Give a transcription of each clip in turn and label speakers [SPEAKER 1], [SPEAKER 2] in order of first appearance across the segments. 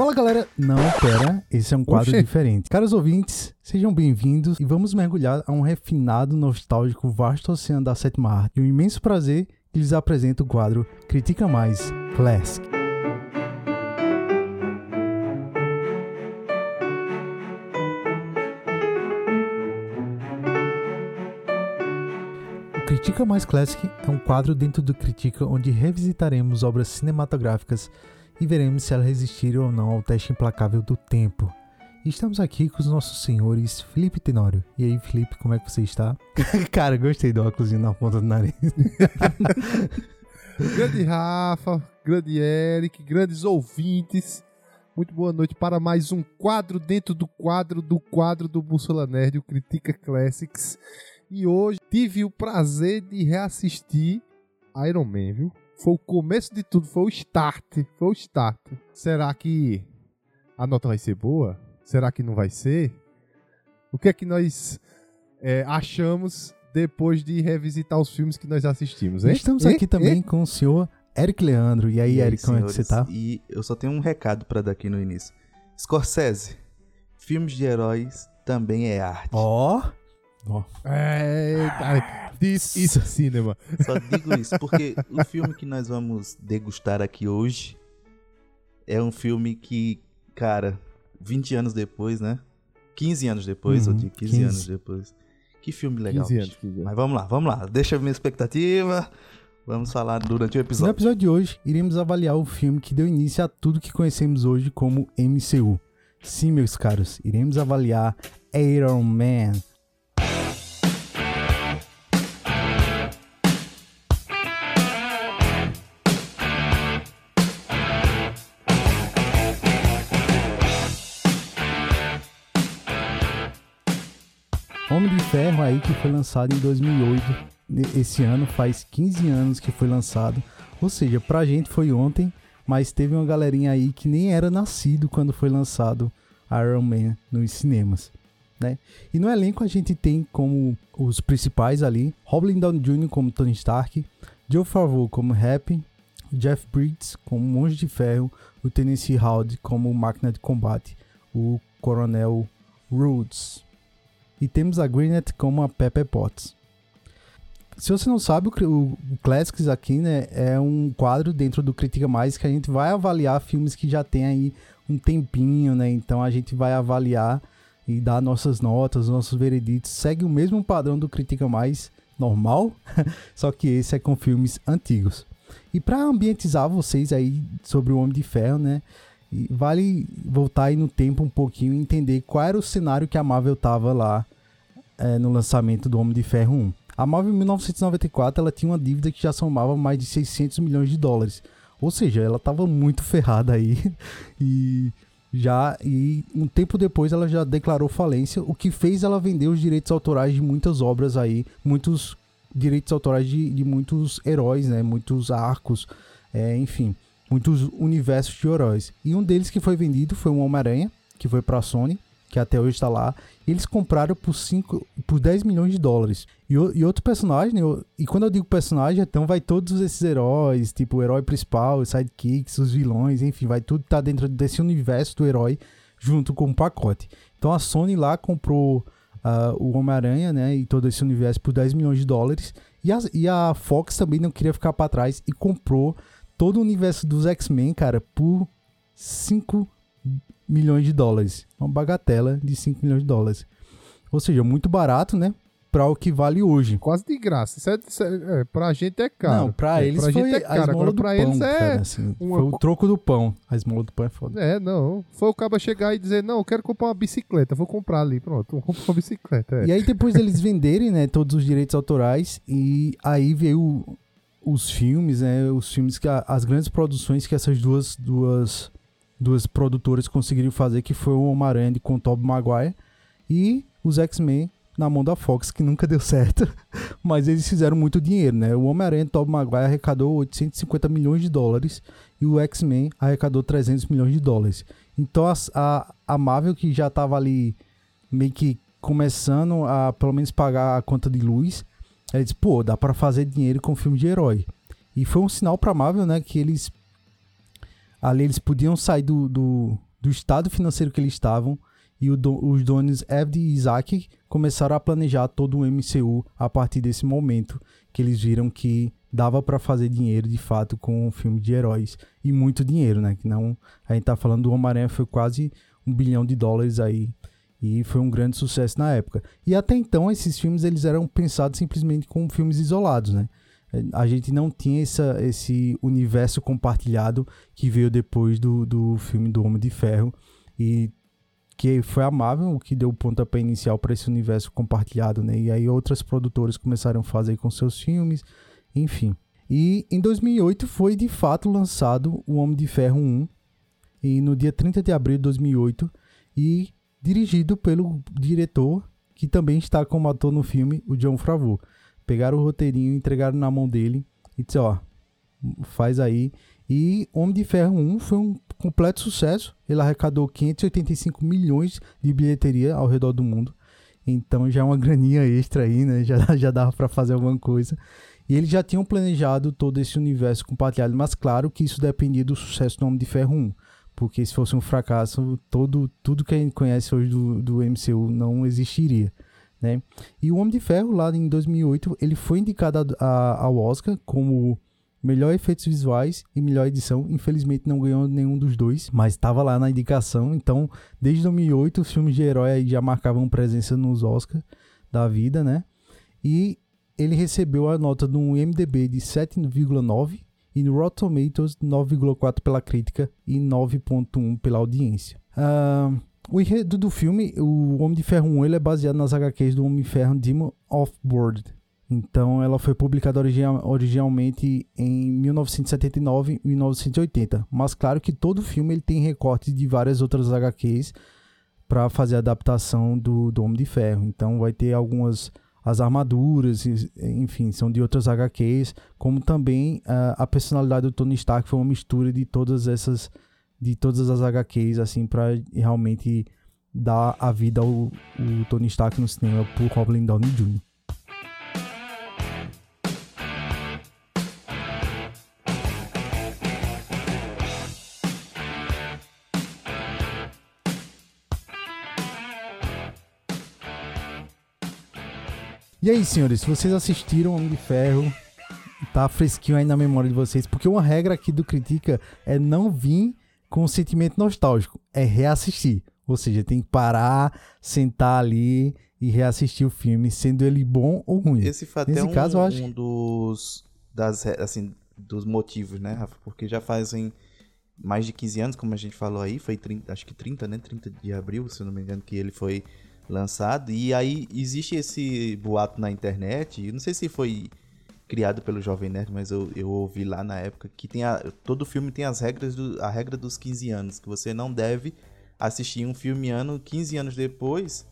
[SPEAKER 1] Fala galera, não, pera, esse é um quadro
[SPEAKER 2] Oxê.
[SPEAKER 1] diferente. Caros ouvintes, sejam bem-vindos e vamos mergulhar a um refinado, nostálgico, vasto oceano da sétima arte. E um imenso prazer que lhes apresento o quadro Critica Mais Classic. O Critica Mais Classic é um quadro dentro do Critica onde revisitaremos obras cinematográficas e veremos se elas resistiram ou não ao teste implacável do tempo. Estamos aqui com os nossos senhores Felipe Tenório. E aí, Felipe, como é que você está? Cara, gostei do óculos na ponta do nariz.
[SPEAKER 2] Grande Rafa, grande Eric, grandes ouvintes. Muito boa noite para mais um quadro dentro do quadro do quadro do Bússola Nerd, o Critica Classics. E hoje tive o prazer de reassistir Iron Man, viu? Foi o começo de tudo, foi o start, foi o start. Será que a nota vai ser boa? Será que não vai ser? O que é que nós é, achamos depois de revisitar os filmes que nós assistimos, hein?
[SPEAKER 1] Estamos aqui também com o senhor Eric Leandro. E aí,
[SPEAKER 3] E aí,
[SPEAKER 1] Eric, como é que você tá?
[SPEAKER 3] senhores? E eu só tenho um recado pra dar aqui no início. Scorsese, filmes de heróis também é arte.
[SPEAKER 1] Ó,
[SPEAKER 2] É, this is cinema.
[SPEAKER 3] Só digo isso porque o filme que nós vamos degustar aqui hoje é um filme que, cara, 20 anos depois, né? 15 anos depois,
[SPEAKER 1] Uhum,
[SPEAKER 3] ou de 15,
[SPEAKER 1] 15.
[SPEAKER 3] anos depois. Que filme legal.
[SPEAKER 2] 15 anos.
[SPEAKER 3] bicho.
[SPEAKER 2] 15 anos.
[SPEAKER 3] Mas vamos lá, vamos lá. Deixa a minha expectativa. Vamos falar durante o
[SPEAKER 1] no
[SPEAKER 3] episódio.
[SPEAKER 1] episódio de hoje, iremos avaliar o filme que deu início a tudo que conhecemos hoje como MCU. Sim, meus caros, iremos avaliar Iron Man. Ferro aí que foi lançado em 2008. Ne- Esse ano faz 15 anos que foi lançado. Ou seja, pra gente foi ontem, mas teve uma galerinha aí que nem era nascido quando foi lançado Iron Man nos cinemas. Né? E no elenco a gente tem como os principais ali, Robin Downey Jr. como Tony Stark, Joe Favreau como Happy, Jeff Bridges como Monge de Ferro, o Tennessee Howard como Máquina de Combate, o Coronel Rhodes. E temos a Gwyneth como a Pepper Potts. Se você não sabe, o Classics aqui, né, é um quadro dentro do Critica Mais que a gente vai avaliar filmes que já tem aí um tempinho, né? Então a gente vai avaliar e dar nossas notas, nossos vereditos. Segue o mesmo padrão do Critica Mais normal, só que esse é com filmes antigos. E para ambientizar vocês aí sobre o Homem de Ferro, né? E vale voltar aí no tempo um pouquinho e entender qual era o cenário que a Marvel tava lá é, no lançamento do Homem de Ferro 1. A Marvel em 1994 ela tinha uma dívida que já somava mais de 600 milhões de dólares. Ou seja, ela estava muito ferrada aí e já e um tempo depois ela já declarou falência, o que fez ela vender os direitos autorais de muitas obras aí, muitos direitos autorais de, de muitos heróis, né, muitos arcos, é, enfim, muitos universos de heróis. E um deles que foi vendido foi o Homem-Aranha, que foi para a Sony, que até hoje está lá. Eles compraram por, 5, por 10 milhões de dólares. E, e outro personagem, eu- e quando eu digo personagem, então vai todos esses heróis, tipo o herói principal, os sidekicks, os vilões, enfim, vai tudo estar dentro desse universo do herói junto com o pacote. Então a Sony lá comprou ah, o Homem-Aranha, né, e todo esse universo por 10 milhões de dólares. E a, e a Fox também não queria ficar para trás e comprou todo o universo dos X-Men, cara, por 5 milhões de dólares. Uma bagatela de 5 milhões de dólares. Ou seja, muito barato, né? Para o que vale hoje.
[SPEAKER 2] Quase de graça. Isso é, isso é, é, pra gente é caro.
[SPEAKER 1] Não, pra
[SPEAKER 2] É,
[SPEAKER 1] eles
[SPEAKER 2] pra
[SPEAKER 1] foi
[SPEAKER 2] é
[SPEAKER 1] a
[SPEAKER 2] caro.
[SPEAKER 1] esmola
[SPEAKER 2] Agora
[SPEAKER 1] do
[SPEAKER 2] pra
[SPEAKER 1] pão,
[SPEAKER 2] eles é.
[SPEAKER 1] cara, assim,
[SPEAKER 2] uma
[SPEAKER 1] Foi o
[SPEAKER 2] co-
[SPEAKER 1] troco do pão. A esmola do pão é foda.
[SPEAKER 2] É, não. Foi o cara chegar e dizer, não, eu quero comprar uma bicicleta, vou comprar ali, pronto, vou comprar uma bicicleta. É.
[SPEAKER 1] E aí depois deles venderem, né, todos os direitos autorais e aí veio os filmes, né, os filmes que a- as grandes produções que essas duas duas duas produtoras conseguiram fazer, que foi o Homem-Aranha com o Tobey Maguire e os X-Men na mão da Fox, que nunca deu certo, mas eles fizeram muito dinheiro, né? O Homem-Aranha Tobey Maguire arrecadou 850 milhões de dólares e o X-Men arrecadou 300 milhões de dólares. Então a, a, a Marvel, que já estava ali meio que começando a pelo menos pagar a conta de luz, ela disse, pô, dá pra fazer dinheiro com filme de herói. E foi um sinal pra Marvel, né, que eles ali eles podiam sair do, do, do estado financeiro que eles estavam e do, os donos Evd e Isaac começaram a planejar todo o MCU a partir desse momento que eles viram que dava para fazer dinheiro de fato com um filme de heróis e muito dinheiro, né? Que não a gente tá falando do Homem-Aranha foi quase um bilhão de dólares aí e foi um grande sucesso na época. E até então esses filmes eles eram pensados simplesmente como filmes isolados, né? A gente não tinha essa, esse universo compartilhado que veio depois do, do filme do Homem de Ferro e que foi a Marvel que deu o pontapé inicial para esse universo compartilhado, né? E aí outras produtoras começaram a fazer com seus filmes, enfim. E em 2008 foi de fato lançado o Homem de Ferro 1, e no dia 30 de abril de 2008, e dirigido pelo diretor que também está como ator no filme, o John Favreau. Pegaram o roteirinho, entregaram na mão dele e disse, ó, faz aí. E Homem de Ferro 1 foi um completo sucesso. Ele arrecadou 585 milhões de bilheteria ao redor do mundo. Então já é uma graninha extra aí, né? Já, já dava para fazer alguma coisa. E eles já tinham planejado todo esse universo compartilhado, mas claro que isso dependia do sucesso do Homem de Ferro 1. Porque se fosse um fracasso, todo, tudo que a gente conhece hoje do, do MCU não existiria. Né? E o Homem de Ferro, lá em 2008, ele foi indicado a, a, ao Oscar como melhor efeitos visuais e melhor edição. Infelizmente não ganhou nenhum dos dois, mas estava lá na indicação. Então, desde 2008, os filmes de herói já marcavam presença nos Oscars da vida, né? E ele recebeu a nota de um MDB de 7,9 e no Rotten Tomatoes 9,4 pela crítica e 9,1 pela audiência. Uh, o enredo do filme, o Homem de Ferro 1, ele é baseado nas HQs do Homem de Ferro Demon of Board. Então ela foi publicada original, originalmente em 1979 e 1980. Mas claro que todo filme ele tem recortes de várias outras HQs para fazer a adaptação do, do Homem de Ferro. Então vai ter algumas as armaduras, enfim, são de outras HQs, como também uh, a personalidade do Tony Stark foi uma mistura de todas essas de todas as HQs assim para realmente dar a vida ao, ao Tony Stark no cinema por Robin Downey Jr. E aí, senhores, se vocês assistiram Homem de Ferro, tá fresquinho aí na memória de vocês, porque uma regra aqui do Critica é não vir com um sentimento nostálgico, é reassistir. Ou seja, tem que parar, sentar ali e reassistir o filme, sendo ele bom ou ruim.
[SPEAKER 3] Esse fato é um, caso, eu acho... um dos, das, assim, dos motivos, né, Rafa? Porque já fazem mais de 15 anos, como a gente falou aí, foi 30, acho que 30, né? 30 de abril, se eu não me engano, que ele foi lançado. E aí existe esse boato na internet, não sei se foi criado pelo Jovem Nerd, mas eu, eu ouvi lá na época que tem a, todo filme tem as regras do, a regra dos 15 anos, que você não deve assistir um filme ano 15 anos depois.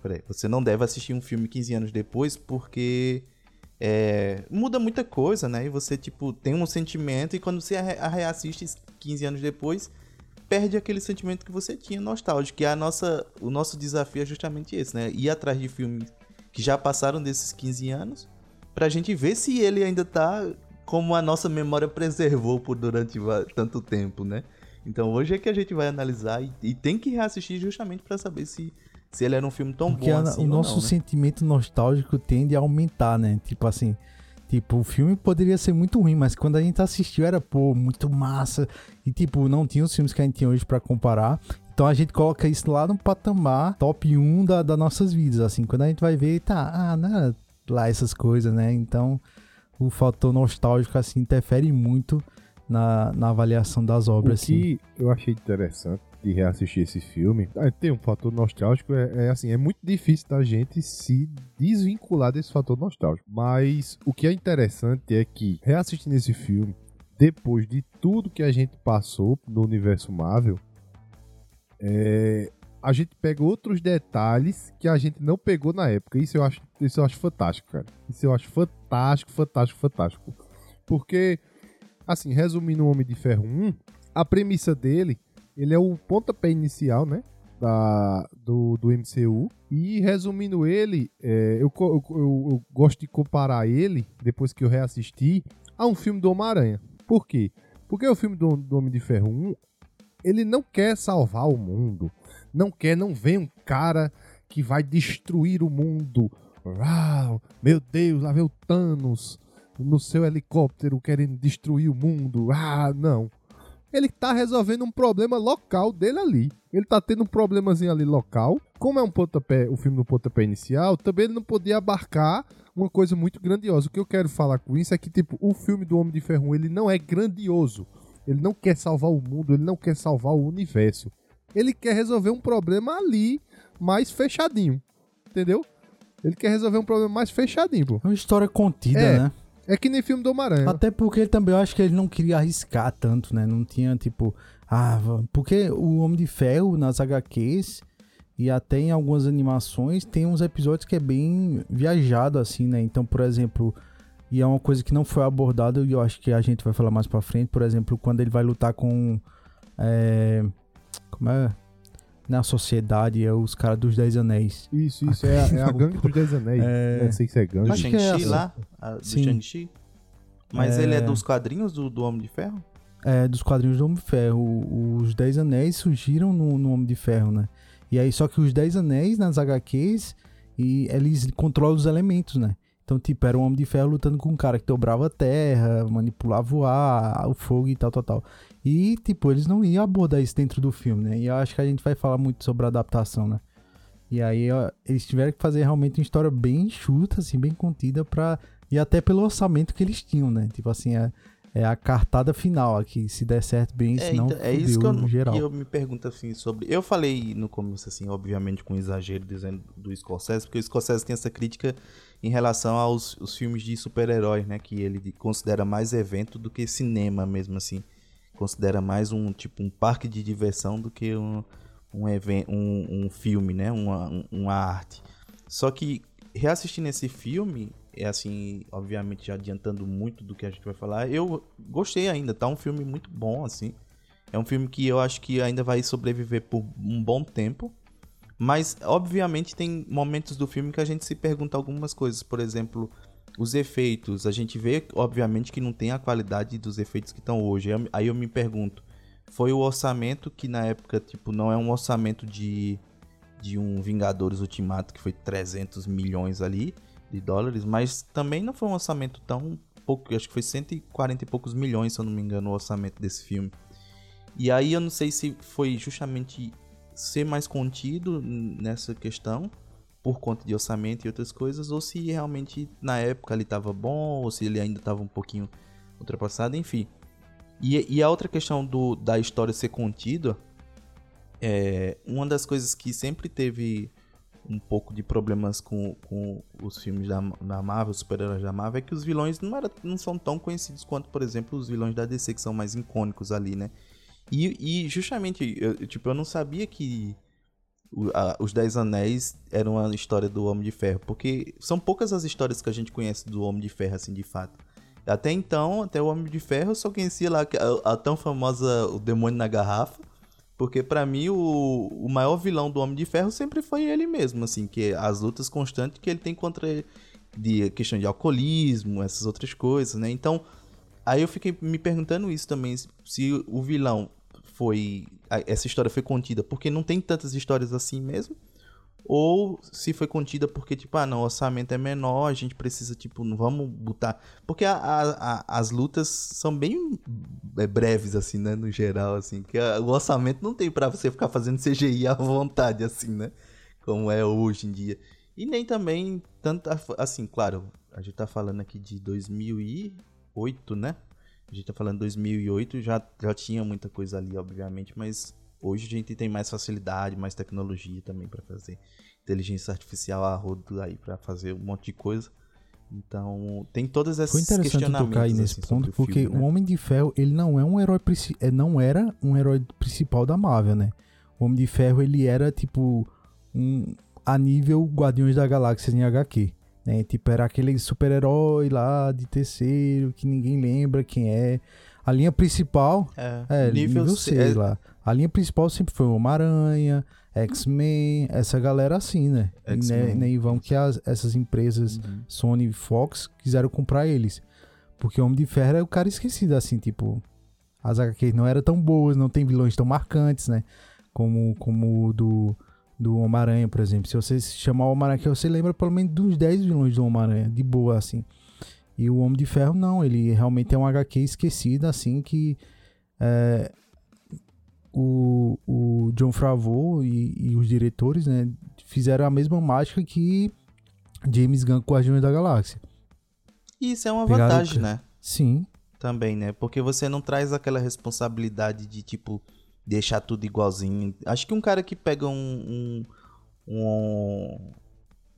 [SPEAKER 3] Peraí, você não deve assistir um filme 15 anos depois porque é, muda muita coisa, né? E você, tipo, tem um sentimento e quando você a reassiste 15 anos depois, perde aquele sentimento que você tinha nostálgico, que a nossa, o nosso desafio é justamente esse, né? Ir atrás de filmes que já passaram desses 15 anos, pra gente ver se ele ainda tá como a nossa memória preservou por durante tanto tempo, né? Então hoje é que a gente vai analisar e, e tem que reassistir justamente para saber se, se ele era um filme tão Porque bom assim.
[SPEAKER 1] O nosso
[SPEAKER 3] não, né?
[SPEAKER 1] sentimento nostálgico tende a aumentar, né? Tipo assim, Tipo, o filme poderia ser muito ruim, mas quando a gente assistiu era, pô, muito massa. E, tipo, não tinha os filmes que a gente tinha hoje para comparar. Então a gente coloca isso lá no patamar top 1 da, das nossas vidas. Assim, quando a gente vai ver, tá, ah, não é lá essas coisas, né? Então o fator nostálgico, assim, interfere muito na, na avaliação das obras.
[SPEAKER 2] O que assim. eu achei interessante de reassistir esse filme, tem um fator nostálgico, é, é, assim, é muito difícil da gente se desvincular desse fator nostálgico. Mas o que é interessante é que reassistindo esse filme, depois de tudo que a gente passou no universo Marvel, é, a gente pega outros detalhes que a gente não pegou na época. Isso eu acho, isso eu acho fantástico, cara. Isso eu acho fantástico, fantástico, fantástico. Porque, assim, resumindo o Homem de Ferro 1, a premissa dele ele é o pontapé inicial, né? Da, do, do MCU. E resumindo ele, é, eu, eu, eu, gosto de comparar ele, depois que eu reassisti, a um filme do Homem-Aranha. Por quê? Porque o filme do, do Homem de Ferro 1, ele não quer salvar o mundo. Não quer, não vem um cara que vai destruir o mundo. Uau, meu Deus, lá vem o Thanos no seu helicóptero querendo destruir o mundo. Ah, não. Ele tá resolvendo um problema local dele ali. Ele tá tendo um problemazinho ali local. Como é um pontapé, o filme do pontapé inicial, também ele não podia abarcar uma coisa muito grandiosa. O que eu quero falar com isso é que, tipo, o filme do Homem de Ferro, ele não é grandioso. Ele não quer salvar o mundo, ele não quer salvar o universo. Ele quer resolver um problema ali, mais fechadinho. Entendeu? Ele quer resolver um problema mais fechadinho, pô.
[SPEAKER 1] É uma história contida,
[SPEAKER 2] É.
[SPEAKER 1] né?
[SPEAKER 2] É que nem filme do Homem-Aranha.
[SPEAKER 1] Até porque também, eu acho que ele não queria arriscar tanto, né? Não tinha, tipo... Ah, porque o Homem de Ferro, nas HQs, e até em algumas animações, tem uns episódios que é bem viajado, assim, né? Então, por exemplo... E é uma coisa que não foi abordada, e eu acho que a gente vai falar mais pra frente. Por exemplo, quando ele vai lutar com... é, como é? Na sociedade, é os caras dos Dez Anéis.
[SPEAKER 2] Isso, isso. É, a- é a gangue dos Dez Anéis.
[SPEAKER 1] É.
[SPEAKER 2] Não sei se é
[SPEAKER 3] Do
[SPEAKER 2] gangue.
[SPEAKER 1] É
[SPEAKER 3] Shang-Chi
[SPEAKER 1] essa.
[SPEAKER 3] lá? a- Do. Shang-Chi? Mas
[SPEAKER 1] É.
[SPEAKER 3] ele é dos quadrinhos do, do Homem de Ferro?
[SPEAKER 1] É, dos quadrinhos do Homem de Ferro. Os Dez Anéis surgiram no, no Homem de Ferro, né? E aí, só que os Dez Anéis nas HQs, e eles controlam os elementos, né? Então, tipo, era o Homem de Ferro lutando com um cara que dobrava a terra, manipulava o ar, o fogo e tal, tal, tal. E, tipo, eles não iam abordar isso dentro do filme, né? E eu acho que a gente vai falar muito sobre a adaptação, né? E aí, ó, eles tiveram que fazer realmente uma história bem enxuta, assim, bem contida pra... E até pelo orçamento que eles tinham, né? Tipo assim, é, é a cartada final aqui. Se der certo bem,
[SPEAKER 3] É,
[SPEAKER 1] senão
[SPEAKER 3] então, é isso que eu,
[SPEAKER 1] geral.
[SPEAKER 3] eu me pergunto assim sobre. Eu falei no começo, assim, obviamente com exagero, dizendo do Scorsese, porque o Scorsese tem essa crítica em relação aos os filmes de super-heróis, né? Que ele considera mais evento do que cinema mesmo, assim. Considera mais um tipo um parque de diversão do que um, um, even- um, um filme, né? Uma, um- uma arte. Só que reassistindo esse filme, é assim, obviamente já adiantando muito do que a gente vai falar, eu gostei ainda, tá um filme muito bom, assim. É um filme que eu acho que ainda vai sobreviver por um bom tempo. Mas, obviamente, tem momentos do filme que a gente se pergunta algumas coisas. Por exemplo, os efeitos. A gente vê, obviamente, que não tem a qualidade dos efeitos que estão hoje. Aí eu- me pergunto, foi o orçamento que na época, tipo, não é um orçamento de, de um Vingadores Ultimato, que foi 300 milhões ali de dólares, mas também não foi um orçamento tão pouco, acho que foi 140 e poucos milhões, se eu não me engano, o orçamento desse filme. E aí eu não sei se foi justamente ser mais contido nessa questão por conta de orçamento e outras coisas, ou se realmente na época ele estava bom, ou se ele ainda estava um pouquinho ultrapassado, enfim. E, e a outra questão do, da história ser contida, é uma das coisas que sempre teve um pouco de problemas com, com os filmes da, da Marvel, os super-heróis da Marvel, é que os vilões não, era, não são tão conhecidos quanto, por exemplo, os vilões da DC, que são mais icônicos ali, né? E, e justamente, eu, tipo, eu não sabia que o- a- os Dez Anéis eram a história do Homem de Ferro, porque são poucas as histórias que a gente conhece do Homem de Ferro, assim, de fato. Até então, até o Homem de Ferro, eu só conhecia lá a, a tão famosa O Demônio na Garrafa, porque pra mim o, o maior vilão do Homem de Ferro sempre foi ele mesmo, assim, que é as lutas constantes que ele tem contra de questão de alcoolismo, essas outras coisas, né? Então, aí eu fiquei me perguntando isso também, se o vilão foi essa história foi contida porque não tem tantas histórias assim mesmo, ou se foi contida porque tipo, ah, não, o orçamento é menor, a gente precisa tipo, não vamos botar, porque a- a- a- as lutas são bem é, breves assim, né, no geral assim, que o orçamento não tem pra você ficar fazendo CGI à vontade assim, né? Como é hoje em dia. E nem também tanto assim, claro, a gente tá falando aqui de 2008, né? A gente tá falando de 2008, já, já tinha muita coisa ali, obviamente, mas hoje a gente tem mais facilidade, mais tecnologia também pra fazer. Inteligência artificial a rodo aí pra fazer um monte de coisa. Então, tem todas essas
[SPEAKER 1] Foi interessante tocar aí nesse
[SPEAKER 3] assim,
[SPEAKER 1] ponto,
[SPEAKER 3] o
[SPEAKER 1] porque
[SPEAKER 3] filme,
[SPEAKER 1] o
[SPEAKER 3] né?
[SPEAKER 1] Homem de Ferro, ele não é um herói é, não era um herói principal da Marvel, né? O Homem de Ferro, ele era tipo um a nível Guardiões da Galáxia em HQ, né? Tipo, era aquele super-herói lá de terceiro que ninguém lembra quem é. A linha principal,
[SPEAKER 3] É,
[SPEAKER 1] é, nível,
[SPEAKER 3] C-
[SPEAKER 1] 6
[SPEAKER 3] é,
[SPEAKER 1] lá. A linha principal sempre foi o Homem-Aranha, X-Men, essa galera assim, né? E nem vão que as- essas empresas
[SPEAKER 3] Uhum.
[SPEAKER 1] Sony e Fox quiseram comprar eles. Porque o Homem de Ferro é o cara esquecido, assim, tipo. as HQs não eram tão boas, não tem vilões tão marcantes, né? Como, como o do, do Homem-Aranha, por exemplo. Se você chamar o Homem-Aranha, você lembra pelo menos dos 10 vilões do Homem-Aranha, de boa, assim. E o Homem de Ferro, não, ele realmente é um HQ esquecido, assim, que é, o, o John Favreau e, e, os diretores, né, fizeram a mesma mágica que James Gunn com Guardiões da Galáxia.
[SPEAKER 3] Isso é uma Pegaram vantagem, né?
[SPEAKER 1] Sim.
[SPEAKER 3] Também, né? Porque você não traz aquela responsabilidade de, tipo, deixar tudo igualzinho. Acho que um cara que pega um, um, um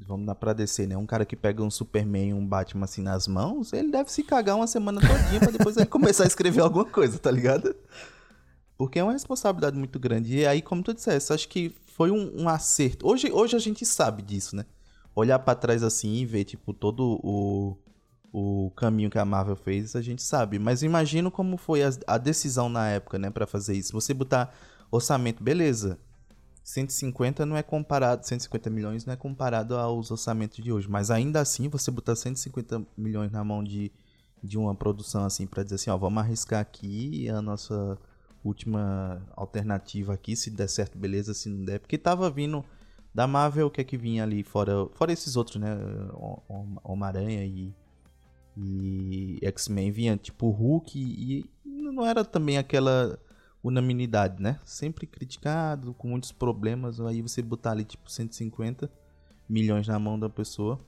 [SPEAKER 3] vamos dar pra descer, né? Um cara que pega um Superman, um Batman assim nas mãos, ele deve se cagar uma semana todinha pra depois ele começar a escrever alguma coisa, tá ligado? Porque é uma responsabilidade muito grande. E aí, como tu disseste, acho que foi um, um acerto. Hoje, hoje a gente sabe disso, né? Olhar para trás assim e ver, tipo, todo o, o caminho que a Marvel fez, a gente sabe. Mas imagino como foi a, a decisão na época, né, para fazer isso. Você botar orçamento, beleza. 150 não é comparado, 150 milhões não é comparado aos orçamentos de hoje, mas ainda assim você botar 150 milhões na mão de, de uma produção assim para dizer assim, ó, vamos arriscar aqui a nossa última alternativa aqui, se der certo, beleza, se não der, porque tava vindo da Marvel, o que é que vinha ali fora, fora esses outros, né, Homem-Aranha e e X-Men vinha tipo Hulk e não era também aquela unanimidade, né? Sempre criticado, com muitos problemas. Aí você botar ali tipo 150 milhões na mão da pessoa.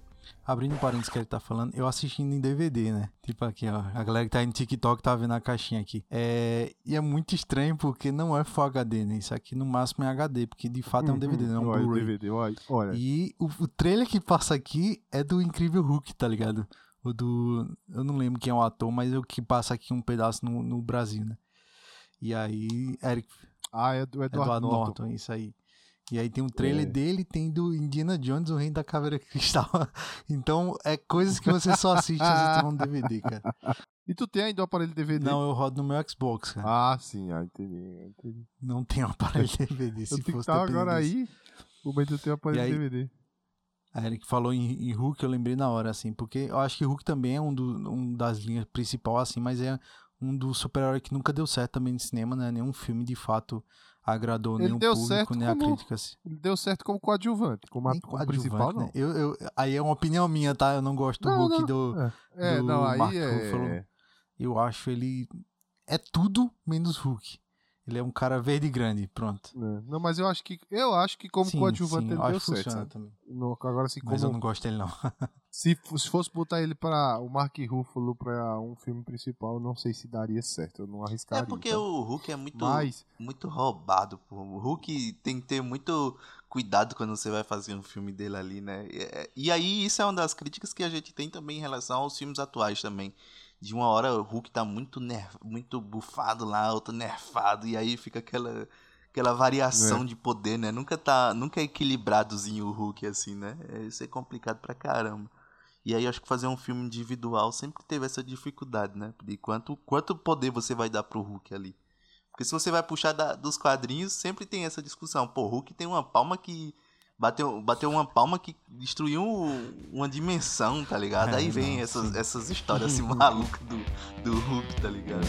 [SPEAKER 1] Abrindo parênteses que ele tá falando, eu assistindo em DVD, né? Tipo aqui, ó. A galera que tá no TikTok tá vendo a caixinha aqui. É... E é muito estranho porque não é Full HD, né? Isso aqui no máximo é HD, porque de fato é um DVD, não é um Blu-ray. DVD, olha. E o, o trailer que passa aqui é do Incrível Hulk, tá ligado? O do. Eu não lembro quem é o ator, mas é o que passa aqui um pedaço no, no Brasil, né? E aí. Eric.
[SPEAKER 2] Ah, é do Edward, Edward Norton. Norton.
[SPEAKER 1] Isso aí. E aí tem um trailer é. dele, tem do Indiana Jones, o Reino da Caveira Cristal. então, é coisas que você só assiste se você um DVD, cara.
[SPEAKER 2] E tu tem ainda o aparelho DVD?
[SPEAKER 1] Não, eu rodo no meu Xbox, cara.
[SPEAKER 2] Ah, sim, ah, entendi, entendi.
[SPEAKER 1] Não tem um aparelho DVD, se eu fosse
[SPEAKER 2] tá agora aí, o de ter um aparelho aí, DVD.
[SPEAKER 1] A Eric falou em, em, Hulk, eu lembrei na hora, assim, porque eu acho que Hulk também é um, do, um das linhas principais, assim, mas é um dos super-heróis que nunca deu certo também no cinema, né? Nenhum filme de fato agradou ele nem o público, nem como, a crítica. Assim.
[SPEAKER 2] Ele deu certo como coadjuvante, como, a, como principal, não. Né?
[SPEAKER 1] Eu, eu, aí é uma opinião minha, tá? Eu não gosto não, do Hulk não. do, é. É, do não, aí Mark é... Ruffalo. Eu acho ele... É tudo menos Hulk. Ele é um cara verde grande, pronto.
[SPEAKER 2] É. Não, mas eu acho que eu acho que como sim, coadjuvante sim, ele deu certo. Também. No, agora sim,
[SPEAKER 1] mas
[SPEAKER 2] como...
[SPEAKER 1] eu não gosto dele não.
[SPEAKER 2] se, se fosse botar ele para o Mark Ruffalo para um filme principal, eu não sei se daria certo. Eu não arriscaria.
[SPEAKER 3] É porque então. o Hulk é muito mas... muito roubado, pô. O Hulk tem que ter muito cuidado quando você vai fazer um filme dele ali, né? E, é, e aí isso é uma das críticas que a gente tem também em relação aos filmes atuais também de uma hora o Hulk tá muito nerf, muito bufado lá, outro nerfado, e aí fica aquela aquela variação é. de poder, né? Nunca tá, nunca é equilibradozinho o Hulk assim, né? É, isso é complicado pra caramba. E aí acho que fazer um filme individual sempre teve essa dificuldade, né? De quanto quanto poder você vai dar pro Hulk ali. Porque se você vai puxar da, dos quadrinhos, sempre tem essa discussão. Pô, o Hulk tem uma palma que bateu, bateu uma palma que destruiu uma dimensão, tá ligado? É, Aí vem essas, essas histórias assim malucas do, do Hulk, tá ligado?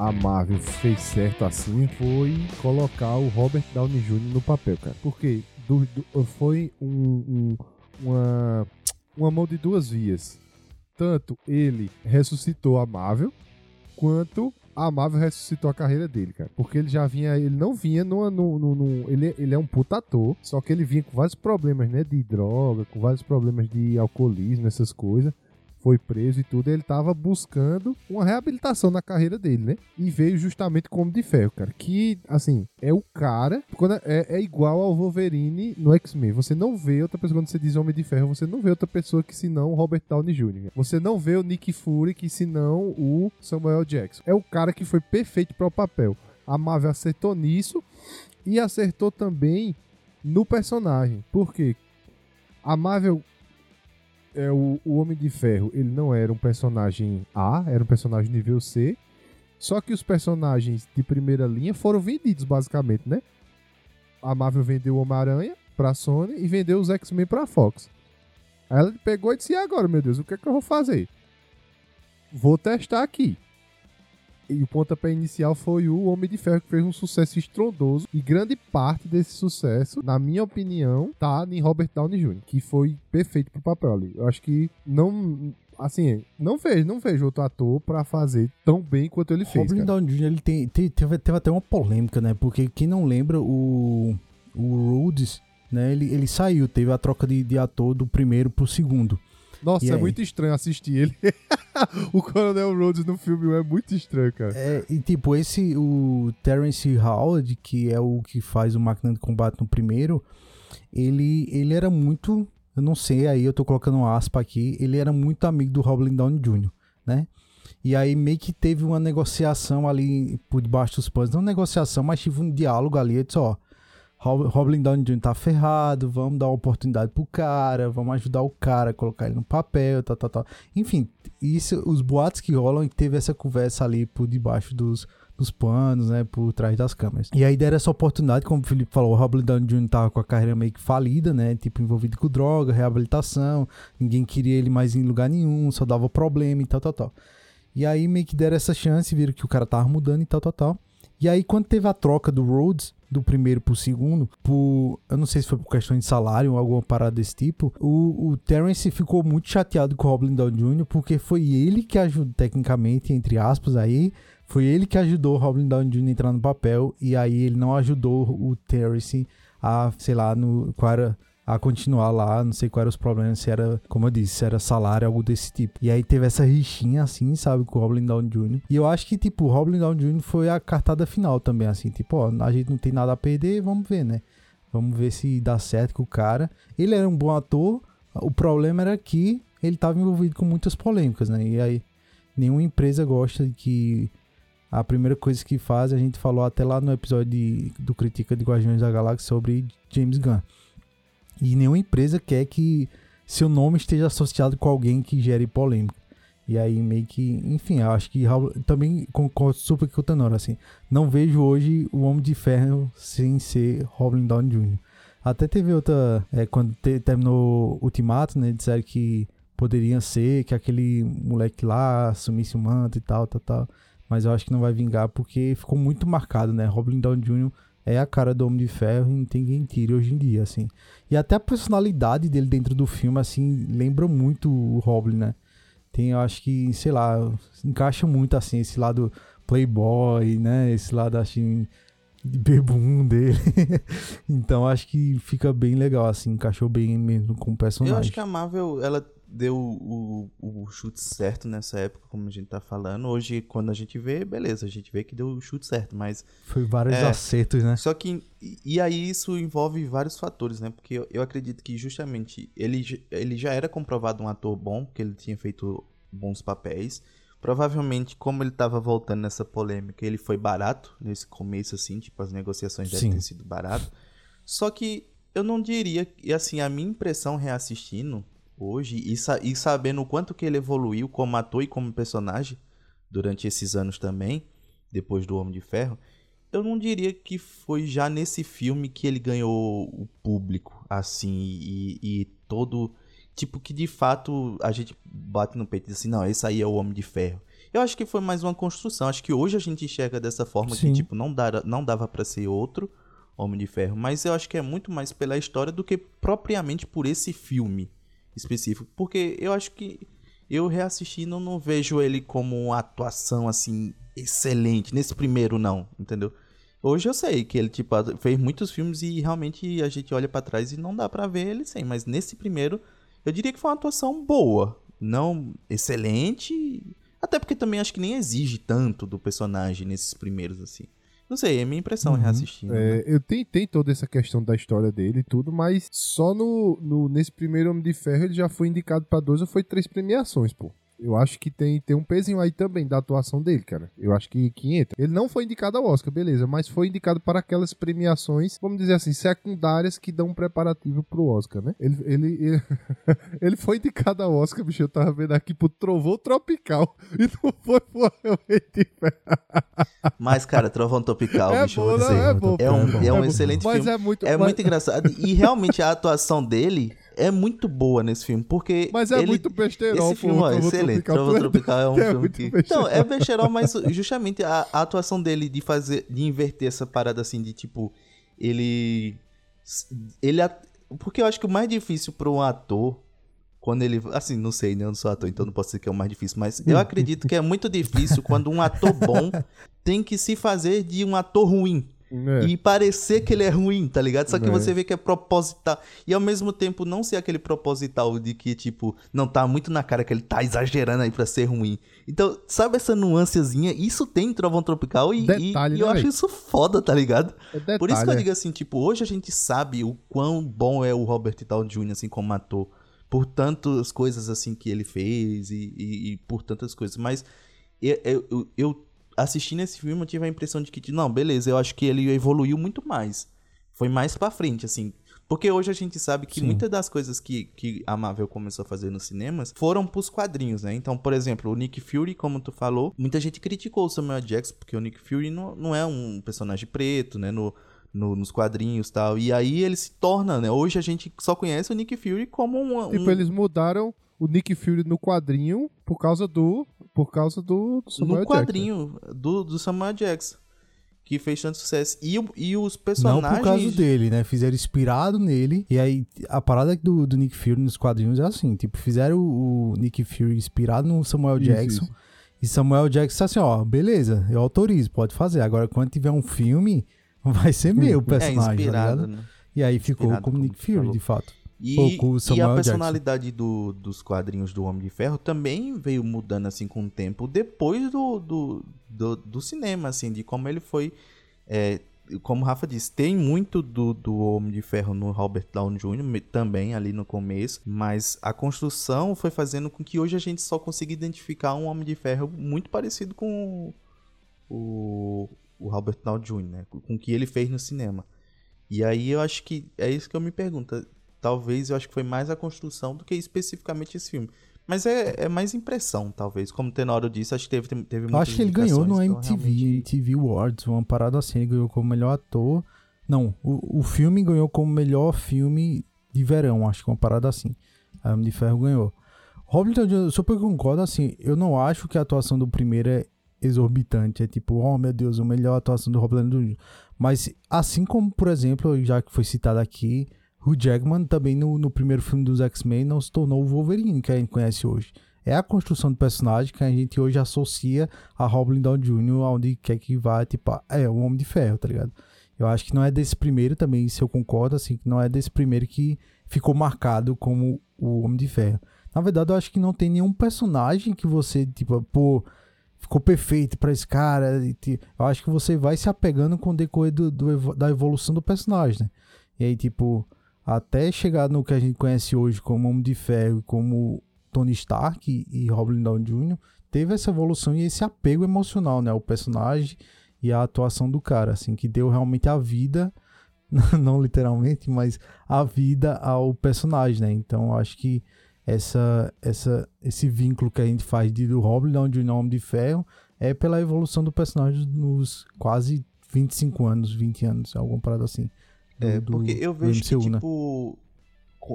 [SPEAKER 2] A Marvel fez certo assim foi colocar o Robert Downey Jr. no papel, cara. Porque do, do, foi um, um, uma, uma mão de duas vias. Tanto ele ressuscitou a Marvel, quanto a Marvel ressuscitou a carreira dele, cara. Porque ele já vinha, ele não vinha no, no, ele, ele é um puta ator, só que ele vinha com vários problemas, né, de droga, com vários problemas de alcoolismo, essas coisas foi preso e tudo, ele tava buscando uma reabilitação na carreira dele, né? E veio justamente como de ferro, cara. Que, assim, é o cara. Quando é, é igual ao Wolverine no X-Men. Você não vê outra pessoa, quando você diz Homem de Ferro, você não vê outra pessoa que senão o Robert Downey Jr. Você não vê o Nick Fury que senão o Samuel Jackson. É o cara que foi perfeito para o papel. A Marvel acertou nisso e acertou também no personagem. Por quê? A Marvel é o, o Homem de Ferro, ele não era um personagem A, era um personagem nível C. Só que os personagens de primeira linha foram vendidos, basicamente, né? A Marvel vendeu o Homem-Aranha pra Sony e vendeu os X-Men pra Fox. Aí ela pegou e disse: e agora, meu Deus, o que é que eu vou fazer? Vou testar aqui. E o pontapé inicial foi o Homem de Ferro, que fez um sucesso estrondoso. E grande parte desse sucesso, na minha opinião, tá em Robert Downey Jr., que foi perfeito pro papel ali. Eu acho que não. Assim, não vejo, não vejo outro ator pra fazer tão bem quanto ele fez.
[SPEAKER 1] Robert Downey Jr. ele tem, teve, teve até uma polêmica, né? Porque quem não lembra, o, o Rhodes, né? Ele, ele saiu, teve a troca de, de ator do primeiro pro segundo.
[SPEAKER 2] Nossa, e é aí? muito estranho assistir ele. o Coronel Rhodes no filme é muito estranho, cara.
[SPEAKER 1] É, e tipo, esse, o Terence Howard, que é o que faz o Máquina de Combate no primeiro, ele, ele era muito, eu não sei, aí eu tô colocando um aspa aqui, ele era muito amigo do Robin Downey Jr., né? E aí meio que teve uma negociação ali por debaixo dos panos, não negociação, mas tive um diálogo ali, eu disse, ó, Robin Downey Jr. tá ferrado, vamos dar oportunidade pro cara, vamos ajudar o cara, colocar ele no papel, tal, tal, tal. Enfim, isso, os boatos que rolam e teve essa conversa ali por debaixo dos, dos panos, né, por trás das câmeras. E aí deram essa oportunidade, como o Felipe falou, o Robin Downey Jr. tava com a carreira meio que falida, né, tipo envolvido com droga, reabilitação, ninguém queria ele mais em lugar nenhum, só dava problema e tal, tal, tal. E aí meio que deram essa chance, viram que o cara tava mudando e tal, tal, tal. E aí quando teve a troca do Rhodes, do primeiro pro segundo, por. Eu não sei se foi por questão de salário ou alguma parada desse tipo. O, o Terence ficou muito chateado com o Robin Down Jr., porque foi ele que ajudou, tecnicamente, entre aspas, aí. Foi ele que ajudou o Robin Down Jr. a entrar no papel. E aí ele não ajudou o Terence a, sei lá, no. Qual era a continuar lá, não sei quais eram os problemas, se era, como eu disse, se era salário, algo desse tipo. E aí teve essa rixinha, assim, sabe, com o Roblin Down Jr. E eu acho que, tipo, o Roblin Down Jr. foi a cartada final também, assim, tipo, ó, a gente não tem nada a perder, vamos ver, né? Vamos ver se dá certo com o cara. Ele era um bom ator, o problema era que ele estava envolvido com muitas polêmicas, né? E aí, nenhuma empresa gosta de que a primeira coisa que faz, a gente falou até lá no episódio de, do Critica de Guardiões da Galáxia sobre James Gunn. E nenhuma empresa quer que seu nome esteja associado com alguém que gere polêmica. E aí meio que, enfim, eu acho que também concordo super com o Tenor, assim. Não vejo hoje o Homem de Ferro sem ser Robin Downey Jr. Até teve outra, é, quando te, terminou Ultimato, né, disseram que poderia ser que aquele moleque lá assumisse o manto e tal, tal, tal. Mas eu acho que não vai vingar porque ficou muito marcado, né? Robin Downey Jr é a cara do Homem de Ferro e não tem quem tire hoje em dia, assim. E até a personalidade dele dentro do filme, assim, lembra muito o Robin, né? Tem, eu acho que, sei lá, encaixa muito, assim, esse lado playboy, né? Esse lado, assim, de bebum dele. então, acho que fica bem legal, assim, encaixou bem mesmo com o personagem.
[SPEAKER 3] Eu acho que a Marvel, ela deu o, o chute certo nessa época, como a gente tá falando. Hoje, quando a gente vê, beleza, a gente vê que deu o chute certo, mas.
[SPEAKER 1] Foi vários é, acertos, né?
[SPEAKER 3] Só que. E aí isso envolve vários fatores, né? Porque eu, eu acredito que justamente ele, ele já era comprovado um ator bom, porque ele tinha feito bons papéis. Provavelmente, como ele tava voltando nessa polêmica, ele foi barato nesse começo, assim, tipo, as negociações devem ter sido barato. Só que eu não diria, e assim, a minha impressão reassistindo hoje e, sa e sabendo o quanto que ele evoluiu como ator e como personagem durante esses anos também, depois do Homem de Ferro, eu não diria que foi já nesse filme que ele ganhou o público, assim, e, e todo. Tipo, que de fato a gente bate no peito e diz assim: não, esse aí é o Homem de Ferro. Eu acho que foi mais uma construção. Acho que hoje a gente enxerga dessa forma Sim. que, tipo, não, dava, não dava para ser outro Homem de Ferro. Mas eu acho que é muito mais pela história do que propriamente por esse filme específico. Porque eu acho que eu reassistindo não vejo ele como uma atuação assim excelente. Nesse primeiro, não, entendeu? Hoje eu sei que ele tipo, fez muitos filmes e realmente a gente olha para trás e não dá para ver ele sem. Mas nesse primeiro, eu diria que foi uma atuação boa. Não excelente. Até porque também acho que nem exige tanto do personagem nesses primeiros, assim. Não sei, é minha impressão uhum. reassistindo.
[SPEAKER 2] É, né? Eu tentei toda essa questão da história dele e tudo, mas só no, no, nesse primeiro Homem de Ferro ele já foi indicado para dois ou foi três premiações, pô. Eu acho que tem, tem um pezinho aí também da atuação dele, cara. Eu acho que, que entra. Ele não foi indicado ao Oscar, beleza, mas foi indicado para aquelas premiações, vamos dizer assim, secundárias que dão um preparativo pro Oscar, né? Ele, ele, ele, ele foi indicado ao Oscar, bicho, eu tava vendo aqui pro Trovão Tropical e não foi pro
[SPEAKER 3] Mas, cara, Trovão Tropical,
[SPEAKER 2] É
[SPEAKER 3] bicho,
[SPEAKER 2] não,
[SPEAKER 3] dizer.
[SPEAKER 2] é bom,
[SPEAKER 3] é um,
[SPEAKER 2] é
[SPEAKER 3] é um
[SPEAKER 2] é bom.
[SPEAKER 3] excelente
[SPEAKER 2] Mas
[SPEAKER 3] filme.
[SPEAKER 2] é muito-
[SPEAKER 3] é
[SPEAKER 2] mas-
[SPEAKER 3] muito engraçado. E realmente a atuação dele é muito boa nesse filme, porque.
[SPEAKER 2] Mas é
[SPEAKER 3] ele-
[SPEAKER 2] muito besterol,
[SPEAKER 3] Esse filme é excelente.
[SPEAKER 2] É
[SPEAKER 3] Tropical é um
[SPEAKER 2] é
[SPEAKER 3] filme que.
[SPEAKER 2] besterol.
[SPEAKER 3] Não, é besterol, mas justamente a, a atuação dele de fazer. de inverter essa parada assim, de tipo. Ele. Ele. Porque eu acho que o mais difícil para um ator. Quando ele. Assim, não sei, né? Eu não sou ator, então não posso dizer que é o mais difícil. Mas eu acredito que é muito difícil quando um ator bom tem que se fazer de um ator ruim.
[SPEAKER 2] É.
[SPEAKER 3] E parecer que ele é ruim, tá ligado? Só que
[SPEAKER 2] É.
[SPEAKER 3] você vê que é proposital. E ao mesmo tempo não ser aquele proposital de que, tipo, não tá muito na cara que ele tá exagerando aí pra ser ruim. Então, sabe essa nuancezinha? Isso tem em Trovão Tropical e, e-
[SPEAKER 2] Detalhe,
[SPEAKER 3] e
[SPEAKER 2] né,
[SPEAKER 3] eu acho isso foda, tá ligado?
[SPEAKER 2] É detalhe,
[SPEAKER 3] Por isso que eu
[SPEAKER 2] é.
[SPEAKER 3] digo assim, tipo, hoje a gente sabe o quão bom é o Robert Downey Jr., assim, como ator. Por tantas coisas, assim, que ele fez e, e- e por tantas coisas. Mas eu, eu- eu assistindo esse filme, eu tive a impressão de que, não, beleza, eu acho que ele evoluiu muito mais. Foi mais pra frente, assim. Porque hoje a gente sabe que
[SPEAKER 1] Sim.
[SPEAKER 3] muitas das coisas que, que a Marvel começou a fazer nos cinemas foram pros quadrinhos, né? Então, por exemplo, o Nick Fury, como tu falou, muita gente criticou o Samuel Jackson, porque o Nick Fury não, não é um personagem preto, né? No, no- nos quadrinhos e tal. E aí ele se torna, né? Hoje a gente só conhece o Nick Fury como um. um-
[SPEAKER 2] Tipo, eles mudaram o Nick Fury no quadrinho por causa do. Por causa do, do Samuel
[SPEAKER 3] no
[SPEAKER 2] Jackson.
[SPEAKER 3] quadrinho do, do Samuel Jackson. Que fez tanto sucesso. E, e os
[SPEAKER 1] Não
[SPEAKER 3] personagens.
[SPEAKER 1] por causa dele, né? Fizeram inspirado nele. E aí, a parada do, do Nick Fury nos quadrinhos é assim: tipo, fizeram o, o Nick Fury inspirado no Samuel
[SPEAKER 2] Isso,
[SPEAKER 1] Jackson.
[SPEAKER 2] isso.
[SPEAKER 1] E Samuel Jackson assim: ó, beleza, eu autorizo, pode fazer. Agora, quando tiver um filme, vai ser meu o
[SPEAKER 3] É
[SPEAKER 1] personagem, tá
[SPEAKER 3] inspirado,
[SPEAKER 1] ligado?
[SPEAKER 3] né?
[SPEAKER 1] E aí ficou
[SPEAKER 3] Inspirado,
[SPEAKER 1] como
[SPEAKER 3] como
[SPEAKER 1] Nick Fury,
[SPEAKER 3] falou.
[SPEAKER 1] de fato.
[SPEAKER 3] E, e a personalidade do- dos quadrinhos do Homem de Ferro também veio mudando assim com o tempo, depois do, do, do, do cinema, assim, de como ele foi. é, como o Rafa disse, tem muito do, do Homem de Ferro no Robert Downey Jr. também ali no começo, mas a construção foi fazendo com que hoje a gente só consiga identificar um Homem de Ferro muito parecido com o, o Robert Downey Jr., né? Com o que ele fez no cinema. E aí eu acho que é isso que eu me pergunto. Talvez eu acho que foi mais a construção do que especificamente esse filme. Mas é, é mais impressão, talvez. Como o Tenório disse, acho que teve, teve
[SPEAKER 1] Eu
[SPEAKER 3] muitas
[SPEAKER 1] acho que ele ganhou no
[SPEAKER 3] então
[SPEAKER 1] MTV,
[SPEAKER 3] realmente-
[SPEAKER 1] MTV Awards, uma parada assim. Ele ganhou como melhor ator. Não, o, o filme ganhou como melhor filme de verão, acho que uma parada assim. A Homem de Ferro ganhou. Downey Jr., eu super concordo, assim, eu não acho que a atuação do primeiro é exorbitante, é tipo, oh meu Deus, a melhor atuação do Robert Downey Jr. Mas, assim como, por exemplo, já que foi citado aqui, Hugh Jackman também no, no primeiro filme dos X-Men não se tornou o Wolverine que a gente conhece hoje. É a construção do personagem que a gente hoje associa a Robin Downey Jr. aonde quer que vá, tipo, ah, é o Homem de Ferro, tá ligado? Eu acho que não é desse primeiro também, se eu concordo, assim, que não é desse primeiro que ficou marcado como o Homem de Ferro. Na verdade, eu acho que não tem nenhum personagem que você, tipo, pô, ficou perfeito pra esse cara. Eu acho que você vai se apegando com o decorrer do, do da evolução do personagem, né? E aí, tipo, até chegar no que a gente conhece hoje como Homem de Ferro, como Tony Stark e, Robin Downey Jr., teve essa evolução e esse apego emocional, né? O personagem e a atuação do cara, assim, que deu realmente a vida, não literalmente, mas a vida ao personagem, né? Então, acho que essa, essa, esse vínculo que a gente faz de Robin Downey Jr. Homem de Ferro é pela evolução do personagem nos quase 25 anos, 20 anos, alguma parada assim.
[SPEAKER 3] É,
[SPEAKER 1] do-
[SPEAKER 3] porque eu vejo que,
[SPEAKER 1] MCU, né?
[SPEAKER 3] tipo,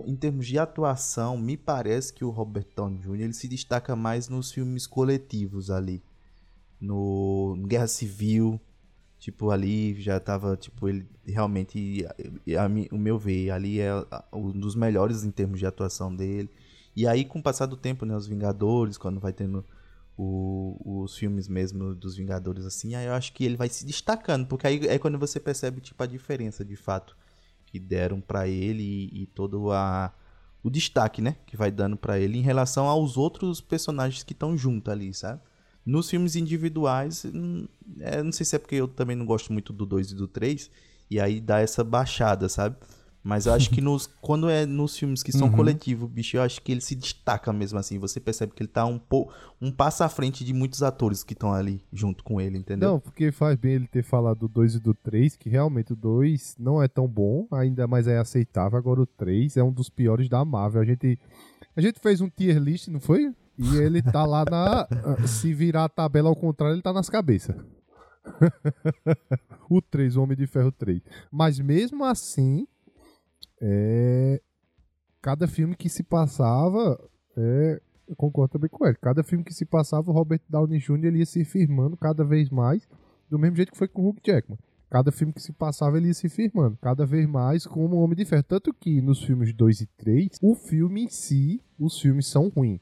[SPEAKER 3] em termos de atuação, me parece que o Robert Downey Jr. ele se destaca mais nos filmes coletivos ali. No, no Guerra Civil, tipo, ali já tava, tipo, ele realmente, a- a o meu ver, ali é um dos melhores em termos de atuação dele. E aí, com o passar do tempo, né, os Vingadores, quando vai tendo o- os filmes mesmo dos Vingadores, assim, aí eu acho que ele vai se destacando, porque aí é quando você percebe, tipo, a diferença, de fato, que deram pra ele e, e todo a, o destaque, né, que vai dando pra ele em relação aos outros personagens que estão junto ali, sabe? Nos filmes individuais, hum, é, não sei se é porque eu também não gosto muito do 2 e do 3, e aí dá essa baixada, sabe? Mas eu acho que nos, quando é nos filmes que são
[SPEAKER 1] Uhum.
[SPEAKER 3] coletivos, bicho, eu acho que ele se destaca mesmo assim. Você percebe que ele tá um, pou, um passo à frente de muitos atores que estão ali junto com ele, entendeu?
[SPEAKER 2] Não, porque faz bem ele ter falado do 2 e do 3, que realmente o 2 não é tão bom, ainda mais é aceitável. Agora o 3 é um dos piores da Marvel. A gente, a gente fez um tier list, não foi? E ele tá lá na. Se virar a tabela ao contrário, ele tá nas cabeças. o 3, o Homem de Ferro 3. Mas mesmo assim, é. Cada filme que se passava. É, eu concordo também com ele. Cada filme que se passava, o Robert Downey Jr. ele ia se firmando cada vez mais, do mesmo jeito que foi com o Hugh Jackman. Cada filme que se passava, ele ia se firmando cada vez mais como Homem de Ferro. Tanto que nos filmes 2 e 3, o filme em si, os filmes são ruins.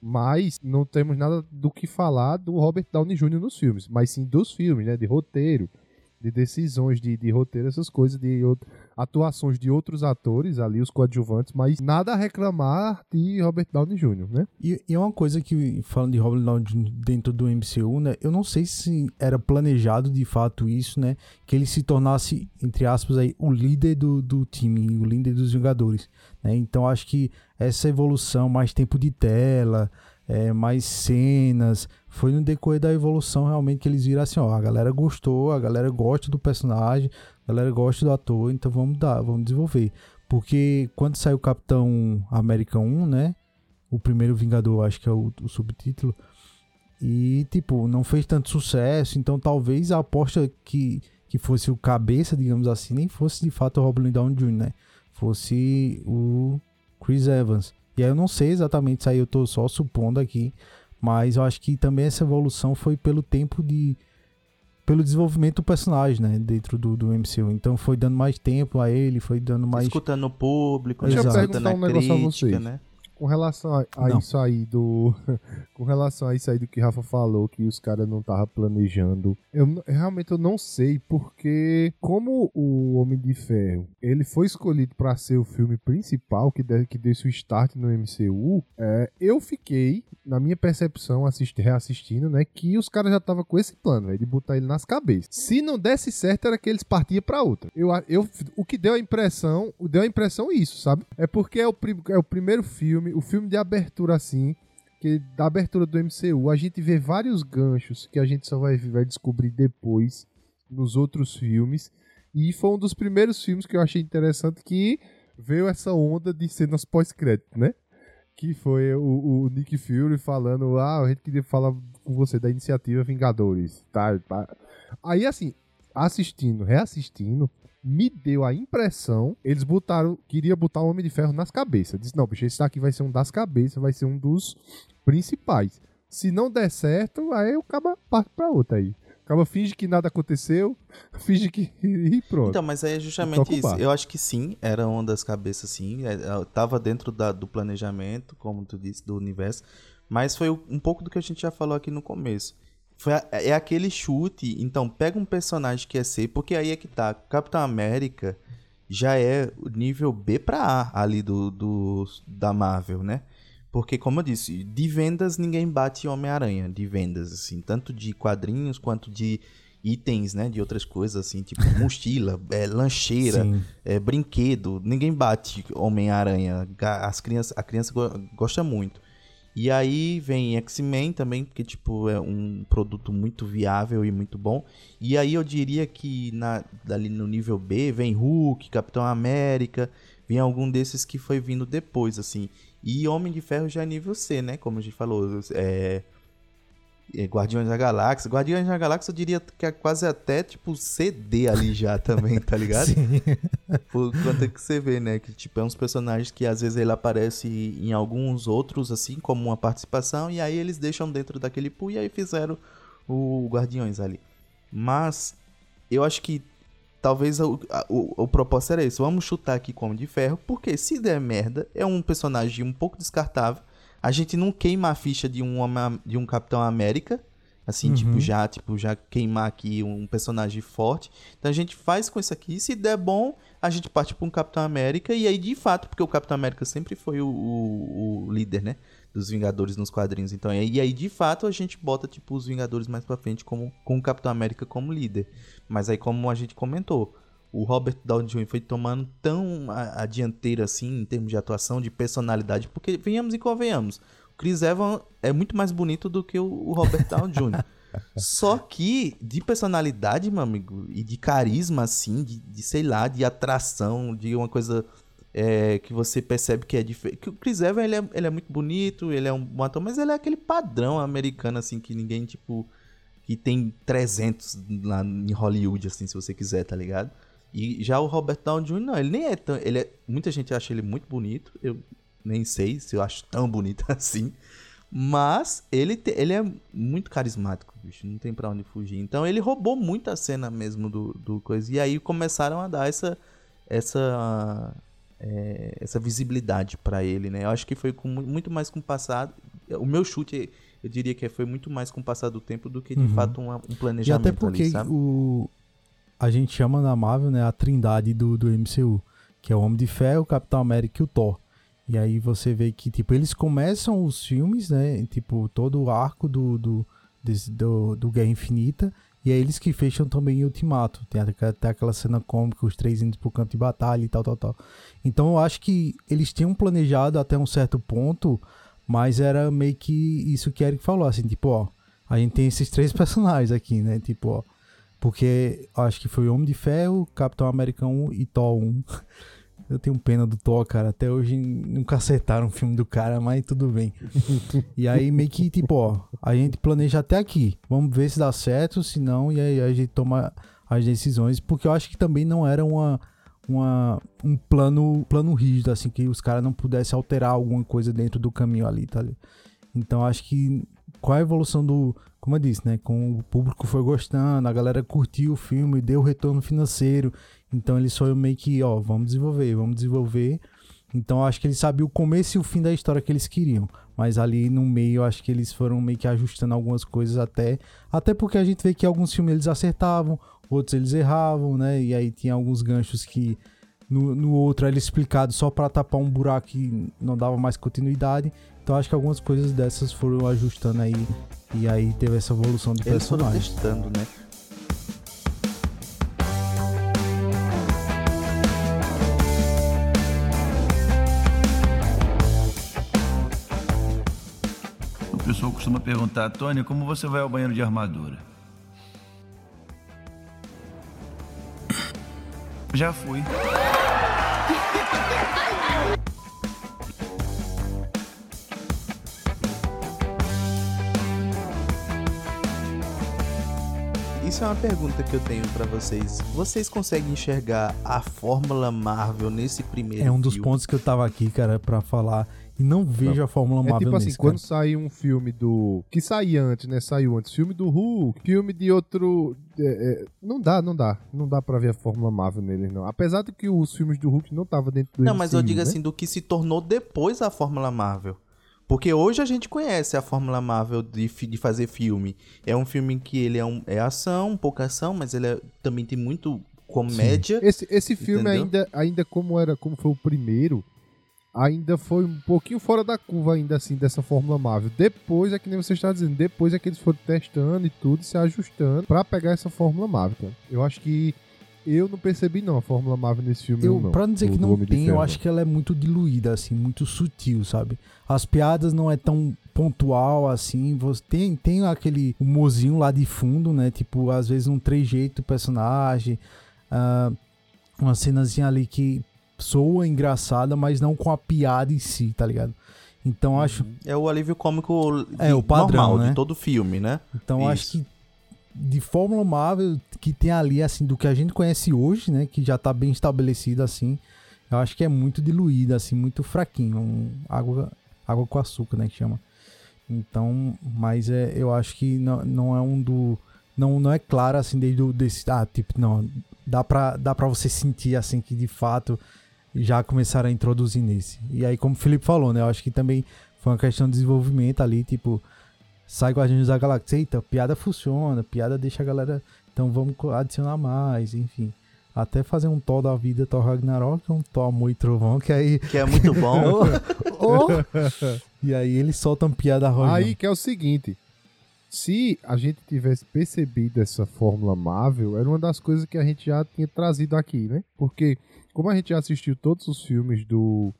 [SPEAKER 2] Mas não temos nada do que falar do Robert Downey Jr. nos filmes, mas sim dos filmes, né? De roteiro, de decisões de, de roteiro, essas coisas, de atuações de outros atores ali, os coadjuvantes, mas nada a reclamar de Robert Downey Jr., né?
[SPEAKER 1] E, e é uma coisa que, falando de Robert Downey Jr. dentro do MCU, né? Eu não sei se era planejado de fato isso, né? Que ele se tornasse, entre aspas, aí, o líder do, do time, o líder dos Vingadores. Né? Então acho que essa evolução, mais tempo de tela, é, mais cenas, foi no decorrer da evolução realmente que eles viram assim, ó, a galera gostou, a galera gosta do personagem, a galera gosta do ator, então vamos dar, vamos desenvolver. Porque quando saiu o Capitão América 1, né? O primeiro Vingador, acho que é o, o subtítulo. E, tipo, não fez tanto sucesso. Então, talvez a aposta que, que fosse o cabeça, digamos assim, nem fosse de fato o Robert Downey Jr., né? Fosse o Chris Evans. E aí eu não sei exatamente, isso aí eu tô só supondo aqui. Mas eu acho que também essa evolução foi pelo tempo de. Pelo desenvolvimento do personagem, né? Dentro do, do MCU. Então foi dando mais tempo a ele, foi dando mais.
[SPEAKER 3] Escutando o público,
[SPEAKER 1] Deixa eu
[SPEAKER 3] escutando
[SPEAKER 2] perguntar
[SPEAKER 3] a
[SPEAKER 2] um negócio a vocês.
[SPEAKER 3] né?
[SPEAKER 2] Com relação a, a isso aí do. com relação a isso aí do que Rafa falou, que os caras não estavam planejando. Eu realmente eu não sei, porque como o Homem de Ferro ele foi escolhido pra ser o filme principal que, de, que desse o start no MCU, é, eu fiquei, na minha percepção, assisti, reassistindo, né, que os caras já estavam com esse plano, véio, de botar ele nas cabeças. Se não desse certo, era que eles partiam pra outra. Eu, eu, o que deu a impressão, deu a impressão isso, sabe? É porque é o, é o primeiro filme, o filme de abertura assim, que da abertura do MCU, a gente vê vários ganchos que a gente só vai, vai descobrir depois nos outros filmes. E foi um dos primeiros filmes que eu achei interessante que veio essa onda de cenas pós-crédito, né? Que foi o, o Nick Fury falando: Ah, a gente queria falar com você da iniciativa Vingadores. Tá. Aí, assim, assistindo, reassistindo, me deu a impressão, eles botaram, queria botar o Homem de Ferro nas cabeças. Disse, não, bicho, esse daqui vai ser um das cabeças, vai ser um dos principais. Se não der certo, aí o cara parte pra outra aí. O cara finge que nada aconteceu, finge que... e pronto.
[SPEAKER 3] Então, mas aí é justamente isso. Eu acho que sim, era uma das cabeças, sim. É, é, Tava dentro da- do planejamento, como tu disse, do universo. Mas foi um pouco do que a gente já falou aqui no começo. Foi é aquele chute, então pega um personagem que é C, porque aí é que tá. Capitão América já é o nível B pra A ali do, do da Marvel, né? Porque, como eu disse, de vendas ninguém bate Homem-Aranha, de vendas, assim, tanto de quadrinhos quanto de itens, né? De outras coisas, assim, tipo mochila, é, lancheira, é, brinquedo. Ninguém bate Homem-Aranha. As crianças, a criança go- gosta muito. E aí vem X-Men também, porque tipo é um produto muito viável e muito bom. E aí eu diria que na, ali no nível B vem Hulk, Capitão América, vem algum desses que foi vindo depois, assim. E Homem de Ferro já é nível C, né? Como a gente falou, é, é, Guardiões da Galáxia. Guardiões da Galáxia eu diria que é quase até tipo CD ali já também, tá ligado?
[SPEAKER 1] Sim.
[SPEAKER 3] Por quanto é que você vê, né? Que tipo, é uns personagens que às vezes ele aparece em alguns outros, assim, como uma participação, e aí eles deixam dentro daquele pool e aí fizeram o Guardiões ali. Mas eu acho que talvez o, o, o propósito era esse. Vamos chutar aqui como de ferro, porque se der merda, é um personagem um pouco descartável. A gente não queima a ficha de um, de um Capitão América. Assim,
[SPEAKER 1] Uhum.
[SPEAKER 3] tipo, já, tipo, já queimar aqui um personagem forte. Então a gente faz com isso aqui. Se der bom, a gente parte para um Capitão América. E aí, de fato, porque o Capitão América sempre foi o, o- o líder, né? Dos Vingadores nos quadrinhos. Então, e aí, de fato, a gente bota, tipo, os Vingadores mais pra frente como, com o Capitão América como líder. Mas aí, como a gente comentou, o Robert Downey Jr. foi tomando tão a, a, dianteira assim em termos de atuação, de personalidade, porque venhamos e convenhamos, o Chris Evans é muito mais bonito do que o, o Robert Downey Jr. Só que de personalidade, meu amigo, e de carisma assim, de, de sei lá, de atração, de uma coisa é, que você percebe que é diferente. O Chris Evans, ele é, ele é muito bonito, ele é um ator, mas ele é aquele padrão americano assim que ninguém tipo que tem 300 lá em Hollywood assim, se você quiser, tá ligado? E já o Robert Downey Jr., não, ele nem é tão. Ele é, muita gente acha ele muito bonito. Eu nem sei se eu acho tão bonito assim. Mas ele, te, ele é muito carismático, bicho. Não tem pra onde fugir. Então ele roubou muito a cena mesmo do, do coisa. E aí começaram a dar essa. Essa. É, essa visibilidade para ele, né? Eu acho que foi com, muito mais com o passado. O meu chute, eu diria que foi muito mais com o passar do tempo do que de uhum. fato um, um planejamento.
[SPEAKER 1] E até porque ali, o, a gente chama na Marvel, né, a trindade do, do MCU, que é o Homem de Ferro, o Capitão América e o Thor. E aí você vê que, tipo, eles começam os filmes, né, tipo, todo o arco do, do, desse, do, do Guerra Infinita, e é eles que fecham também o Ultimato. Tem até, aquela cena cômica, os três indo pro campo de batalha e tal, tal, tal. Então eu acho que eles tinham planejado até um certo ponto, mas era meio que isso que Eric falou, assim, tipo, ó, a gente tem esses três personagens aqui, né, tipo, ó, porque acho que foi Homem de Ferro, Capitão América 1 e Thor 1. Eu tenho pena do Thor, cara. Até hoje nunca acertaram o filme do cara, mas tudo bem. e aí meio que, tipo, ó, a gente planeja até aqui. Vamos ver se dá certo, se não, e aí a gente toma as decisões. Porque eu acho que também não era uma, uma, um plano, plano rígido, assim, que os caras não pudessem alterar alguma coisa dentro do caminho ali, tá ali. Então acho que qual a evolução do, como eu disse, né? Com o público foi gostando, a galera curtiu o filme, deu retorno financeiro. Então eles foram meio que, ó, vamos desenvolver, vamos desenvolver. Então acho que eles sabiam o começo e o fim da história que eles queriam. Mas ali no meio acho que eles foram meio que ajustando algumas coisas até. Até porque a gente vê que alguns filmes eles acertavam, outros eles erravam, né? E aí tinha alguns ganchos que no, no outro era explicado só para tapar um buraco que não dava mais continuidade. Então acho que algumas coisas dessas foram ajustando aí e aí teve essa evolução de
[SPEAKER 3] Eles
[SPEAKER 1] personagem.
[SPEAKER 3] Eles foram testando, né?
[SPEAKER 4] Pessoal costuma perguntar, Tony, como você vai ao banheiro de armadura? Já fui.
[SPEAKER 3] Isso é uma pergunta que eu tenho para vocês. Vocês conseguem enxergar a Fórmula Marvel nesse primeiro
[SPEAKER 1] É um dos pontos que eu tava aqui, cara, para falar. E não vejo não. a Fórmula Marvel. É
[SPEAKER 2] tipo assim,
[SPEAKER 1] nesse,
[SPEAKER 2] quando sai um filme do. Que saía antes, né? Saiu antes. Filme do Hulk, filme de outro. É, é... não dá, não dá. Não dá pra ver a Fórmula Marvel neles, não. Apesar de que os filmes do Hulk não estavam dentro do
[SPEAKER 3] Não, MCU, mas eu digo né? assim, do que se tornou depois a Fórmula Marvel. Porque hoje a gente conhece a Fórmula Marvel de, de fazer filme. É um filme que ele é, um, é ação, um pouco ação, mas ele é, também tem muito comédia.
[SPEAKER 2] Sim. Esse, esse filme ainda, ainda como era, como foi o primeiro, ainda foi um pouquinho fora da curva ainda assim dessa Fórmula Marvel. Depois é que nem você está dizendo, depois é que eles foram testando e tudo, se ajustando para pegar essa Fórmula Marvel. Eu acho que eu não percebi não a Fórmula Marvel nesse filme.
[SPEAKER 1] Eu,
[SPEAKER 2] não,
[SPEAKER 1] pra não dizer que não tem, eu acho que ela é muito diluída, assim, muito sutil, sabe? As piadas não é tão pontual assim, você tem, tem aquele humorzinho lá de fundo, né? Tipo, às vezes um trejeito do personagem, uh, uma cenazinha ali que soa engraçada, mas não com a piada em si, tá ligado? Então acho.
[SPEAKER 3] É o alívio cômico é, o padrão, normal, né? de todo filme, né?
[SPEAKER 1] Então Isso. acho que de Fórmula Marvel que tem ali, assim, do que a gente conhece hoje, né? Que já tá bem estabelecido, assim. Eu acho que é muito diluído, assim, muito fraquinho. Um, água, água com açúcar, né? Que chama. Então, mas é, eu acho que não, não é um do. Não, não é claro, assim, desde o, desse. Ah, tipo, não. Dá pra, dá pra você sentir, assim, que de fato já começaram a introduzir nesse. E aí, como o Felipe falou, né? Eu acho que também foi uma questão de desenvolvimento ali, tipo sai Guardiões da Galáxia. Eita, piada funciona, piada deixa a galera. Então vamos adicionar mais, enfim. Até fazer um Thor da vida, Thor Ragnarok, um Thor Amor e Trovão, que aí.
[SPEAKER 3] Que é muito bom.
[SPEAKER 1] oh, oh. E aí eles soltam piada roja.
[SPEAKER 2] Aí que é o seguinte. se a gente tivesse percebido essa fórmula Marvel, era uma das coisas que a gente já tinha trazido aqui, né? Porque, como a gente já assistiu todos os filmes do,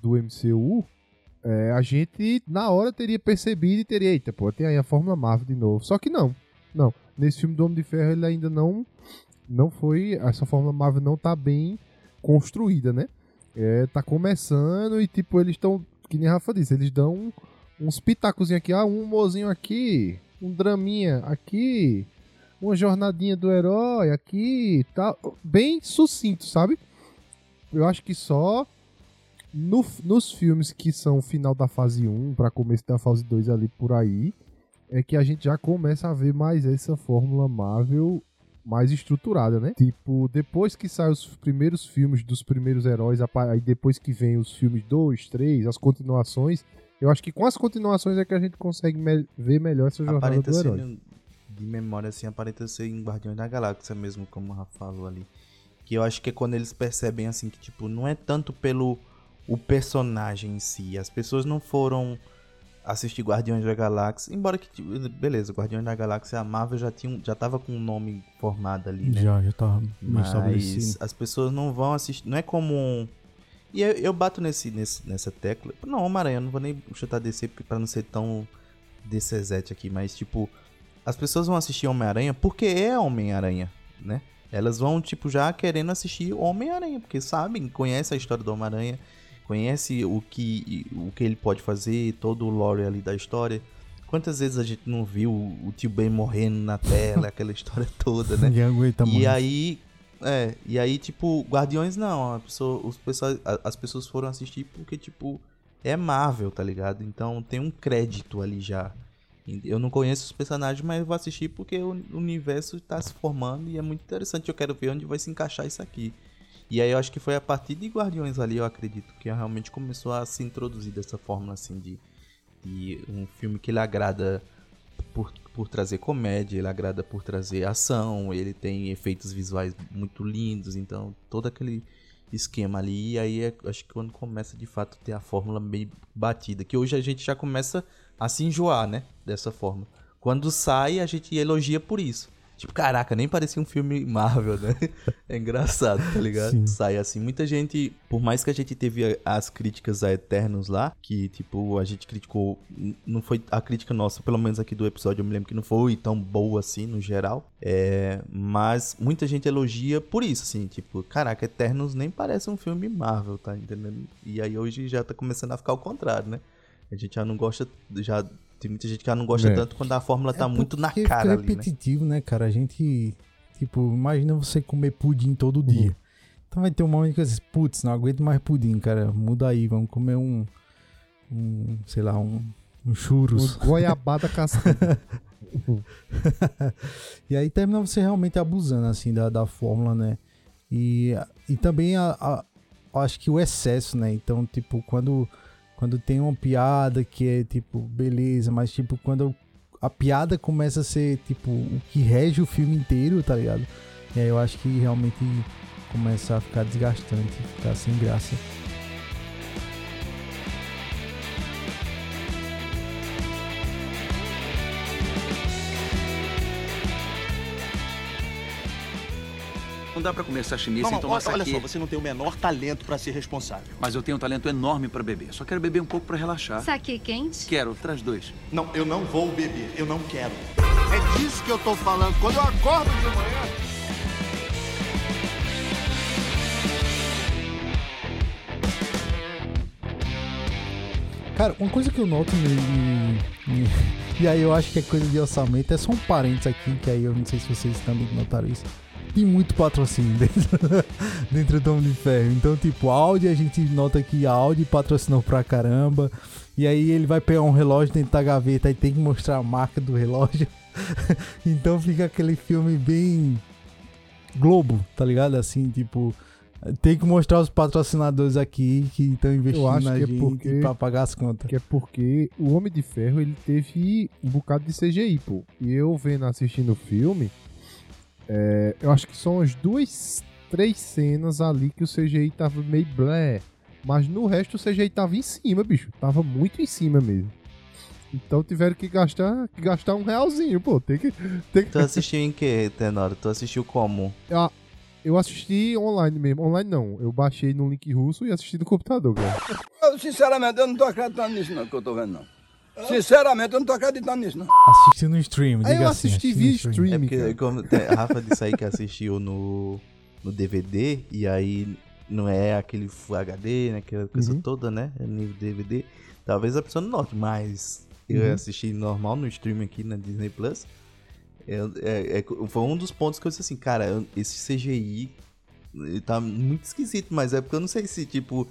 [SPEAKER 2] do MCU, é, a gente na hora teria percebido e teria, eita, pô, tem aí a fórmula Marvel de novo. Só que não, não. Nesse filme do Homem de Ferro ele ainda não, não foi, essa fórmula Marvel não tá bem construída, né? É, tá começando e tipo, eles estão, que nem a Rafa disse, eles dão uns pitacozinhos aqui, ah, um humorzinho aqui, um draminha aqui, uma jornadinha do herói aqui, tá bem sucinto, sabe? Eu acho que só no, nos filmes que são final da fase 1 para começo da fase 2 ali por aí, é que a gente já começa a ver mais essa fórmula Marvel mais estruturada, né? Tipo, depois que saem os primeiros filmes dos primeiros heróis, aí depois que vem os filmes 2, 3, as continuações, eu acho que com as continuações é que a gente consegue me ver melhor essa jornada do herói.
[SPEAKER 3] De memória, assim, aparenta ser em Guardiões da Galáxia mesmo, como o Rafa falou ali. Que eu acho que é quando eles percebem, assim, que, tipo, não é tanto pelo o personagem em si. As pessoas não foram assistir Guardiões da Galáxia, embora que, tipo, beleza, Guardiões da Galáxia, a Marvel já, tinha, já tava com um nome formado ali, né?
[SPEAKER 1] Já, já tava
[SPEAKER 3] Mas as pessoas não vão assistir, não é como um e eu, eu bato nesse, nesse, nessa tecla. Não, Homem-Aranha, não vou nem chutar DC pra não ser tão DCZ aqui, mas tipo, as pessoas vão assistir Homem-Aranha porque é Homem-Aranha, né? Elas vão, tipo, já querendo assistir Homem-Aranha, porque sabem, conhecem a história do Homem-Aranha, conhece o que, o que ele pode fazer, todo o lore ali da história. Quantas vezes a gente não viu o tio Ben morrendo na tela, aquela história toda, né? E aí, é, e aí, tipo, Guardiões não. Pessoa, os pessoas, as pessoas foram assistir porque, tipo, é Marvel, tá ligado? Então tem um crédito ali já. Eu não conheço os personagens, mas vou assistir porque o universo está se formando e é muito interessante. Eu quero ver onde vai se encaixar isso aqui. E aí eu acho que foi a partir de Guardiões ali, eu acredito, que realmente começou a se introduzir dessa forma assim de, de um filme que ele agrada por, por trazer comédia, ele agrada por trazer ação, ele tem efeitos visuais muito lindos, então todo aquele esquema ali, e aí é, acho que quando começa de fato ter a fórmula meio batida, que hoje a gente já começa a se enjoar, né, dessa forma. Quando sai, a gente elogia por isso. Tipo, caraca, nem parecia um filme Marvel, né? É engraçado, tá ligado? Sim. Sai assim. Muita gente, por mais que a gente teve as críticas a Eternos lá, que, tipo, a gente criticou. Não foi a crítica nossa, pelo menos aqui do episódio, eu me lembro que não foi tão boa assim, no geral. É, mas muita gente elogia por isso, assim, tipo, caraca, Eternos nem parece um filme Marvel, tá entendendo? E aí hoje já tá começando a ficar ao contrário, né? A gente já não gosta, já tem muita gente que não gosta é. tanto quando a fórmula tá é muito na cara ali,
[SPEAKER 1] repetitivo, né? né, cara? A gente, tipo, imagina você comer pudim todo dia. Uhum. Então vai ter um momento que você diz, putz, não aguento mais pudim, cara. Muda aí, vamos comer um, um sei lá, um, um churros.
[SPEAKER 2] Um goiabada cascada.
[SPEAKER 1] e aí termina você realmente abusando, assim, da, da fórmula, né? E, e também, a, a, acho que o excesso, né? Então, tipo, quando quando tem uma piada que é tipo, beleza, mas tipo, quando a piada começa a ser tipo o que rege o filme inteiro, tá ligado? E aí eu acho que realmente começa a ficar desgastante, ficar sem graça.
[SPEAKER 5] Dá para comer sashimi não, sem tomar
[SPEAKER 6] olha, olha só, você não tem o menor talento para ser responsável.
[SPEAKER 5] Mas eu tenho um talento enorme para beber. Só quero beber um pouco para relaxar.
[SPEAKER 7] Saque quente?
[SPEAKER 5] Quero, traz dois.
[SPEAKER 6] Não, eu não vou beber. Eu não quero. É disso que eu tô falando. Quando eu acordo de manhã,
[SPEAKER 1] Cara, uma coisa que eu noto e aí eu acho que é coisa de orçamento, é só um parênteses aqui, que aí eu não sei se vocês também notaram isso tem muito patrocínio dentro, dentro do Homem de Ferro. Então, tipo, Audi, a gente nota que a Audi patrocinou pra caramba. E aí ele vai pegar um relógio dentro da gaveta e tem que mostrar a marca do relógio. então fica aquele filme bem Globo, tá ligado? Assim, tipo, tem que mostrar os patrocinadores aqui que estão investindo na é gente porque, pra pagar as contas.
[SPEAKER 2] Que é porque o Homem de Ferro ele teve um bocado de CGI, pô. E eu vendo assistindo o filme, é, eu acho que são as duas, três cenas ali que o CGI tava meio blé. Mas no resto o CGI tava em cima, bicho. Tava muito em cima mesmo. Então tiveram que gastar, que gastar um realzinho, pô. Tem que. Tem que...
[SPEAKER 3] Tu assistiu em que, Tenora? Tu assistiu como?
[SPEAKER 2] Ah, eu assisti online mesmo. Online não. Eu baixei no link russo e assisti no computador, cara.
[SPEAKER 7] Eu, sinceramente, eu não tô acreditando nisso não, que eu tô vendo, não. Sinceramente, eu não tô acreditando nisso, não.
[SPEAKER 1] Assisti no stream,
[SPEAKER 2] Aí
[SPEAKER 1] diga
[SPEAKER 2] eu
[SPEAKER 1] assim,
[SPEAKER 2] assisti via
[SPEAKER 1] stream.
[SPEAKER 2] stream,
[SPEAKER 3] É porque
[SPEAKER 2] cara.
[SPEAKER 3] como tem- a Rafa disse aí que assistiu no, no DVD, e aí não é aquele Full HD, né? Aquela coisa
[SPEAKER 2] Uhum.
[SPEAKER 3] toda, né? É nível DVD. Talvez a pessoa não note, mas eu
[SPEAKER 2] Uhum.
[SPEAKER 3] assisti normal no stream aqui na Disney Plus. Eu- é- é- foi um dos pontos que eu disse assim, cara, esse CGI ele tá muito esquisito, mas é porque eu não sei se, tipo.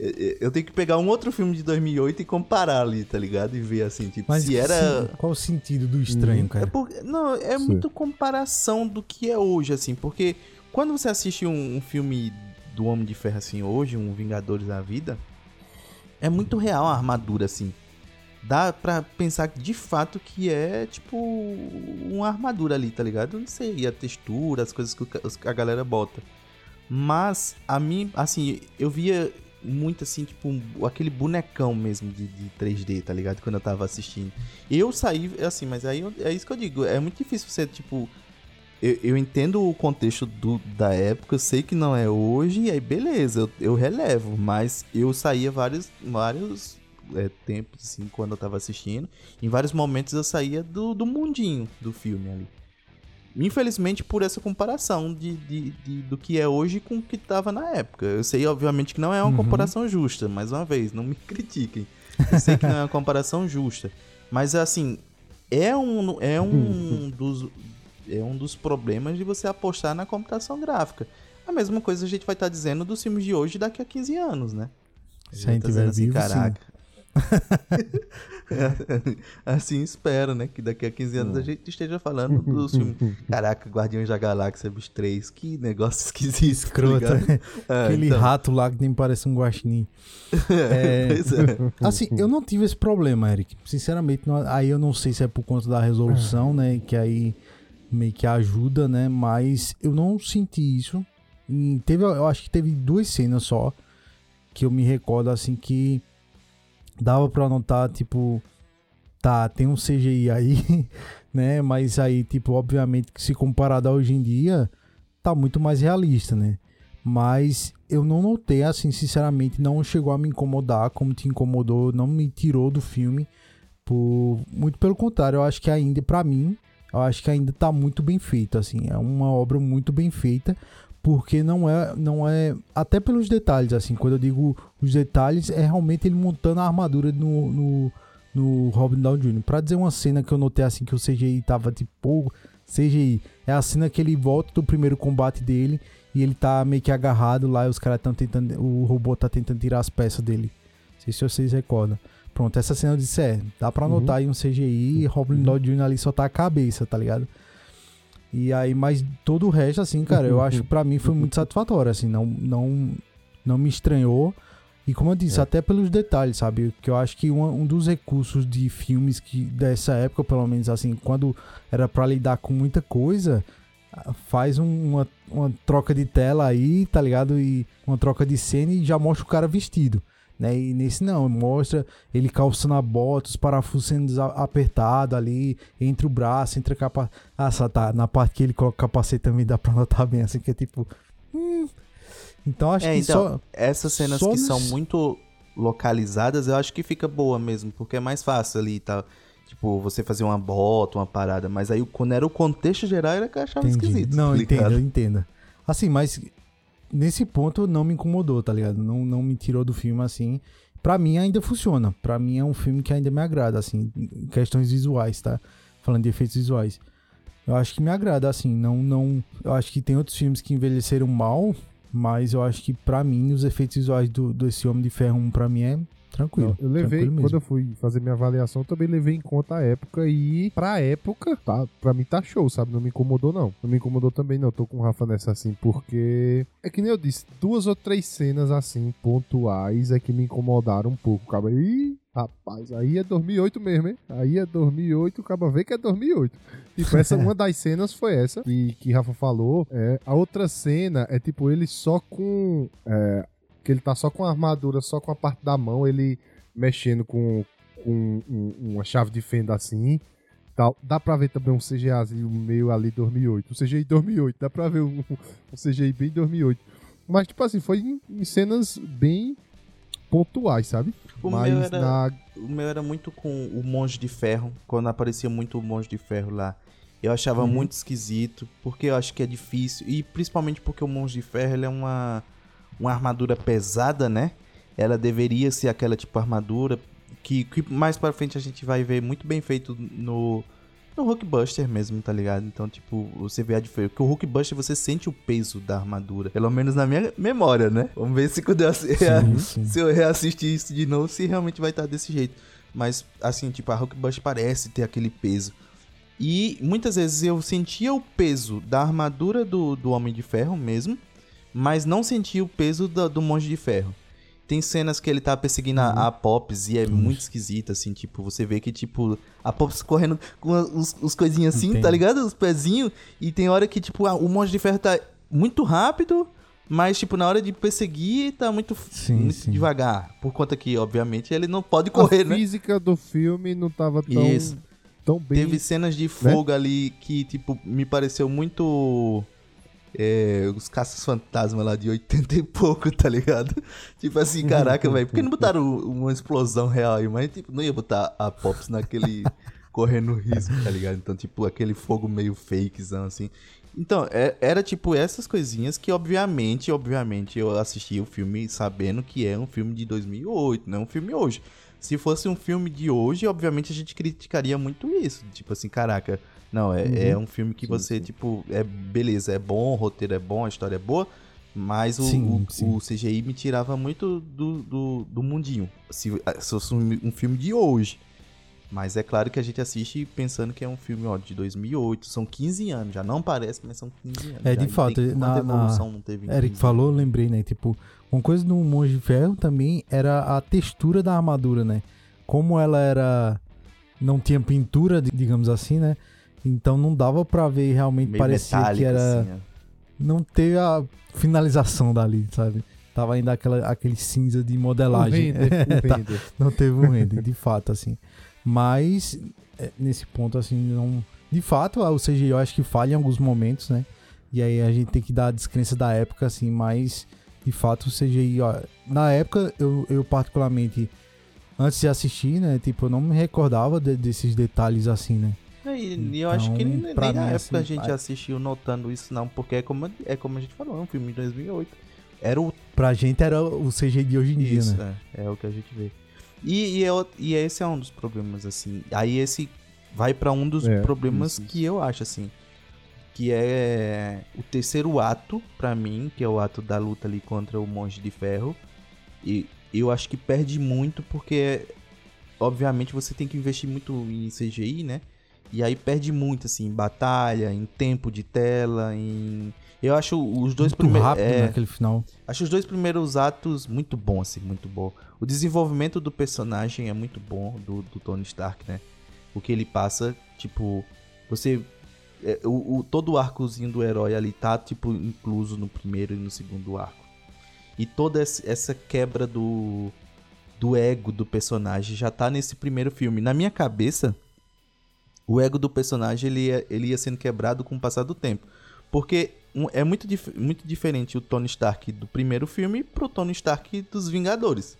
[SPEAKER 3] É- é- Eu tenho que pegar um outro filme de 2008 e comparar ali, tá ligado? E ver assim, tipo,
[SPEAKER 1] Mas
[SPEAKER 3] se era.
[SPEAKER 1] sim, qual o sentido do estranho,
[SPEAKER 3] É
[SPEAKER 1] cara?
[SPEAKER 3] porque, não, é
[SPEAKER 2] Sim.
[SPEAKER 3] muito comparação do que é hoje, assim, porque quando você assiste um, um filme do Homem de Ferro, assim, hoje, um Vingadores da Vida, é muito real a armadura, assim. Dá pra pensar de fato que é, tipo, uma armadura ali, tá ligado? Eu não sei, a textura, as coisas que a galera bota. Mas, a mim, assim, eu via muito, assim, tipo, um- aquele bonecão mesmo de, de 3D, tá ligado? Quando eu tava assistindo. Eu saí, assim, mas aí eu- é isso que eu digo. É muito difícil você, tipo. Eu, eu entendo o contexto do, da época, eu sei que não é hoje, e aí beleza, eu, eu relevo. Mas eu saía vários, vários é, tempos, assim, quando eu tava assistindo. Em vários momentos eu saía do, do mundinho do filme ali. Infelizmente, por essa comparação de, de, de- do que é hoje com o que tava na época. Eu sei, obviamente, que não é uma
[SPEAKER 1] Uhum.
[SPEAKER 3] comparação justa, mais uma vez, não me critiquem. Eu sei que não é uma comparação justa. Mas, assim, é um, é um, dos, é um dos problemas de você apostar na computação gráfica. A mesma coisa a gente vai estar dizendo dos filmes de hoje daqui a 15 anos, né?
[SPEAKER 1] Se a gente
[SPEAKER 3] Tá dizendo
[SPEAKER 1] vivo, sim.
[SPEAKER 3] assim espero, né? Que daqui a 15 anos a gente esteja falando dos filmes. Caraca, Guardiões da Galáxia, bicho 3, que negócio esquisito.
[SPEAKER 1] Escroto,
[SPEAKER 3] tá ligado?
[SPEAKER 1] né?
[SPEAKER 3] É,
[SPEAKER 1] Aquele
[SPEAKER 3] então,
[SPEAKER 1] rato lá que nem parece um guaxinim. É,
[SPEAKER 3] pois é.
[SPEAKER 1] Assim, eu não tive esse problema, Eric. Sinceramente, não- aí eu não sei se é por conta da resolução, né? Que aí meio que ajuda, né? Mas eu não senti isso. E teve, eu acho que teve duas cenas só que eu me recordo, assim, que dava pra notar, tipo, tá, tem um CGI aí, né? Mas aí, tipo, obviamente que se comparado a hoje em dia, tá muito mais realista, né? Mas eu não notei, assim, sinceramente, não chegou a me incomodar como te incomodou, não me tirou do filme. Por... Muito pelo contrário, eu acho que ainda, pra mim, eu acho que ainda tá muito bem feito, assim. É uma obra muito bem feita, porque não é, não é, até pelos detalhes, assim, quando eu digo os detalhes, é realmente ele montando a armadura no, no, no Robin Downey Jr. Pra dizer uma cena que eu notei, assim, que o CGI tava tipo, CGI, é a cena que ele volta do primeiro combate dele e ele tá meio que agarrado lá e os caras estão tentando, o robô tá tentando tirar as peças dele. Não sei se vocês recordam. Pronto, essa cena eu disse, é, dá pra notar aí um CGI e Robin Downey Jr. ali só tá a cabeça, tá ligado? E aí, mas todo o resto, assim, cara, eu acho que pra mim foi muito satisfatório, assim, não, não, não me estranhou. E como eu disse, até pelos detalhes, sabe? Que eu acho que um, um dos recursos de filmes que dessa época, pelo menos assim, quando era pra lidar com muita coisa, ah, faz um- uma, uma troca de tela aí, tá ligado? E uma troca de cena e já mostra o cara vestido. Né? E nesse não, mostra ele calçando a bota, os parafusos sendo desa- apertado ali, entre o braço, entre a capa. Ah, só tá. Na parte que ele coloca o capacete também dá pra notar bem, assim, que é tipo. hum. Então acho
[SPEAKER 3] É,
[SPEAKER 1] que
[SPEAKER 3] então,
[SPEAKER 1] só.
[SPEAKER 3] essas cenas
[SPEAKER 1] só
[SPEAKER 3] que são
[SPEAKER 1] nesse-
[SPEAKER 3] muito localizadas, eu acho que fica boa mesmo, porque é mais fácil ali e tal. Tipo, você fazer uma bota, uma parada. Mas aí, quando era o contexto geral, era que eu achava
[SPEAKER 1] Entendi.
[SPEAKER 3] esquisito.
[SPEAKER 1] Não,
[SPEAKER 3] tá
[SPEAKER 1] eu entendo. Assim, mas nesse ponto não me incomodou, tá ligado? Não, não me tirou do filme assim. Pra mim ainda funciona. Pra mim é um filme que ainda me agrada, assim, questões visuais, tá? Falando de efeitos visuais. Eu acho que me agrada, assim, não, não... Eu acho que tem outros filmes que envelheceram mal, mas eu acho que pra mim os efeitos visuais do, desse Homem de Ferro 1 pra mim é tranquilo.
[SPEAKER 2] Eu levei, quando eu fui fazer minha avaliação, eu também levei em conta a época e pra época, tá, pra mim tá show, sabe? Não me incomodou, não. Não me incomodou também, não. Tô com o Rafa nessa assim, porque. É que nem eu disse, duas ou três cenas assim, pontuais, é que me incomodaram um pouco. Acaba Ih, rapaz, aí é 2008 mesmo, hein? Aí é 2008, acaba ver que é 2008. Tipo, essa, uma das cenas foi essa, que, que Rafa falou. É, a outra cena é tipo ele só com. É, que ele tá só com a armadura, só com a parte da mão, ele mexendo com, com um- uma chave de fenda assim. Tal. Dá pra ver também um CGAzinho meio ali 2008. Um CGI 2008. Dá pra ver um, um CGI bem 2008. Mas, tipo assim, foi em, em cenas bem pontuais, sabe?
[SPEAKER 3] O
[SPEAKER 2] Mas
[SPEAKER 3] meu era-
[SPEAKER 2] na
[SPEAKER 3] O meu era muito com o Monge de Ferro, quando aparecia muito o Monge de Ferro lá. Eu achava
[SPEAKER 2] Uhum.
[SPEAKER 3] muito esquisito, porque eu acho que é difícil, e principalmente porque o Monge de Ferro ele é uma, uma armadura pesada, né? Ela deveria ser aquela tipo armadura que, que mais pra frente a gente vai ver muito bem feito no, no Hulkbuster mesmo, tá ligado? Então, tipo, você vê a diferença. Porque o Hulkbuster você sente o peso da armadura, pelo menos na minha memória, né? Vamos ver se quando eu,
[SPEAKER 1] Sim, sim.
[SPEAKER 3] se eu reassistir isso de novo, se realmente vai estar desse jeito. Mas, assim, tipo, a Hulkbuster parece ter aquele peso. E muitas vezes eu sentia o peso da armadura do, do Homem de Ferro mesmo, mas não sentia o peso da- do Monge de Ferro. Tem cenas que ele tá perseguindo a, a Pops e é muito esquisito, assim, tipo, você vê que, tipo, a Pops correndo com os, os coisinhos assim,
[SPEAKER 1] Entendo.
[SPEAKER 3] tá ligado? Os pezinhos, e tem hora que, tipo, a- o Monge de Ferro tá muito rápido, mas, tipo, na hora de perseguir, tá muito,
[SPEAKER 1] Sim,
[SPEAKER 3] muito
[SPEAKER 1] sim.
[SPEAKER 3] devagar. Por conta que, obviamente, ele não pode correr,
[SPEAKER 2] a
[SPEAKER 3] né?
[SPEAKER 2] física do filme não tava tão,
[SPEAKER 3] Isso.
[SPEAKER 2] tão bem.
[SPEAKER 3] Teve cenas de fogo ali que, tipo, me pareceu muito. É, os caças fantasma lá de 80 e pouco, tá ligado? Tipo assim, caraca, velho, por que não botaram uma explosão real aí? Mas, tipo, não ia botar a Pops naquele. correndo risco, tá ligado? Então, tipo, aquele fogo meio fakezão, assim. Então, é- era tipo essas coisinhas que, obviamente, obviamente, eu assisti o filme sabendo que é um filme de 2008, não é um filme hoje. Se fosse um filme de hoje, obviamente a gente criticaria muito isso. Tipo assim, caraca, não, é, é um filme que você, tipo, é beleza, é bom, o roteiro é bom, a história é boa, mas o,
[SPEAKER 1] Sim,
[SPEAKER 3] o,
[SPEAKER 1] sim.
[SPEAKER 3] o CGI me tirava muito do, do, do mundinho. Se, se fosse um, um filme de hoje. Mas é claro que a gente assiste pensando que é um filme ó, de 2008, são 15 anos, já não parece, mas são 15 anos.
[SPEAKER 1] É,
[SPEAKER 3] já.
[SPEAKER 1] de
[SPEAKER 3] E
[SPEAKER 1] fato, na-
[SPEAKER 3] evolução não teve
[SPEAKER 1] Eric
[SPEAKER 3] 15
[SPEAKER 1] falou, lembrei, né? Tipo, uma coisa do Monge de Ferro também era a textura da armadura, né? Como ela era. Não tinha pintura, di- digamos assim, né? Então não dava pra ver realmente,
[SPEAKER 3] Meio
[SPEAKER 1] parecia que era.
[SPEAKER 3] assim, ó.
[SPEAKER 1] Não teve a finalização dali, sabe? Tava ainda aquela, aquele cinza de modelagem.
[SPEAKER 2] render, o
[SPEAKER 1] Tá.
[SPEAKER 2] render.
[SPEAKER 1] Não teve um render, de fato, assim. Mas, é, nesse ponto, assim, não. De fato, o CGI eu acho que falha em alguns momentos, né? E aí a gente tem que dar a descrença da época, assim, mas de fato o CGI, ó, na época eu, eu particularmente, antes de assistir, né? Tipo, eu não me recordava de- desses detalhes assim, né?
[SPEAKER 3] E, eu acho que
[SPEAKER 1] Então,
[SPEAKER 3] nem,
[SPEAKER 1] pra
[SPEAKER 3] nem na época
[SPEAKER 1] assim,
[SPEAKER 3] a gente
[SPEAKER 1] vai-
[SPEAKER 3] assistiu notando isso, não, porque é como, é como a gente falou, é um filme de 2008. Era o
[SPEAKER 1] Pra gente era o CGI de hoje em dia,
[SPEAKER 3] Isso,
[SPEAKER 1] né?
[SPEAKER 3] é, é o que a gente vê. E, e, é e esse é um dos problemas, assim. Aí esse vai pra um dos
[SPEAKER 2] É,
[SPEAKER 3] problemas
[SPEAKER 2] isso,
[SPEAKER 3] que eu acho, assim. Que é o terceiro ato, pra mim, que é o ato da luta ali contra o Monge de Ferro. E eu acho que perde muito porque, obviamente, você tem que investir muito em CGI, né? E aí perde muito, assim, em batalha, em tempo de tela, em... Eu acho os dois primeiros...
[SPEAKER 1] rápido
[SPEAKER 3] é,
[SPEAKER 1] naquele final.
[SPEAKER 3] Acho os dois primeiros atos muito bom, assim, muito bom. O desenvolvimento do personagem é muito bom, do, do Tony Stark, né? O que ele passa, tipo, você. é, o, o- todo o arcozinho do herói ali tá, tipo, incluso no primeiro e no segundo arco. E toda essa essa quebra do, do ego do personagem já tá nesse primeiro filme. Na minha cabeça, o ego do personagem ele ia, ele ia sendo quebrado com o passar do tempo. Porque é muito, dif- muito diferente o Tony Stark do primeiro filme pro Tony Stark dos Vingadores.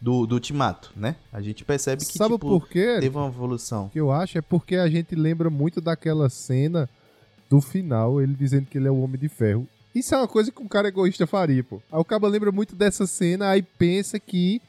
[SPEAKER 3] Do, do Ultimato, né? A gente percebe que
[SPEAKER 2] Sabe
[SPEAKER 3] tipo,
[SPEAKER 2] por quê?
[SPEAKER 3] teve uma evolução.
[SPEAKER 2] que eu acho é porque a gente lembra muito daquela cena do final, ele dizendo que ele é o Homem de Ferro. Isso é uma coisa que um cara egoísta faria, pô. Aí o cara lembra muito dessa cena, aí pensa que.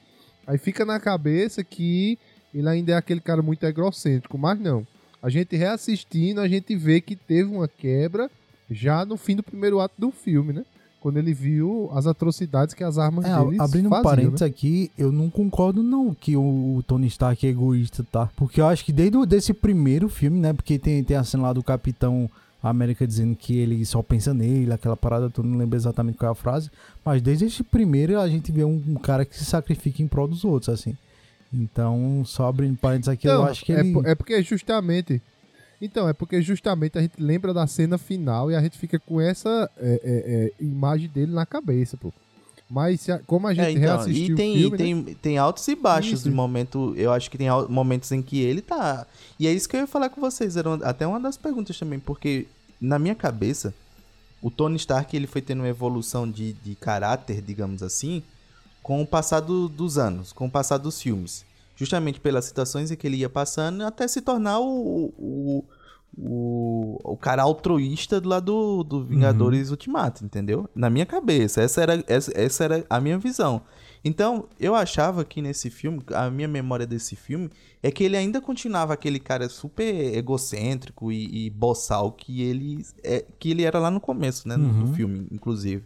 [SPEAKER 2] Aí fica na cabeça que ele ainda é aquele cara muito egocêntrico, mas não. A gente reassistindo, a gente vê que teve uma quebra já no fim do primeiro ato do filme, né? Quando ele viu as atrocidades que as armas
[SPEAKER 1] É, abrindo um
[SPEAKER 2] faziam,
[SPEAKER 1] parênteses
[SPEAKER 2] né?
[SPEAKER 1] aqui, eu não concordo não que o, o Tony Stark é egoísta, tá? Porque eu acho que desde o, desse primeiro filme, né? Porque tem, tem a cena lá do Capitão América dizendo que ele só pensa nele, aquela parada, tu não lembro exatamente qual é a frase. Mas desde esse primeiro a gente vê um, um cara que se sacrifica em prol dos outros, assim. Então, só abrindo parênteses aqui, eu
[SPEAKER 2] Não,
[SPEAKER 1] acho que
[SPEAKER 2] é,
[SPEAKER 1] ele...
[SPEAKER 2] é porque justamente. Então, é porque justamente a gente lembra da cena final e a gente fica com essa é, é, é, imagem dele na cabeça, pô. Mas se a- como a gente
[SPEAKER 3] É, então,
[SPEAKER 2] reassistiu
[SPEAKER 3] e tem,
[SPEAKER 2] o filme,
[SPEAKER 3] e tem,
[SPEAKER 2] né?
[SPEAKER 3] tem altos e baixos
[SPEAKER 2] Isso.
[SPEAKER 3] de momento. Eu acho que tem momentos em que ele tá. E é isso que eu ia falar com vocês. Era uma- até uma das perguntas também, porque na minha cabeça, o Tony Stark ele foi tendo uma evolução de, de caráter, digamos assim, com o passar do- dos anos, com o passar dos filmes. Justamente pelas situações em que ele ia passando, até se tornar o, o, o, o cara altruísta do lado do, do Vingadores Ultimato, entendeu? Na minha cabeça, essa era, essa, essa era a minha visão. Então, eu achava que nesse filme, a minha memória desse filme é que ele ainda continuava aquele cara super egocêntrico e, e boçal que ele, é, que ele era lá no começo, né?
[SPEAKER 1] Uhum.
[SPEAKER 3] Do filme, inclusive.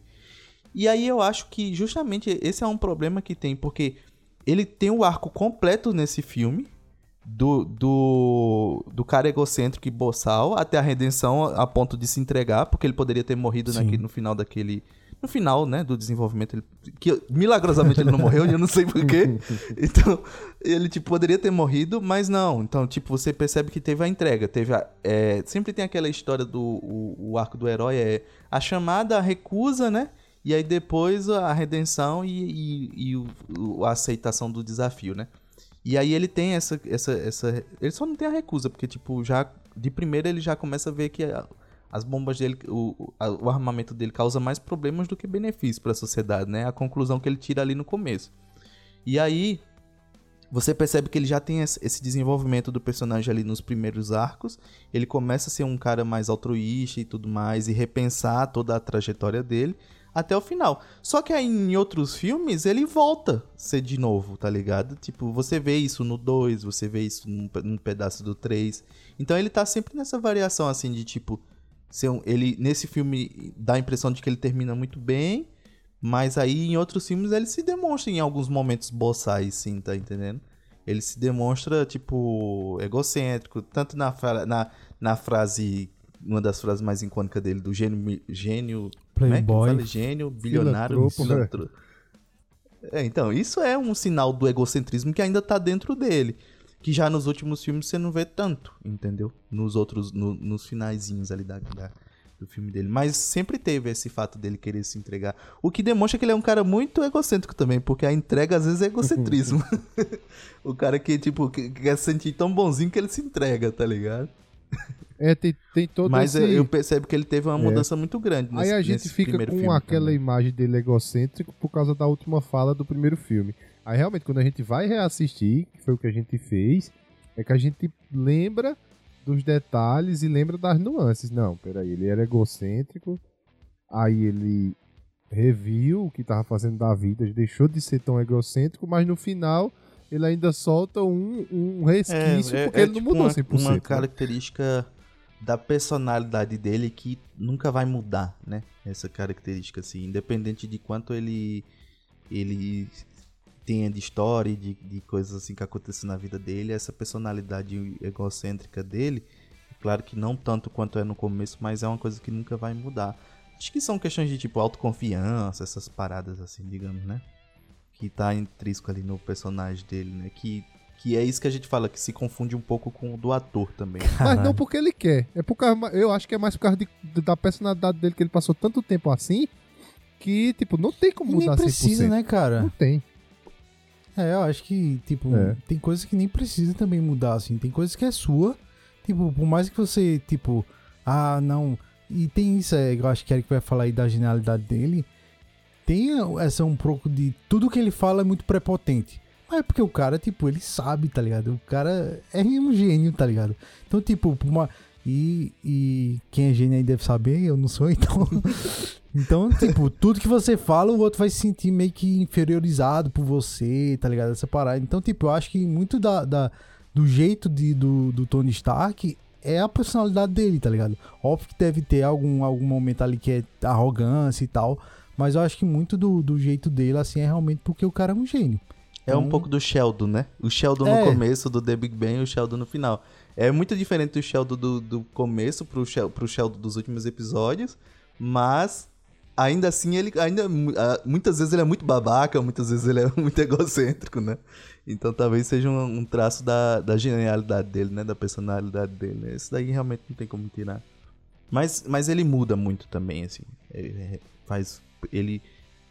[SPEAKER 3] E aí eu acho que justamente esse é um problema que tem, porque ele tem o arco completo nesse filme, do, do, do cara egocêntrico e boçal até a redenção a ponto de se entregar, porque ele poderia ter morrido naquele, no final daquele. No final, né, do desenvolvimento, ele, que milagrosamente ele não morreu, e eu não sei porquê. Então, ele, tipo, poderia ter morrido, mas não. Então, tipo, você percebe que teve a entrega. Teve a, é, sempre tem aquela história do o, o arco do herói, é a chamada, a recusa, né? E aí depois a redenção e, e, e o- o- a aceitação do desafio, né? E aí ele tem essa, essa, essa. Ele só não tem a recusa, porque, tipo, já. De primeira ele já começa a ver que a- as bombas dele, o, a- o armamento dele causa mais problemas do que benefícios para a sociedade, né? A conclusão que ele tira ali no começo. E aí. Você percebe que ele já tem esse desenvolvimento do personagem ali nos primeiros arcos. Ele começa a ser um cara mais altruísta e tudo mais, e repensar toda a trajetória dele até o final. Só que aí em outros filmes ele volta a ser de novo, tá ligado? Tipo, você vê isso no 2, você vê isso num, num pedaço do 3. Então ele tá sempre nessa variação assim de tipo. Um, ele, nesse filme dá a impressão de que ele termina muito bem, mas aí em outros filmes ele se demonstra em alguns momentos boçais, sim, tá entendendo? Ele se demonstra, tipo, egocêntrico, tanto na, na, na frase, uma das frases mais icônicas dele, do gênio, mi- como é
[SPEAKER 1] Playboy.
[SPEAKER 3] fala? Gênio, bilionário,
[SPEAKER 2] Filantropo, né?
[SPEAKER 3] filantro- É, então, isso é um sinal do egocentrismo que ainda tá dentro dele. Que já nos últimos filmes você não vê tanto, entendeu? Nos outros, no- nos finaizinhos ali da, da- do filme dele. Mas sempre teve esse fato dele querer se entregar. O que demonstra que ele é um cara muito egocêntrico também, porque a entrega às vezes é egocentrismo. o cara que, tipo, que que quer se sentir tão bonzinho que ele se entrega, tá ligado?
[SPEAKER 2] É, tem, tem todo
[SPEAKER 3] Mas
[SPEAKER 2] esse...
[SPEAKER 3] eu percebo que ele teve uma
[SPEAKER 2] É.
[SPEAKER 3] mudança muito grande nesse,
[SPEAKER 2] Aí a gente fica com aquela
[SPEAKER 3] também.
[SPEAKER 2] imagem dele egocêntrico por causa da última fala do primeiro filme. Aí realmente, quando a gente vai reassistir, que foi o que a gente fez, é que a gente lembra dos detalhes e lembra das nuances. Não, peraí, ele era egocêntrico, aí ele reviu o que tava fazendo da vida, deixou de ser tão egocêntrico, mas no final ele ainda solta um, um resquício porque ele não
[SPEAKER 3] tipo
[SPEAKER 2] mudou
[SPEAKER 3] uma,
[SPEAKER 2] 100%.
[SPEAKER 3] Uma
[SPEAKER 2] né?
[SPEAKER 3] característica da personalidade dele que nunca vai mudar, né? Essa característica, assim, independente de quanto ele ele tenha de história de, de coisas assim que acontecem na vida dele, essa personalidade egocêntrica dele, claro que não tanto quanto é no começo, mas é uma coisa que nunca vai mudar. Acho que são questões de tipo autoconfiança, essas paradas assim, digamos, né? Que tá intrínseco ali no personagem dele, né? Que, que é isso que a gente fala, que se confunde um pouco com o do ator também.
[SPEAKER 2] Mas não porque ele quer. É por causa, eu acho que é mais por causa de- da personalidade dele que ele passou tanto tempo assim que, tipo, não tem como
[SPEAKER 1] E nem
[SPEAKER 2] mudar 100%.
[SPEAKER 1] precisa, né, cara?
[SPEAKER 2] Não tem.
[SPEAKER 1] É, eu acho que, tipo,
[SPEAKER 2] É.
[SPEAKER 1] tem coisas que nem precisa também mudar, assim. Tem coisas que é sua. Tipo, por mais que você, tipo, ah, não. E tem isso, é, eu acho que é que vai falar aí da genialidade dele. Tem essa um pouco de. Tudo que ele fala é muito prepotente. Mas é porque o cara, tipo, ele sabe, tá ligado? O cara é um gênio, tá ligado? Então, tipo, uma. E, e quem é gênio aí deve saber, eu não sou, então. Então, tipo, tudo que você fala, o outro vai se sentir meio que inferiorizado por você, tá ligado? Essa parada. Então, tipo, eu acho que muito da, da- do jeito de, do, do Tony Stark é a personalidade dele, tá ligado? Óbvio que deve ter algum, algum momento ali que é arrogância e tal, mas eu acho que muito do, do jeito dele, assim, é realmente porque o cara é um gênio.
[SPEAKER 3] É um
[SPEAKER 1] Então-
[SPEAKER 3] pouco do Sheldon, né? O Sheldon
[SPEAKER 1] É.
[SPEAKER 3] no começo do The Big Bang e o Sheldon no final. É muito diferente do Sheldon do, do começo pro, Shel, pro Sheldon dos últimos episódios, mas ainda assim ele ainda ah, muitas vezes ele é muito babaca, muitas vezes ele é muito egocêntrico, né? Então talvez seja um, um traço da, da genialidade dele, né? Da personalidade dele. né? Isso daí realmente não tem como tirar. Mas, mas ele muda muito também, assim. Ele faz. Ele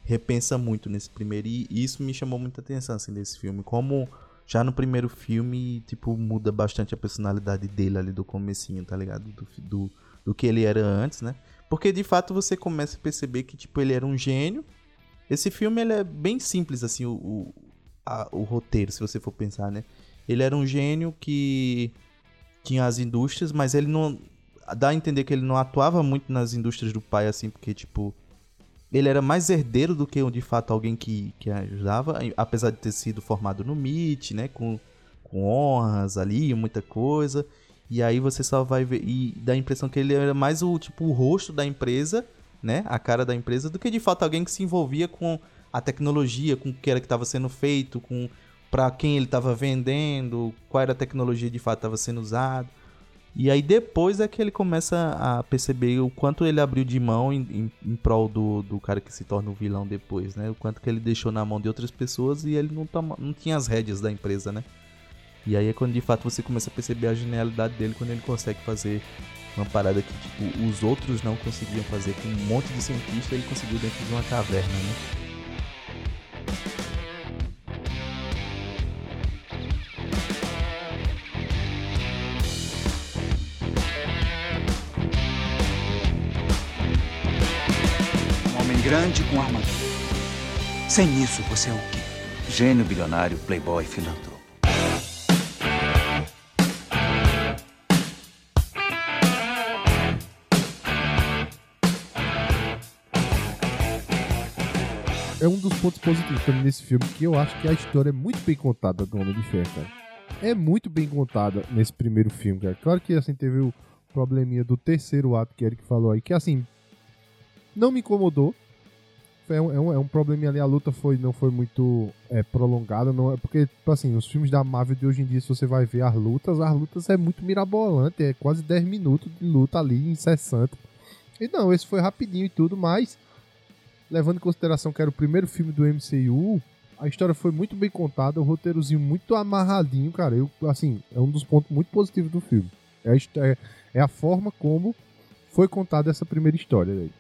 [SPEAKER 3] repensa muito nesse primeiro. E isso me chamou muita atenção, assim, desse filme. Como já no primeiro filme, tipo, muda bastante a personalidade dele ali do comecinho, tá ligado? Do, do, do que ele era antes, né? Porque de fato você começa a perceber que, tipo, ele era um gênio. Esse filme ele é bem simples, assim, o, o, a, o roteiro, se você for pensar, né? Ele era um gênio que tinha as indústrias, mas ele não. Dá a entender que ele não atuava muito nas indústrias do pai, assim, porque, tipo. Ele era mais herdeiro do que de fato alguém que, que ajudava, apesar de ter sido formado no MIT, né? Com, com honras ali, muita coisa. E aí você só vai ver. E dá a impressão que ele era mais o tipo o rosto da empresa, né? A cara da empresa, do que de fato alguém que se envolvia com a tecnologia, com o que era que estava sendo feito, com para quem ele estava vendendo, qual era a tecnologia de fato estava sendo usada. E aí depois é que ele começa a perceber o quanto ele abriu de mão em, em, em prol do, do cara que se torna o vilão depois, né? O quanto que ele deixou na mão de outras pessoas e ele não, toma, não tinha as rédeas da empresa, né? E aí é quando de fato você começa a perceber a genialidade dele quando ele consegue fazer uma parada que tipo, os outros não conseguiam fazer com um monte de cientista, ele conseguiu dentro de uma caverna, né?
[SPEAKER 5] Grande com armadura. Sem isso, você é o quê? Gênio, bilionário, playboy, filantropo.
[SPEAKER 2] é um dos pontos positivos também nesse filme, que eu acho que a história é muito bem contada do Homem de Ferro, cara. É muito bem contada nesse primeiro filme, cara. Claro que, assim, teve o probleminha do terceiro ato que Eric falou aí, que, assim, não me incomodou. É um, é um, é um probleminha ali, a luta foi, não foi muito é, prolongada, não é porque, tipo assim, os filmes da Marvel de hoje em dia, se você vai ver as lutas, as lutas é muito mirabolante, é quase 10 minutos de luta ali, incessante. E não, esse foi rapidinho e tudo, mas levando em consideração que era o primeiro filme do MCU, a história foi muito bem contada, o roteirozinho muito amarradinho, cara. Eu, assim, é um dos pontos muito positivos do filme. É a, é, é a forma como foi contada essa primeira história aí,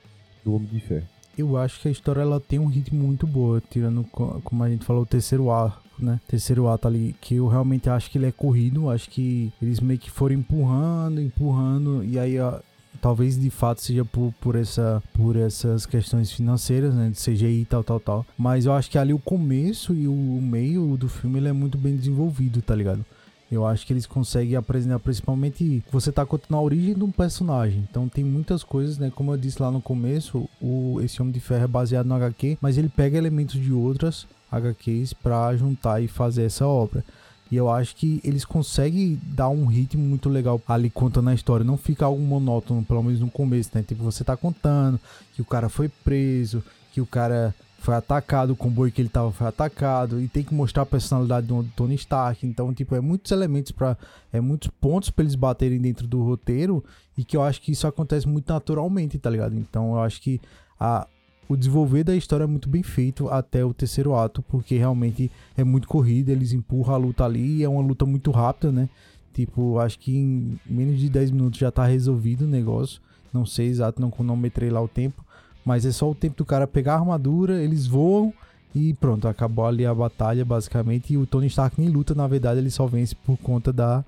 [SPEAKER 2] do Homem de Ferro.
[SPEAKER 1] Eu acho que a história ela tem um ritmo muito bom, tirando, como a gente falou, o terceiro arco, né? Terceiro ato ali, que eu realmente acho que ele é corrido. Acho que eles meio que foram empurrando, empurrando, e aí ó, talvez de fato seja por, por, essa, por essas questões financeiras, né, de CGI e tal, tal, tal. Mas eu acho que ali o começo e o meio do filme ele é muito bem desenvolvido, tá ligado? Eu acho que eles conseguem apresentar principalmente você tá contando a origem de um personagem. Então tem muitas coisas, né? Como eu disse lá no começo, o esse Homem de Ferro é baseado no HQ, mas ele pega elementos de outras HQs para juntar e fazer essa obra. E eu acho que eles conseguem dar um ritmo muito legal ali contando a história. Não fica algo monótono, pelo menos no começo, né? Tipo, você tá contando que o cara foi preso, que o cara foi atacado, o comboio que ele tava foi atacado, e tem que mostrar a personalidade do Tony Stark. Então, tipo, é muitos elementos para É muitos pontos para eles baterem dentro do roteiro. E que eu acho que isso acontece muito naturalmente, tá ligado? Então eu acho que a, o desenvolver da história é muito bem feito até o terceiro ato, porque realmente é muito corrida, eles empurram a luta ali e é uma luta muito rápida, né? Tipo, acho que em menos de 10 minutos já tá resolvido o negócio. Não sei exato, não cronometrei lá o tempo. Mas é só o tempo do cara pegar a armadura, eles voam e pronto, acabou ali a batalha basicamente. E o Tony Stark nem luta, na verdade, ele só vence por conta da,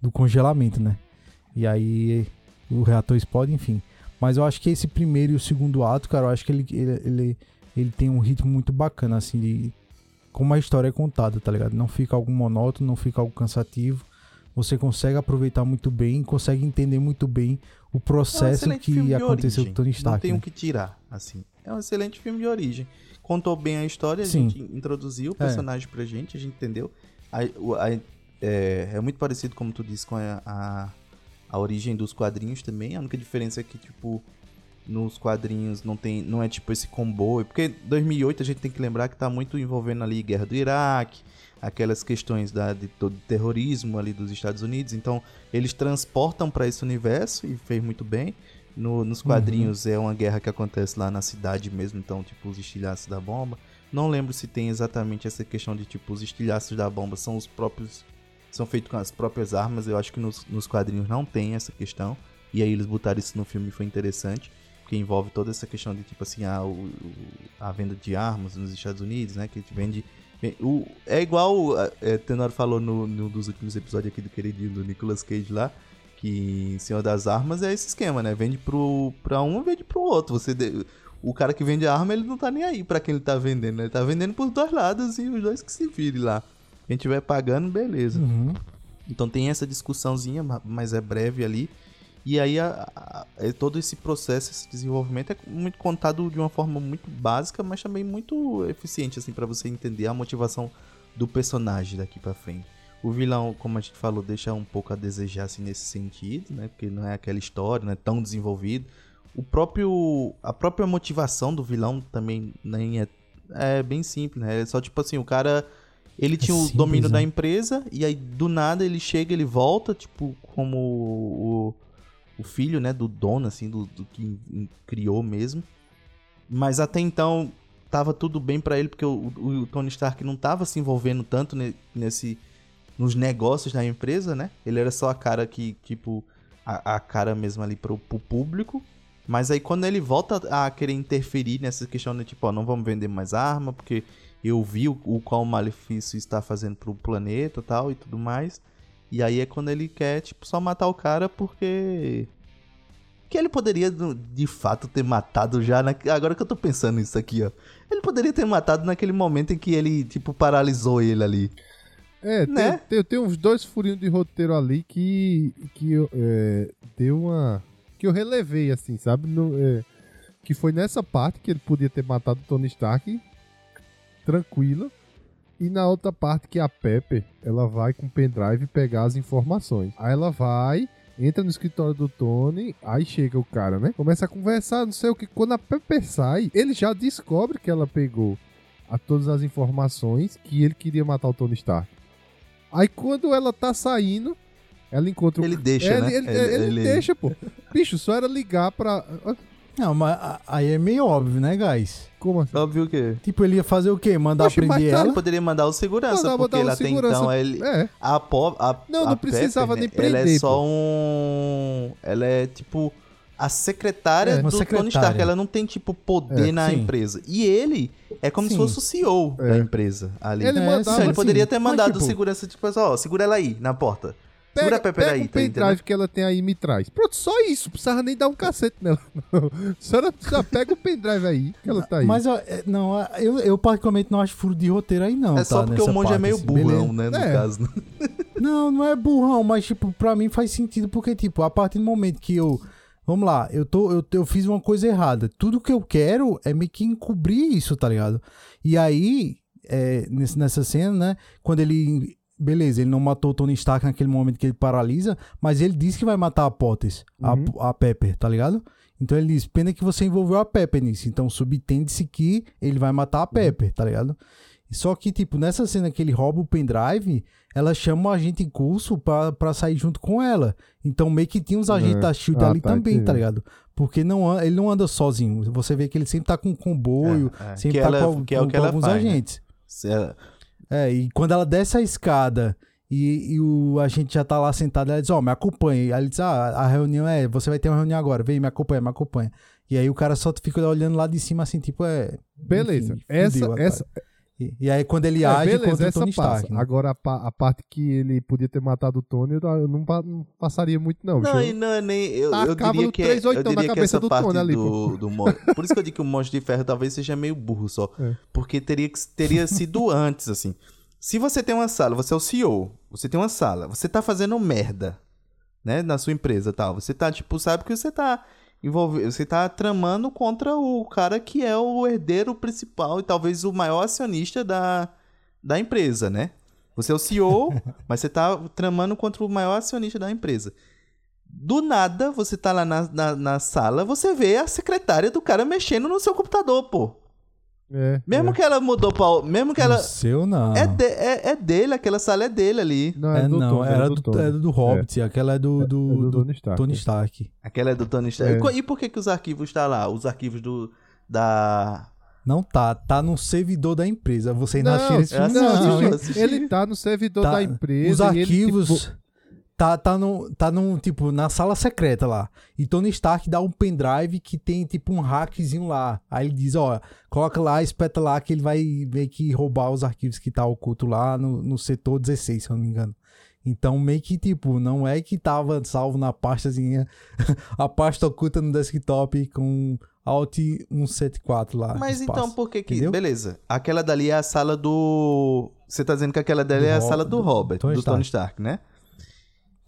[SPEAKER 1] do congelamento, né? E aí o reator explode, enfim. Mas eu acho que esse primeiro e o segundo ato, cara, eu acho que ele, ele, ele, ele tem um ritmo muito bacana, assim, de como a história é contada, tá ligado? Não fica algo monótono, não fica algo cansativo. Você consegue aproveitar muito bem, consegue entender muito bem o processo é que aconteceu com o Tony Stark.
[SPEAKER 3] Não tem o
[SPEAKER 1] né?
[SPEAKER 3] que tirar, assim. É um excelente filme de origem. Contou bem a história, a Sim. gente introduziu o é. personagem é. pra gente, a gente entendeu. A, a, é, é, muito parecido, como tu disse, com a, a a origem dos quadrinhos também. A única diferença é que, tipo, nos quadrinhos não tem não é tipo esse comboio. Porque 2008 a gente tem que lembrar que tá muito envolvendo ali guerra do Iraque, aquelas questões da, de todo terrorismo ali dos Estados Unidos. Então, eles transportam para esse universo e fez muito bem. No, nos quadrinhos uhum. é uma guerra que acontece lá na cidade mesmo, então, tipo, os estilhaços da bomba. Não lembro se tem exatamente essa questão de, tipo, os estilhaços da bomba são os próprios são feitos com as próprias armas. Eu acho que nos, nos quadrinhos não tem essa questão. E aí eles botaram isso no filme foi interessante. porque envolve toda essa questão de tipo assim, a, o- a venda de armas nos Estados Unidos, né? Que a gente vende. O, é igual a- é, Tenor falou no, no dos últimos episódios aqui do queridinho do Nicolas Cage lá. Que Senhor das Armas é esse esquema, né? Vende pro, pra um vende pro outro. Você de- o cara que vende a arma, ele não tá nem aí pra quem ele tá vendendo, né? Ele tá vendendo pros dois lados e os dois que se virem lá. Quem tiver pagando, beleza.
[SPEAKER 1] Uhum.
[SPEAKER 3] Então tem essa discussãozinha, ma- mas é breve ali. E aí a- a- é todo esse processo, esse desenvolvimento é muito contado de uma forma muito básica, mas também muito eficiente assim para você entender a motivação do personagem daqui pra frente. O vilão, como a gente falou, deixa um pouco a desejar assim, nesse sentido, né? Porque não é aquela história, não é tão desenvolvido. O próprio a própria motivação do vilão também nem é é bem simples, né? É só tipo assim, o cara ele tinha o
[SPEAKER 1] simples,
[SPEAKER 3] domínio da
[SPEAKER 1] né?
[SPEAKER 3] empresa e aí do nada ele chega, ele volta, tipo, como o, o filho, né, do dono, assim, do, do que criou mesmo. Mas até então tava tudo bem pra ele, porque o, o- o Tony Stark não tava se envolvendo tanto ne- nesse nos negócios da empresa, né? Ele era só a cara que, tipo, a, a cara mesmo ali pro, pro público. Mas aí quando ele volta a querer interferir nessa questão de tipo, ó, não vamos vender mais arma, porque eu vi o, o qual malefício está fazendo pro planeta tal e tudo mais. E aí é quando ele quer, tipo, só matar o cara porque. Que ele poderia, de fato, ter matado já. Na... Agora que eu tô pensando nisso aqui, ó. Ele poderia ter matado naquele momento em que ele, tipo, paralisou ele ali.
[SPEAKER 2] É, tem,
[SPEAKER 3] Né?
[SPEAKER 2] tem, tem uns dois furinhos de roteiro ali que, que eu, é, deu uma. que eu relevei, assim, sabe? No, é, que foi nessa parte que ele podia ter matado o Tony Stark tranquilo. E na outra parte que a Pepper, ela vai com o pendrive pegar as informações. Aí ela vai, entra no escritório do Tony, aí chega o cara, né? Começa a conversar, não sei o que. Quando a Pepper sai, ele já descobre que ela pegou a todas as informações que ele queria matar o Tony Stark. Aí quando ela tá saindo, ela encontra o
[SPEAKER 3] Ele deixa, né?
[SPEAKER 2] Ele, ele-
[SPEAKER 3] Ele-
[SPEAKER 2] ele
[SPEAKER 3] ele-
[SPEAKER 2] deixa, pô. Bicho, só era ligar pra.
[SPEAKER 1] Não, mas aí é meio óbvio, né, guys?
[SPEAKER 2] Como assim?
[SPEAKER 3] Óbvio que.
[SPEAKER 1] Tipo, ele ia fazer o quê? Mandar
[SPEAKER 2] mas
[SPEAKER 1] prender ela?
[SPEAKER 3] Ele poderia mandar o segurança,
[SPEAKER 2] Mandar
[SPEAKER 3] porque
[SPEAKER 2] botar o
[SPEAKER 3] até
[SPEAKER 2] segurança-
[SPEAKER 3] então ele.
[SPEAKER 2] É.
[SPEAKER 3] A po a,
[SPEAKER 2] Não, não
[SPEAKER 3] a
[SPEAKER 2] precisava
[SPEAKER 3] Pepper,
[SPEAKER 2] nem
[SPEAKER 3] né, Ela é
[SPEAKER 2] prender,
[SPEAKER 3] só
[SPEAKER 2] pô.
[SPEAKER 3] um. Ela é tipo. A secretária
[SPEAKER 2] É,
[SPEAKER 3] do Tony
[SPEAKER 1] secretária.
[SPEAKER 3] Stark. Ela não tem, tipo, poder
[SPEAKER 2] É,
[SPEAKER 3] na
[SPEAKER 1] sim.
[SPEAKER 3] empresa. E ele é como se
[SPEAKER 1] Sim.
[SPEAKER 3] fosse o CEO da
[SPEAKER 2] É.
[SPEAKER 3] empresa ali.
[SPEAKER 2] Ele
[SPEAKER 1] É,
[SPEAKER 2] mandava.
[SPEAKER 3] Então, ele poderia
[SPEAKER 1] sim.
[SPEAKER 3] ter
[SPEAKER 1] Mas,
[SPEAKER 3] mandado
[SPEAKER 1] tipo,
[SPEAKER 3] segurança, tipo, ó, segura ela aí, na porta.
[SPEAKER 2] Pega,
[SPEAKER 3] a Pepper
[SPEAKER 2] pega
[SPEAKER 3] aí,
[SPEAKER 2] o
[SPEAKER 3] tá entendendo?
[SPEAKER 2] pendrive que ela tem aí e me traz. Pronto, só isso. Precisava nem dar um cacete nela. Não. Só, era- só pega o pendrive aí que ela tá aí.
[SPEAKER 1] Mas ó, é, não, eu, eu particularmente não acho furo de roteiro aí, não.
[SPEAKER 3] É só
[SPEAKER 1] tá,
[SPEAKER 3] porque o monge é meio
[SPEAKER 1] assim,
[SPEAKER 3] burrão,
[SPEAKER 1] beleza.
[SPEAKER 3] né, no
[SPEAKER 2] É.
[SPEAKER 3] caso. né?
[SPEAKER 1] Não, não é burrão, mas tipo, pra mim faz sentido porque, tipo, a partir do momento que eu. Vamos lá, eu, tô, eu, eu fiz uma coisa errada. Tudo que eu quero é meio que encobrir isso, tá ligado? E aí, é, nesse- nessa cena, né? Quando ele. Beleza, ele não matou o Tony Stark naquele momento que ele paralisa, mas ele disse que vai matar a Potts, a-
[SPEAKER 2] Uhum.
[SPEAKER 1] a, Pepper, tá ligado? Então ele diz: pena que você envolveu a Pepper nisso. Então subtende-se que ele vai matar a Pepper, tá ligado? Só que, tipo, nessa cena que ele rouba o pendrive, ela chama o agente em curso pra, pra sair junto com ela. Então, meio que tinha uns agentes
[SPEAKER 2] É.
[SPEAKER 1] da SHIELD
[SPEAKER 2] Ah,
[SPEAKER 1] ali
[SPEAKER 2] tá,
[SPEAKER 1] também, tá ligado? Porque não, ele não anda sozinho. Você vê que ele sempre tá com um comboio,
[SPEAKER 3] É, é.
[SPEAKER 1] sempre
[SPEAKER 3] Que
[SPEAKER 1] tá
[SPEAKER 3] ela-
[SPEAKER 1] com,
[SPEAKER 3] que é o
[SPEAKER 1] com-
[SPEAKER 3] que ela
[SPEAKER 1] alguns
[SPEAKER 3] faz, né?
[SPEAKER 1] agentes.
[SPEAKER 3] Ela-
[SPEAKER 1] É, e quando ela desce a escada e, e o agente já tá lá sentado, ela diz, ó, me acompanha. Aí ele diz, ah, a reunião é, você vai ter uma reunião agora, vem, me acompanha, me acompanha. E aí o cara só fica olhando lá de cima assim, tipo, é...
[SPEAKER 2] Beleza.
[SPEAKER 1] enfim,
[SPEAKER 2] essa, essa,
[SPEAKER 1] E, e aí quando ele
[SPEAKER 2] é,
[SPEAKER 1] age
[SPEAKER 2] beleza,
[SPEAKER 1] contra o
[SPEAKER 2] essa
[SPEAKER 1] Tony. Stark. né?
[SPEAKER 2] Agora a, a parte que ele podia ter matado o Tony, eu eu não, não passaria muito, não.
[SPEAKER 3] Não,
[SPEAKER 2] bicho.
[SPEAKER 3] e não é nem. Eu, eu
[SPEAKER 2] Tacava
[SPEAKER 3] diria
[SPEAKER 2] no
[SPEAKER 3] que é,
[SPEAKER 2] 3
[SPEAKER 3] eu
[SPEAKER 2] na
[SPEAKER 3] diria que essa
[SPEAKER 2] do
[SPEAKER 3] parte
[SPEAKER 2] Tony ali,
[SPEAKER 3] do, do mon- Por isso que eu digo que o Monstro de Ferro talvez seja meio burro só.
[SPEAKER 2] É.
[SPEAKER 3] Porque teria, que, teria sido antes, assim. Se você tem uma sala, você é o CEO, você tem uma sala, você tá fazendo merda, né, na sua empresa e tal. Você tá, tipo, sabe que você tá envolvido, você tá tramando contra o cara que é o herdeiro principal e talvez o maior acionista da, da empresa, né? Você é o CEO, mas você tá tramando contra o maior acionista da empresa. Do nada, você tá lá na, na, na sala, você vê a secretária do cara mexendo no seu computador, pô.
[SPEAKER 2] É,
[SPEAKER 3] Mesmo
[SPEAKER 2] é.
[SPEAKER 3] que ela mudou pra. Mesmo que ela.
[SPEAKER 1] No seu não.
[SPEAKER 3] É, de- é, é dele, aquela sala é dele ali.
[SPEAKER 2] Não,
[SPEAKER 1] É,
[SPEAKER 2] é do
[SPEAKER 1] não,
[SPEAKER 2] Tony,
[SPEAKER 1] era
[SPEAKER 2] é
[SPEAKER 1] do,
[SPEAKER 2] Tony.
[SPEAKER 1] era do Hobbit, aquela é do, do,
[SPEAKER 2] é do
[SPEAKER 1] do
[SPEAKER 2] Tony Stark.
[SPEAKER 1] Tony Stark.
[SPEAKER 3] Aquela é do Tony Stark.
[SPEAKER 2] É.
[SPEAKER 3] E E por que, que os arquivos tá lá? Os arquivos do. Da.
[SPEAKER 1] Não tá, tá no servidor da empresa. Você
[SPEAKER 2] Não,
[SPEAKER 1] não assistiu esse filme? Não, hein?
[SPEAKER 3] assisti.
[SPEAKER 2] ele tá no servidor
[SPEAKER 1] Tá-
[SPEAKER 2] da empresa.
[SPEAKER 1] Os
[SPEAKER 2] e ele,
[SPEAKER 1] arquivos.
[SPEAKER 2] tipo,
[SPEAKER 1] tá, tá, no, tá num, tipo, na sala secreta lá. E Tony Stark dá um pendrive que tem, tipo, um hackzinho lá. Aí ele diz, ó, coloca lá, espeta lá que ele vai meio que roubar os arquivos que tá oculto lá no, no setor 16, se eu não me engano. Então, meio que, tipo, não é que tava salvo na pastazinha, a pasta oculta no desktop com Alt 174 lá.
[SPEAKER 3] Mas
[SPEAKER 1] espaço.
[SPEAKER 3] então por que que.
[SPEAKER 1] Entendeu?
[SPEAKER 3] Beleza. Aquela dali é a sala do. Você tá dizendo que aquela dali
[SPEAKER 1] Do
[SPEAKER 3] é a
[SPEAKER 1] Ro-
[SPEAKER 3] sala do
[SPEAKER 1] do
[SPEAKER 3] Robert,
[SPEAKER 1] Tony
[SPEAKER 3] do Tony Stark, né?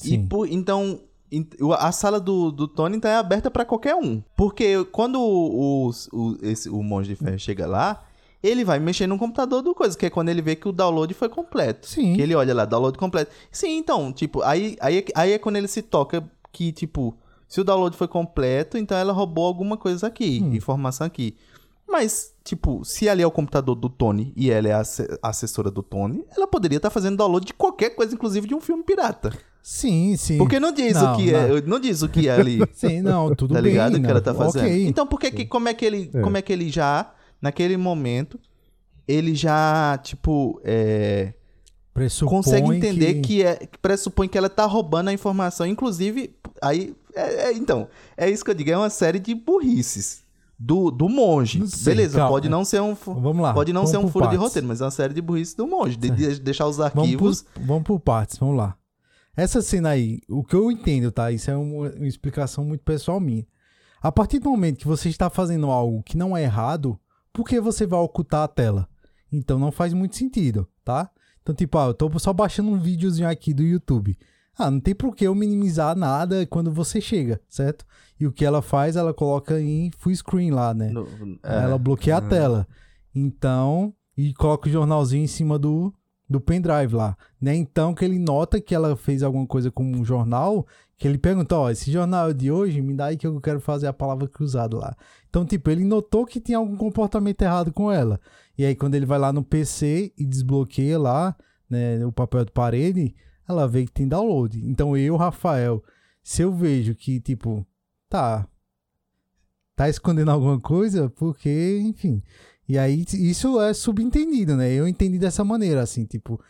[SPEAKER 3] E
[SPEAKER 1] Sim.
[SPEAKER 3] por- então. A sala do, do Tony então é aberta pra qualquer um. Porque quando o, o, o, esse, o monge de ferro chega lá, ele vai mexer no computador do coisa, que é quando ele vê que o download foi completo.
[SPEAKER 1] Sim.
[SPEAKER 3] Que ele olha lá, download completo. Sim, então, tipo, aí, aí, aí é quando ele se toca que, tipo, se o download foi completo, então ela roubou alguma coisa aqui,
[SPEAKER 1] Hum.
[SPEAKER 3] informação aqui. Mas, tipo, se ali é o computador do Tony e ela é a asse- a assessora do Tony, ela poderia estar fazendo download de qualquer coisa, inclusive de um filme pirata.
[SPEAKER 1] Sim, sim.
[SPEAKER 3] Porque não diz
[SPEAKER 1] Não,
[SPEAKER 3] o que
[SPEAKER 1] não.
[SPEAKER 3] é, não diz o que é ali.
[SPEAKER 1] Sim, não, tudo
[SPEAKER 3] tá
[SPEAKER 1] bem.
[SPEAKER 3] ligado? que
[SPEAKER 1] não,
[SPEAKER 3] ela tá fazendo.
[SPEAKER 1] Ok.
[SPEAKER 3] Então, por que que, como é que ele,
[SPEAKER 2] É.
[SPEAKER 3] como é que ele já, naquele momento, ele já, tipo, é,
[SPEAKER 1] Pressupõe
[SPEAKER 3] consegue entender que... é, que pressupõe que ela tá roubando a informação, inclusive, aí, é- é- então, é isso que eu digo, é uma série de burrices do, do monge.
[SPEAKER 1] Sei,
[SPEAKER 3] Beleza,
[SPEAKER 1] calma.
[SPEAKER 3] pode não ser um,
[SPEAKER 1] Vamos lá.
[SPEAKER 3] pode não
[SPEAKER 1] vamos
[SPEAKER 3] ser um furo de
[SPEAKER 1] partes.
[SPEAKER 3] roteiro, mas é uma série de burrices do monge, de, de deixar os
[SPEAKER 1] Vamos
[SPEAKER 3] arquivos...
[SPEAKER 1] por, vamos por partes, vamos lá. Essa cena aí, o que eu entendo, tá? Isso é uma, uma explicação muito pessoal minha. A partir do momento que você está fazendo algo que não é errado, por que você vai ocultar a tela? Então não faz muito sentido, tá? Então, tipo, ah, eu tô só baixando um videozinho aqui do YouTube. Ah, não tem por que eu minimizar nada quando você chega, certo? E o que ela faz, ela coloca em full screen lá, né?
[SPEAKER 3] no- é,
[SPEAKER 1] Ela bloqueia a tela. Então, e coloca o jornalzinho em cima do, do pendrive lá. Né? Então, que ele nota que ela fez alguma coisa com um jornal, que ele pergunta, ó, esse jornal é de hoje, me dá aí que eu quero fazer a palavra cruzada lá. Então, tipo, ele notou que tinha algum comportamento errado com ela. E aí, quando ele vai lá no PC e desbloqueia lá, né, o papel de parede, ela vê que tem download. Então, eu, Rafael, se eu vejo que, tipo, tá, tá escondendo alguma coisa, porque, enfim. E aí, isso é subentendido, né? Eu entendi dessa maneira, assim, tipo,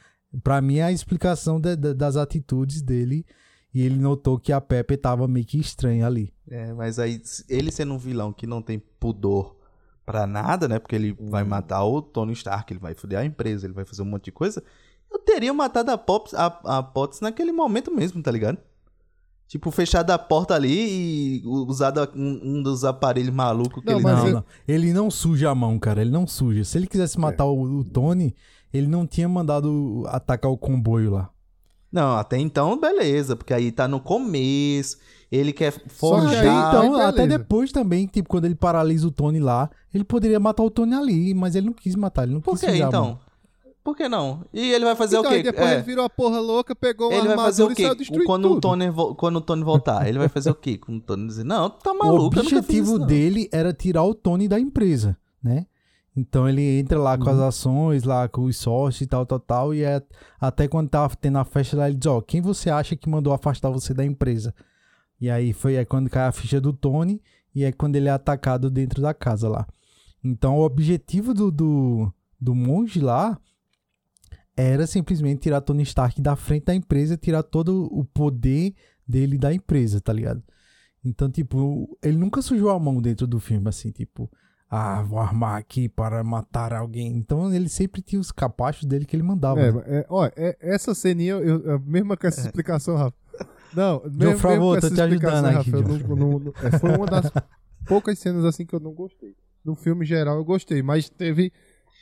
[SPEAKER 1] pra mim é a explicação da- da- das atitudes dele. E ele notou que a Pepe tava meio que estranha ali.
[SPEAKER 3] É, mas aí, ele sendo um vilão que não tem pudor pra nada, né? Porque ele vai matar o Tony Stark, ele vai foder a empresa, ele vai fazer um monte de coisa. Eu teria matado a Pops, a, a Potts naquele momento mesmo, tá ligado? Tipo, fechado a porta ali e usado um, um dos aparelhos malucos que
[SPEAKER 2] Não,
[SPEAKER 3] ele
[SPEAKER 2] mas
[SPEAKER 1] não,
[SPEAKER 2] eu-
[SPEAKER 1] não. Ele não suja a mão, cara. Ele não suja. Se ele quisesse matar o, o Tony, ele não tinha mandado atacar o comboio lá.
[SPEAKER 3] Não, até então, beleza, porque aí tá no começo, ele quer
[SPEAKER 2] Só que
[SPEAKER 3] forjar.
[SPEAKER 2] aí,
[SPEAKER 1] então,
[SPEAKER 2] aí,
[SPEAKER 1] até depois também, tipo, quando ele paralisa o Tony lá, ele poderia matar o Tony ali, mas ele não quis matar, ele não
[SPEAKER 3] Por
[SPEAKER 1] quis
[SPEAKER 3] que
[SPEAKER 1] sujar a mão.
[SPEAKER 3] então? Por que não? E ele vai fazer
[SPEAKER 2] Então,
[SPEAKER 3] o
[SPEAKER 2] aí
[SPEAKER 3] quê?
[SPEAKER 2] depois
[SPEAKER 3] É.
[SPEAKER 2] ele virou a porra louca, pegou
[SPEAKER 3] Ele
[SPEAKER 2] uma
[SPEAKER 3] vai fazer o
[SPEAKER 2] e
[SPEAKER 3] quê? Quando o,
[SPEAKER 2] tudo.
[SPEAKER 3] Tony, vo- quando o Tony voltar, ele vai fazer o quê? Quando o Tony dizer, não, tu tá maluco,
[SPEAKER 1] o
[SPEAKER 3] eu nunca fiz
[SPEAKER 1] objetivo
[SPEAKER 3] isso, não."
[SPEAKER 1] dele era tirar o Tony da empresa, né? Então ele entra lá com as
[SPEAKER 3] Uhum.
[SPEAKER 1] ações, lá com os sócios e tal, tal, tal. E é, até quando tava tendo a festa lá, ele diz: Ó, quem você acha que mandou afastar você da empresa? E aí foi aí quando cai a ficha do Tony e é quando ele é atacado dentro da casa lá. Então o objetivo do, do, do monge lá era simplesmente tirar Tony Stark da frente da empresa, tirar todo o poder dele da empresa, tá ligado? Então, tipo, ele nunca sujou a mão dentro do filme, assim, tipo, ah, vou armar aqui para matar alguém. Então, ele sempre tinha os capachos dele que ele mandava.
[SPEAKER 2] É,
[SPEAKER 1] né?
[SPEAKER 2] é, ó, é- essa ceninha, eu, mesmo com essa explicação, Rafa. Não, mesmo, mesmo com essa
[SPEAKER 1] te ajudando
[SPEAKER 2] explicação,
[SPEAKER 1] aqui,
[SPEAKER 2] Rafa, eu
[SPEAKER 1] João.
[SPEAKER 2] não- não- não- é, foi uma das poucas cenas assim que eu não gostei. No filme geral eu gostei, mas teve.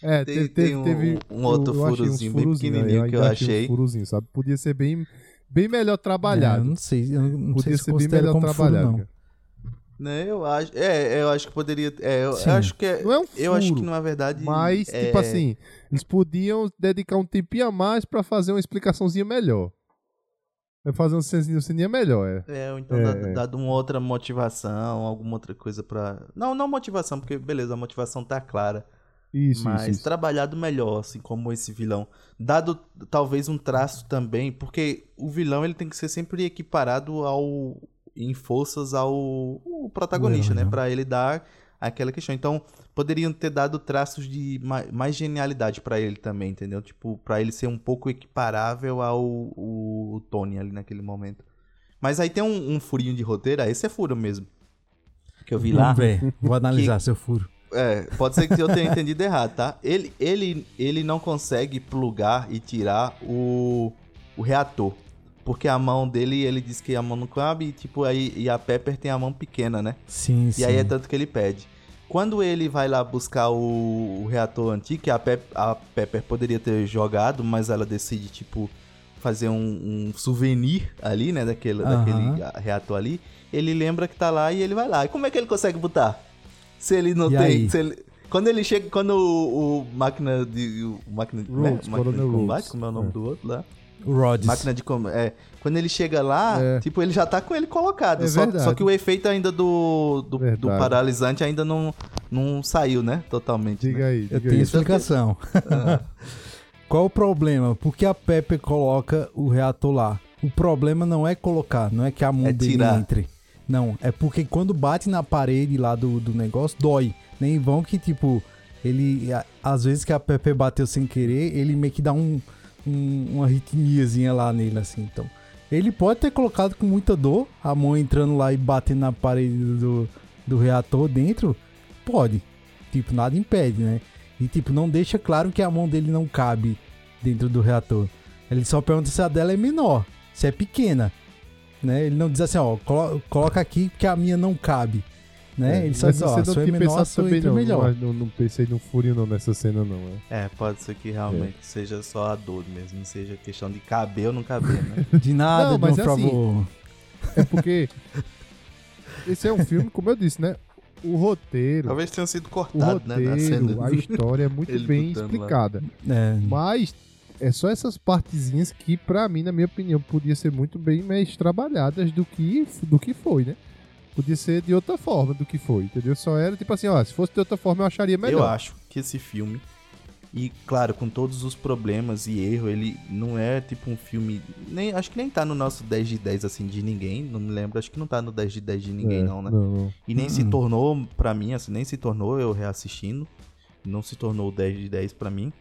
[SPEAKER 2] É,
[SPEAKER 3] Tem-
[SPEAKER 2] teve,
[SPEAKER 3] tem um-
[SPEAKER 2] teve-
[SPEAKER 3] um outro
[SPEAKER 2] eu- eu uns
[SPEAKER 3] furozinho bem
[SPEAKER 2] furozinhos,
[SPEAKER 3] pequenininho
[SPEAKER 2] né?
[SPEAKER 3] que eu achei.
[SPEAKER 2] Uns furozinhos, sabe? Podia ser bem, bem melhor
[SPEAKER 1] É,
[SPEAKER 2] trabalhado.
[SPEAKER 1] eu não sei, eu não sei
[SPEAKER 2] Podia
[SPEAKER 1] se
[SPEAKER 2] ser bem melhor
[SPEAKER 1] furo,
[SPEAKER 2] trabalhado.
[SPEAKER 1] não.
[SPEAKER 2] cara.
[SPEAKER 3] Né, eu acho, é, eu acho que poderia, é, eu, eu acho que é,
[SPEAKER 2] Não é um
[SPEAKER 3] eu acho que
[SPEAKER 2] furo,
[SPEAKER 3] na verdade
[SPEAKER 2] Mas,
[SPEAKER 3] é,
[SPEAKER 2] tipo assim, eles podiam dedicar um tempinho a mais pra fazer uma explicaçãozinha melhor. Vai fazer um ceninha, um ceninha melhor, é.
[SPEAKER 3] É, ou então
[SPEAKER 2] É,
[SPEAKER 3] dado,
[SPEAKER 2] é.
[SPEAKER 3] dado uma outra motivação, alguma outra coisa pra. Não, não motivação, porque beleza, a motivação tá clara.
[SPEAKER 2] Isso,
[SPEAKER 3] mas
[SPEAKER 2] isso,
[SPEAKER 3] trabalhado melhor, assim, como esse vilão. Dado talvez um traço também, porque o vilão ele tem que ser sempre equiparado ao em forças ao o protagonista, né? Pra ele dar aquela questão. Então, poderiam ter dado traços de ma- mais genialidade pra ele também, entendeu? Tipo, pra ele ser um pouco equiparável ao o Tony ali naquele momento. Mas aí tem um, um furinho de roteiro, ah, esse é furo mesmo. Que eu vi lá.
[SPEAKER 1] Vamos ver. Vou analisar seu furo.
[SPEAKER 3] É, pode ser que eu tenha entendido errado, tá? Ele, ele, ele não consegue plugar e tirar o, o reator. Porque a mão dele, ele diz que a mão não cabe, e, tipo, aí, e a Pepper tem a mão pequena, né?
[SPEAKER 1] Sim, sim.
[SPEAKER 3] E aí é tanto que ele pede. Quando ele vai lá buscar o, o reator antigo, que a, Pep, a Pepper poderia ter jogado, mas ela decide, tipo, fazer um, um souvenir ali, né, daquele, daquele reator ali, ele lembra que tá lá e ele vai lá. E como é que ele consegue botar? Se ele não
[SPEAKER 1] E
[SPEAKER 3] tem. ele- quando ele chega. Quando o, o máquina de. O máquina, né?
[SPEAKER 2] Rhodes,
[SPEAKER 3] máquina de combate,
[SPEAKER 2] Rhodes.
[SPEAKER 3] como é o nome
[SPEAKER 2] É.
[SPEAKER 3] do outro lá?
[SPEAKER 1] O Rhodes.
[SPEAKER 3] Máquina de combate. É, quando ele chega lá,
[SPEAKER 2] É.
[SPEAKER 3] tipo, ele já tá com ele colocado.
[SPEAKER 2] É
[SPEAKER 3] só, só que o efeito ainda do, do, do paralisante ainda não, não saiu, né? Totalmente.
[SPEAKER 2] Diga
[SPEAKER 3] né?
[SPEAKER 2] aí,
[SPEAKER 1] Eu
[SPEAKER 2] diga
[SPEAKER 1] tenho
[SPEAKER 2] aí.
[SPEAKER 1] explicação. Qual o problema? Por que a Pepper coloca o reator lá? O problema não é colocar, não é que a mão
[SPEAKER 3] É
[SPEAKER 1] dele
[SPEAKER 3] tirar.
[SPEAKER 1] entre. Não, é porque quando bate na parede lá do, do negócio, dói. Nem vão que, tipo, ele. a- Às vezes que a Pepper bateu sem querer, ele meio que dá um, um- uma ritmiazinha lá nele, assim. Então, ele pode ter colocado com muita dor, a mão entrando lá e batendo na parede do, do reator dentro. Pode. Tipo, nada impede, né? E, tipo, não deixa claro que a mão dele não cabe dentro do reator. Ele só pergunta se a dela é menor, se é pequena. Né? Ele não diz assim, ó, colo- coloca aqui porque a minha não cabe. Né?
[SPEAKER 2] É,
[SPEAKER 1] Ele só diz, ó,
[SPEAKER 2] não
[SPEAKER 1] sua é menor, sua
[SPEAKER 2] também não,
[SPEAKER 1] melhor.
[SPEAKER 2] não, não pensei no furinho não nessa cena não, é.
[SPEAKER 3] É, pode ser que realmente seja só a dor mesmo, não seja questão de caber ou não caber, né?
[SPEAKER 1] De nada,
[SPEAKER 2] Não,
[SPEAKER 1] não,
[SPEAKER 2] mas
[SPEAKER 1] por
[SPEAKER 2] é assim,
[SPEAKER 1] favor.
[SPEAKER 2] É porque esse é um filme, como eu disse, né? O roteiro,
[SPEAKER 3] Talvez tenha sido
[SPEAKER 2] o
[SPEAKER 3] cortado, né? Na
[SPEAKER 2] roteiro,
[SPEAKER 3] cena.
[SPEAKER 2] a história é muito bem explicada.
[SPEAKER 1] É,
[SPEAKER 2] Mas é só essas partezinhas que, pra mim, na minha opinião, podia ser muito bem mais trabalhadas do que, do que foi, né? Podia ser de outra forma do que foi, entendeu? Só era tipo assim, ó, se fosse de outra forma eu acharia melhor.
[SPEAKER 3] Eu acho que esse filme, e claro, com todos os problemas e erro, ele não é tipo um filme. Nem, acho que nem tá no nosso 10 de 10 assim de ninguém. Não me lembro, acho que não tá no 10 de 10 de ninguém,
[SPEAKER 2] É,
[SPEAKER 3] não, né?
[SPEAKER 2] Não.
[SPEAKER 3] E nem se
[SPEAKER 1] Hum.
[SPEAKER 3] tornou, pra mim, assim, nem se tornou eu reassistindo. Não se tornou 10 de 10 pra mim.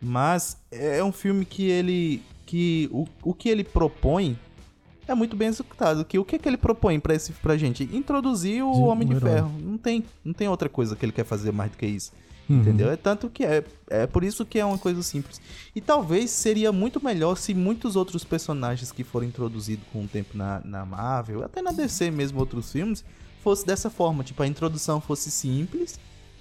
[SPEAKER 3] Mas é um filme que ele. que o, o que ele propõe é muito bem executado. Que, o que, que ele propõe pra, esse, pra gente? Introduzir o
[SPEAKER 1] De um
[SPEAKER 3] Homem de
[SPEAKER 1] herói.
[SPEAKER 3] Ferro. Não tem, não tem outra coisa que ele quer fazer mais do que isso.
[SPEAKER 1] Uhum.
[SPEAKER 3] Entendeu? É tanto que é. É por isso que é uma coisa simples. E talvez seria muito melhor se muitos outros personagens que foram introduzidos com o tempo na, na Marvel, até na DC mesmo, outros filmes, fosse dessa forma. Tipo, a introdução fosse simples.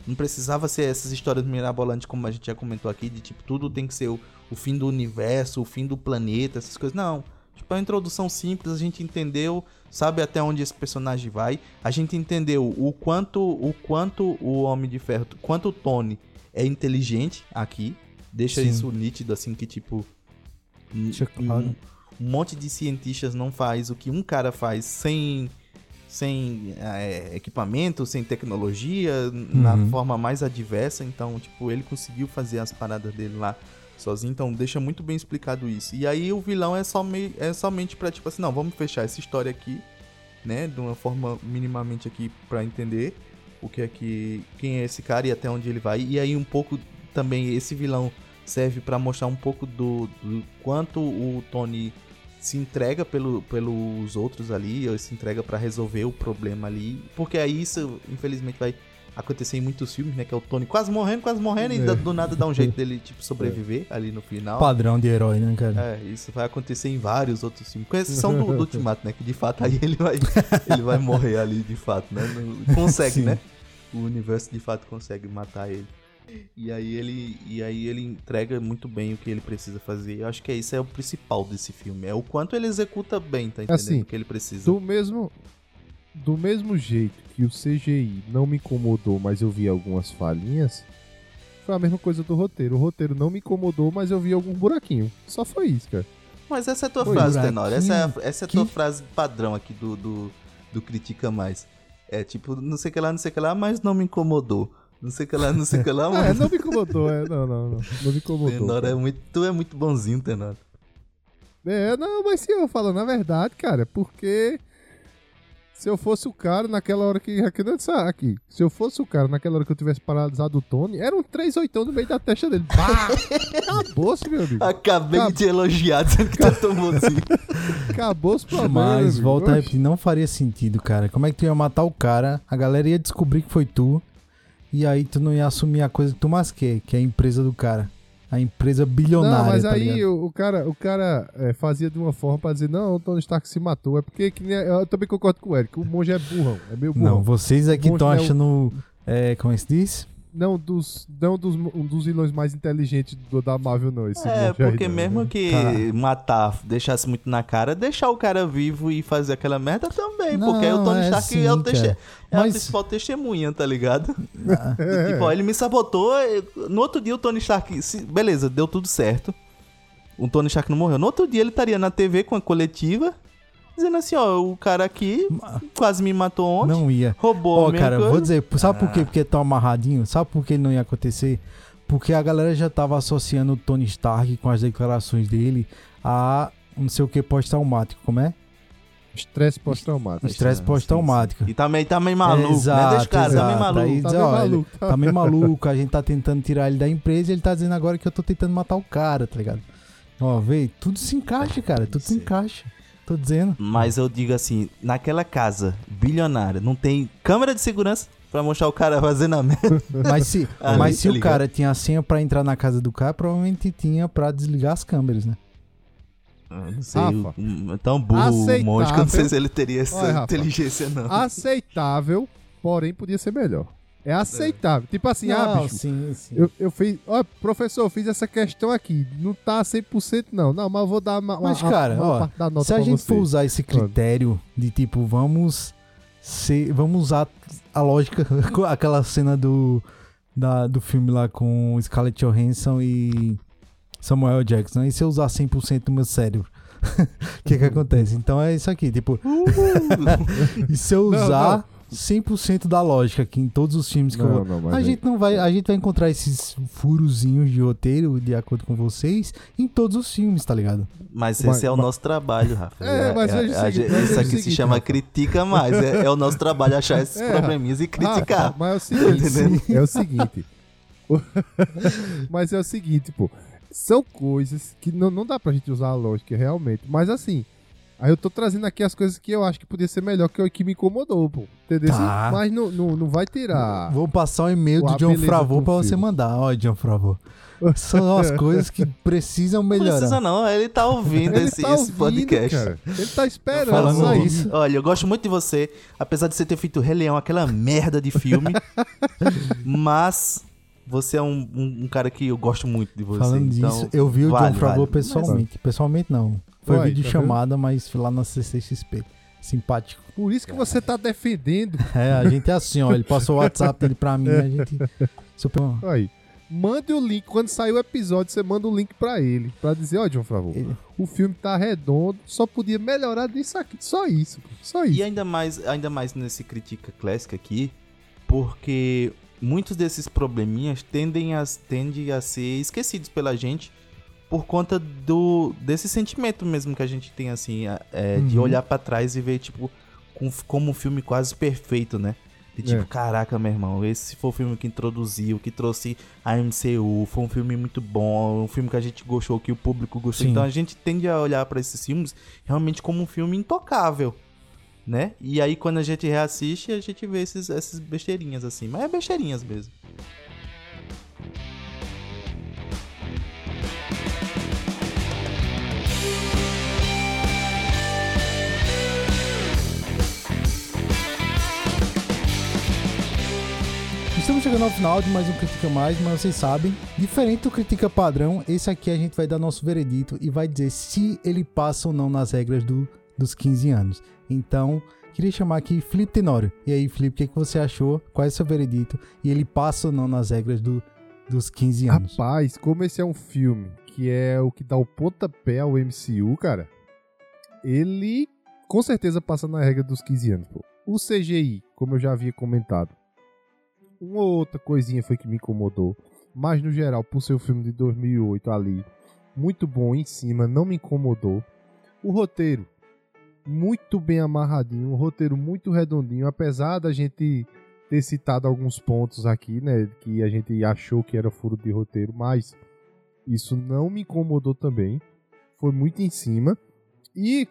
[SPEAKER 3] Não precisava ser essas histórias mirabolantes, como a gente já comentou aqui, de tipo, tudo tem que ser o, o fim do universo, o fim do planeta, essas coisas. Não. Tipo, a introdução simples, a gente entendeu, sabe até onde esse personagem vai. A gente entendeu o quanto o quanto o Homem de Ferro, quanto o Tony é inteligente aqui. Deixa
[SPEAKER 1] Sim.
[SPEAKER 3] isso nítido, assim, que tipo. um, um monte de cientistas não faz o que um cara faz sem sem é, equipamento, sem tecnologia, na
[SPEAKER 1] Uhum.
[SPEAKER 3] forma mais adversa. Então, tipo, ele conseguiu fazer as paradas dele lá sozinho. Então, deixa muito bem explicado isso. E aí, o vilão é, some, é somente pra, tipo assim, não, vamos fechar essa história aqui, né? De uma forma minimamente aqui pra entender o que é que. quem é esse cara e até onde ele vai. E aí, um pouco também, esse vilão serve pra mostrar um pouco do, do quanto o Tony se entrega pelo, pelos outros ali, ou se entrega pra resolver o problema ali. Porque aí isso, infelizmente, vai acontecer em muitos filmes, né? Que é o Tony quase morrendo, quase morrendo, e
[SPEAKER 2] É.
[SPEAKER 3] da- do nada dá um jeito dele, tipo, sobreviver ali no final.
[SPEAKER 1] Padrão de herói, né, cara?
[SPEAKER 3] É, isso vai acontecer em vários outros filmes. Com exceção do, do Ultimato, né? Que de fato aí ele vai, ele vai morrer ali, de fato, né? Consegue,
[SPEAKER 1] Sim.
[SPEAKER 3] né? O universo de fato consegue matar ele. E aí ele, e aí ele entrega muito bem o que ele precisa fazer. Eu acho que é isso é o principal desse filme. É o quanto ele executa bem, tá entendendo?
[SPEAKER 2] Assim,
[SPEAKER 3] o que ele precisa.
[SPEAKER 2] Do mesmo, do mesmo jeito que o CGI não me incomodou, mas eu vi algumas falhinhas, foi a mesma coisa do roteiro. O roteiro não me incomodou, mas eu vi algum buraquinho. Só foi isso, cara.
[SPEAKER 3] Mas essa é a tua
[SPEAKER 2] Foi,
[SPEAKER 3] frase, Tenor. Essa é a, essa é a tua
[SPEAKER 1] que-
[SPEAKER 3] frase padrão aqui do, do, do Critica Mais. É tipo, não sei o que lá, não sei o que lá, mas não me incomodou. Não sei o que lá, não sei o que lá,
[SPEAKER 2] É,
[SPEAKER 3] mas.
[SPEAKER 2] não me incomodou, é. Não, não, não. Não me incomodou.
[SPEAKER 3] Tenor é muito, tu é muito bonzinho, Tenor.
[SPEAKER 2] É, não, mas se eu falo na verdade, cara, é porque Se eu fosse o cara naquela hora que. Aqui, não, ah, aqui. Se eu fosse o cara naquela hora que eu tivesse paralisado o Tony, era um 3 oitão no meio da testa dele. Pá! Acabou-se, meu amigo.
[SPEAKER 3] Acabei
[SPEAKER 2] Acab-
[SPEAKER 3] de te elogiar dizendo que tu tomou assim.
[SPEAKER 2] Acabou os problemas.
[SPEAKER 1] Mas volta a
[SPEAKER 2] Oxe.
[SPEAKER 1] repetir, não faria sentido, cara. Como é que tu ia matar o cara, a galera ia descobrir que foi tu, e aí tu não ia assumir a coisa que tu mais quer, que é a empresa do cara. A empresa bilionária,
[SPEAKER 2] Não, mas
[SPEAKER 1] tá
[SPEAKER 2] aí o, o cara, o cara é, fazia de uma forma pra dizer, não, o Tony Stark se matou. É porque que eu também concordo com o Eric, o monge é burrão, é meio burrão.
[SPEAKER 1] Não, vocês é que estão
[SPEAKER 2] é
[SPEAKER 1] achando... É, como é que se diz?
[SPEAKER 2] Não dos, não dos, um dos vilões mais inteligentes do, da Marvel, não. Esse
[SPEAKER 3] É,
[SPEAKER 2] aí
[SPEAKER 3] porque
[SPEAKER 2] não,
[SPEAKER 3] mesmo
[SPEAKER 2] né?
[SPEAKER 3] que matar deixasse muito na cara, deixar o cara vivo e fazer aquela merda também. porque aí o
[SPEAKER 1] Não,
[SPEAKER 3] Tony
[SPEAKER 1] é
[SPEAKER 3] Stark
[SPEAKER 1] sim,
[SPEAKER 3] é, o teste-
[SPEAKER 1] cara.
[SPEAKER 3] é a
[SPEAKER 1] Mas-
[SPEAKER 3] principal testemunha, tá ligado?
[SPEAKER 2] É.
[SPEAKER 3] tipo, ó, ele me sabotou. No outro dia o Tony Stark. beleza, deu tudo certo. O Tony Stark não morreu. No outro dia ele estaria na TV com a coletiva. Dizendo assim, ó, o cara aqui quase me matou ontem.
[SPEAKER 1] Não ia.
[SPEAKER 3] Roubou
[SPEAKER 1] Ó,
[SPEAKER 3] a minha
[SPEAKER 1] cara,
[SPEAKER 3] coisa.
[SPEAKER 1] vou dizer, sabe por
[SPEAKER 3] Ah.
[SPEAKER 1] quê? Porque tá amarradinho? Sabe por que não ia acontecer? Porque a galera já tava associando o Tony Stark com as declarações dele a não sei o que pós-traumático, como é?
[SPEAKER 2] Estresse pós-traumático.
[SPEAKER 1] Estresse pós-traumático.
[SPEAKER 3] E também tá meio maluco, né?
[SPEAKER 1] Exato,
[SPEAKER 3] Deixa o cara, tá meio
[SPEAKER 1] exato.
[SPEAKER 3] maluco.
[SPEAKER 1] Aí
[SPEAKER 2] Tá meio
[SPEAKER 1] ó, ele
[SPEAKER 2] maluco, tá-
[SPEAKER 1] tá meio maluco, a gente tá tentando tirar ele da empresa e ele tá dizendo agora que eu tô tentando matar o cara, tá ligado? Ó, vê, tudo se encaixa, cara, tudo se encaixa. Tô dizendo.
[SPEAKER 3] Mas eu digo assim, naquela casa bilionária, não tem câmera de segurança pra mostrar o cara fazendo a merda.
[SPEAKER 1] Mas se,
[SPEAKER 3] Ali,
[SPEAKER 1] mas se
[SPEAKER 3] tá
[SPEAKER 1] o cara tinha a senha pra entrar na casa do cara, provavelmente tinha pra desligar as câmeras, né?
[SPEAKER 3] Não sei,
[SPEAKER 2] Rafa,
[SPEAKER 3] o- o- tão burro o monge que eu não sei se ele teria essa
[SPEAKER 2] Olha, Rafa,
[SPEAKER 3] inteligência, não.
[SPEAKER 2] Aceitável, porém podia ser melhor. É aceitável. Tipo assim, ah,
[SPEAKER 1] Não,
[SPEAKER 2] bicho,
[SPEAKER 1] sim, sim.
[SPEAKER 2] eu, eu fiz... Ó, professor, eu fiz essa questão aqui. Não tá 100% não. Não, mas eu vou dar uma, uma,
[SPEAKER 1] Mas, cara,
[SPEAKER 2] uma
[SPEAKER 1] ó,
[SPEAKER 2] parte da nota
[SPEAKER 1] Se a gente
[SPEAKER 2] você.
[SPEAKER 1] for usar esse critério de tipo, vamos ser, vamos usar a lógica, aquela cena do, da, do filme lá com Scarlett Johansson e Samuel Jackson, e se eu usar 100% do meu cérebro, o que que acontece? Então é isso aqui, tipo, e se eu
[SPEAKER 2] Não,
[SPEAKER 1] usar 100% da lógica aqui em todos os filmes que eu
[SPEAKER 2] Não,
[SPEAKER 1] vou...
[SPEAKER 2] não, mas
[SPEAKER 1] A
[SPEAKER 2] aí-
[SPEAKER 1] gente não vai, a gente vai encontrar esses furozinhos de roteiro, de acordo com vocês, em todos os filmes, tá ligado?
[SPEAKER 3] Mas
[SPEAKER 2] Mas-
[SPEAKER 3] esse é o
[SPEAKER 2] mas-
[SPEAKER 3] nosso trabalho, Rafa.
[SPEAKER 2] É, mas seguinte,
[SPEAKER 3] a-
[SPEAKER 2] mas
[SPEAKER 3] Isso
[SPEAKER 2] veja o
[SPEAKER 3] aqui se chama
[SPEAKER 2] Rafa.
[SPEAKER 3] critica mais. É, é o nosso trabalho achar esses
[SPEAKER 2] É,
[SPEAKER 3] probleminhas e
[SPEAKER 2] Ah,
[SPEAKER 3] criticar.
[SPEAKER 2] mas é o seguinte, é o seguinte. mas é o seguinte, pô. São coisas que não, não dá pra gente usar a lógica realmente. Mas assim, aí eu tô trazendo aqui as coisas que eu acho que podia ser melhor que o que me incomodou, pô. Entendeu?
[SPEAKER 1] Tá.
[SPEAKER 2] Mas não, não, não vai tirar.
[SPEAKER 1] Vou passar o e-mail
[SPEAKER 2] Pô,
[SPEAKER 1] do John
[SPEAKER 2] do
[SPEAKER 1] pra você mandar. Ó, John Favreau. São as coisas que precisam
[SPEAKER 3] Não
[SPEAKER 1] melhorar.
[SPEAKER 3] precisa não, ele tá ouvindo
[SPEAKER 2] Ele
[SPEAKER 3] esse,
[SPEAKER 2] tá
[SPEAKER 3] esse
[SPEAKER 2] ouvindo,
[SPEAKER 3] podcast.
[SPEAKER 2] cara. Ele tá esperando
[SPEAKER 1] Falando
[SPEAKER 2] só isso.
[SPEAKER 3] Olha, eu gosto muito de você, apesar de você ter feito Rei Leão, aquela merda de filme. mas você é um, um, um cara que eu gosto muito de você.
[SPEAKER 1] Falando
[SPEAKER 3] então,
[SPEAKER 1] disso, eu vi o
[SPEAKER 3] vale,
[SPEAKER 1] John Favreau
[SPEAKER 3] vale.
[SPEAKER 1] pessoalmente. Pessoalmente não. Foi vídeo
[SPEAKER 2] tá
[SPEAKER 1] chamada, mas fui lá na CCXP. Simpático.
[SPEAKER 2] Por isso que você tá defendendo.
[SPEAKER 1] É, a gente é assim, ó. Ele passou o WhatsApp dele pra mim, a gente. Super...
[SPEAKER 2] Aí. Mande o link. Quando sair o episódio, você manda o link pra ele. Pra dizer, ó, John Favreau,
[SPEAKER 1] Ele-
[SPEAKER 2] o filme tá redondo, só podia melhorar disso aqui. Só isso. Só
[SPEAKER 3] E
[SPEAKER 2] isso.
[SPEAKER 3] ainda mais, ainda mais nesse Critica Clássica aqui, porque muitos desses probleminhas tendem a, tendem a ser esquecidos pela gente por conta do desse sentimento mesmo que a gente tem, assim, é, de
[SPEAKER 1] Uhum.
[SPEAKER 3] olhar pra trás e ver, tipo, com- como um filme quase perfeito, né? De tipo,
[SPEAKER 2] É.
[SPEAKER 3] caraca, meu irmão, esse foi o filme que introduziu, que trouxe a MCU, foi um filme muito bom, um filme que a gente gostou, que o público gostou.
[SPEAKER 1] Sim.
[SPEAKER 3] Então a gente tende a olhar pra esses filmes realmente como um filme intocável né? E aí quando a gente reassiste, a gente vê esses, essas besteirinhas assim. Mas é besteirinhas mesmo.
[SPEAKER 1] Estamos chegando ao final de mais um Critica Mais, mas vocês sabem, diferente do Critica Padrão, esse aqui a gente vai dar nosso veredito e vai dizer se ele passa ou não nas regras do, dos 15 anos. Então, queria chamar aqui Felipe Tenório. E aí, Felipe, o que, que você achou? Qual é o seu veredito? E ele passa ou não nas regras do, dos 15 anos?
[SPEAKER 2] Rapaz, como esse é um filme que é o que dá o pontapé ao MCU, cara, ele com certeza passa na regra dos 15 anos, pô. O CGI, como eu já havia comentado, uma outra coisinha foi que me incomodou, mas no geral, por ser o filme de 2008 ali, muito bom em cima, não me incomodou. O roteiro, muito bem amarradinho, um roteiro muito redondinho, apesar da gente ter citado alguns pontos aqui, né, que a gente achou que era furo de roteiro, mas isso não me incomodou também. Foi muito em cima. E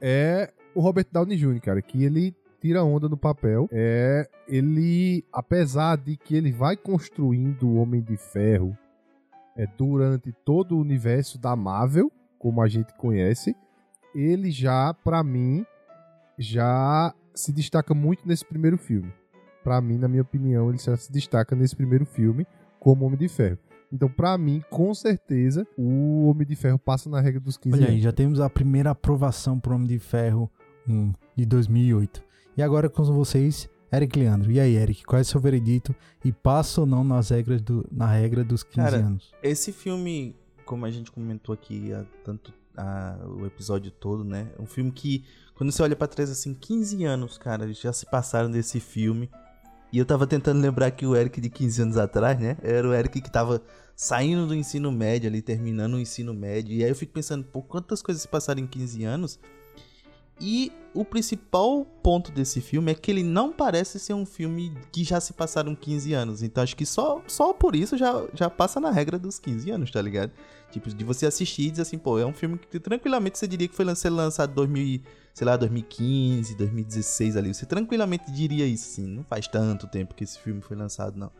[SPEAKER 2] é o Robert Downey Jr., cara, que ele tira onda no papel. É, ele, apesar de que ele vai construindo o Homem de Ferro é, durante todo o universo da Marvel, como a gente conhece, ele já, para mim, já se destaca muito nesse primeiro filme. Para mim, na minha opinião, ele já se destaca nesse primeiro filme como Homem de Ferro. Então, para mim, com certeza, o Homem de Ferro passa na regra dos 15
[SPEAKER 1] Olha aí,
[SPEAKER 2] anos.
[SPEAKER 1] já temos a primeira aprovação pro Homem de Ferro 1 de 2008. E agora com vocês, Eric Leandro. E aí, Eric, qual é o seu veredito? E passa ou não nas regras do, na regra dos 15
[SPEAKER 3] Cara,
[SPEAKER 1] anos?
[SPEAKER 3] Esse filme, como a gente comentou aqui há tanto há o episódio todo, né? Um filme que, quando você olha pra trás assim, 15 anos, cara, já se passaram desse filme. E eu tava tentando lembrar que o Eric de 15 anos atrás, né? Era o Eric que tava saindo do ensino médio ali, terminando o ensino médio. E aí eu fico pensando, pô, quantas coisas se passaram em 15 anos? E o principal ponto desse filme é que ele não parece ser um filme que já se passaram 15 anos. Então acho que só, só por isso já, já passa na regra dos 15 anos, tá ligado? Tipo, de você assistir e dizer assim, pô, é um filme que tranquilamente você diria que foi lançado em 2000, sei lá, 2015, 2016 ali. Você tranquilamente diria isso, assim. Não faz tanto tempo que esse filme foi lançado, não.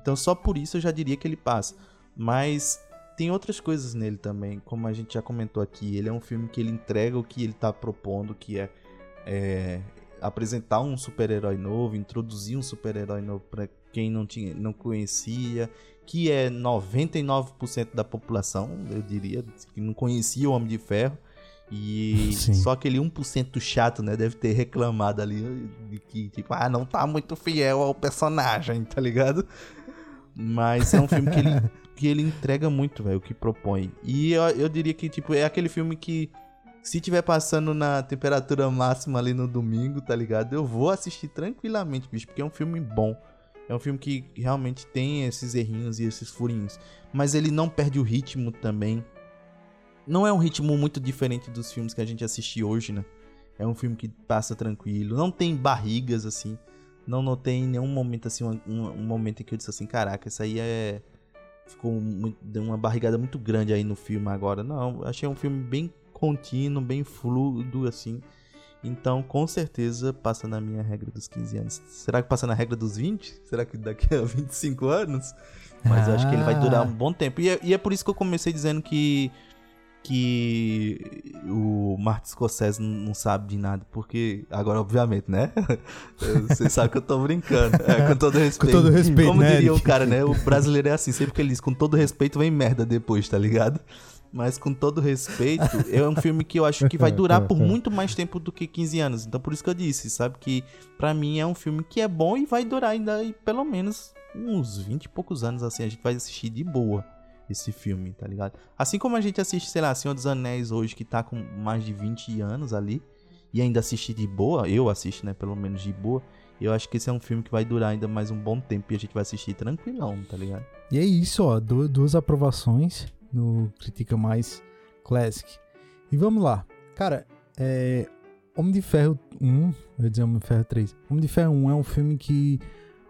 [SPEAKER 3] Então só por isso eu já diria que ele passa. Mas tem outras coisas nele também, como a gente já comentou aqui. Ele é um filme que ele entrega o que ele tá propondo, que é, é, apresentar um super-herói novo, introduzir um super-herói novo para quem não tinha, não conhecia, que é 99% da população, eu diria, que não conhecia o Homem de Ferro. E
[SPEAKER 1] Sim.
[SPEAKER 3] só aquele 1% chato, né, deve ter reclamado ali de que, tipo, ah, não tá muito fiel ao personagem, tá ligado? Mas é um filme que ele, que ele entrega muito, velho, o que propõe. E eu, eu diria que, tipo, é aquele filme que, se tiver passando na temperatura máxima ali no domingo, tá ligado? Eu vou assistir tranquilamente, bicho, porque é um filme bom. É um filme que realmente tem esses errinhos e esses furinhos. Mas ele não perde o ritmo também. Não é um ritmo muito diferente dos filmes que a gente assiste hoje, né? É um filme que passa tranquilo. Não tem barrigas, assim. Não notei em nenhum momento, assim, um, um- momento em que eu disse assim, caraca, isso aí é... Ficou muito, deu uma barrigada muito grande aí no filme agora. Não, achei um filme bem contínuo, bem fluido, assim. Então, com certeza, passa na minha regra dos 15 anos. Será que passa na regra dos 20? Será que daqui a 25 anos? Mas eu acho que ele vai durar um bom tempo. E é, e é por isso que eu comecei dizendo que que o Martin Scorsese não sabe de nada, porque agora obviamente, né? Você sabe que eu tô brincando. É, com todo respeito.
[SPEAKER 1] todo respeito,
[SPEAKER 3] Como
[SPEAKER 1] né,
[SPEAKER 3] diria o cara, né? O brasileiro é assim, sempre que ele diz com todo respeito vem merda depois, tá ligado? Mas com todo respeito, é um filme que eu acho que vai durar por muito mais tempo do que 15 anos. Então por isso que eu disse, sabe? Que pra mim é um filme que é bom e vai durar ainda pelo menos uns 20 e poucos anos, assim. A gente vai assistir de boa esse filme, tá ligado? Assim como a gente assiste, sei lá, Senhor dos Anéis hoje, que tá com mais de 20 anos ali, e ainda assiste de boa, eu assisto, né, pelo menos de boa, eu acho que esse é um filme que vai durar ainda mais um bom tempo e a gente vai assistir tranquilão, tá ligado?
[SPEAKER 1] E é isso, ó. du- duas aprovações no Critica Mais Classic. E vamos lá. Cara, é. Homem de Ferro 1, eu ia dizer Homem de Ferro 3. Homem de Ferro 1 é um filme que,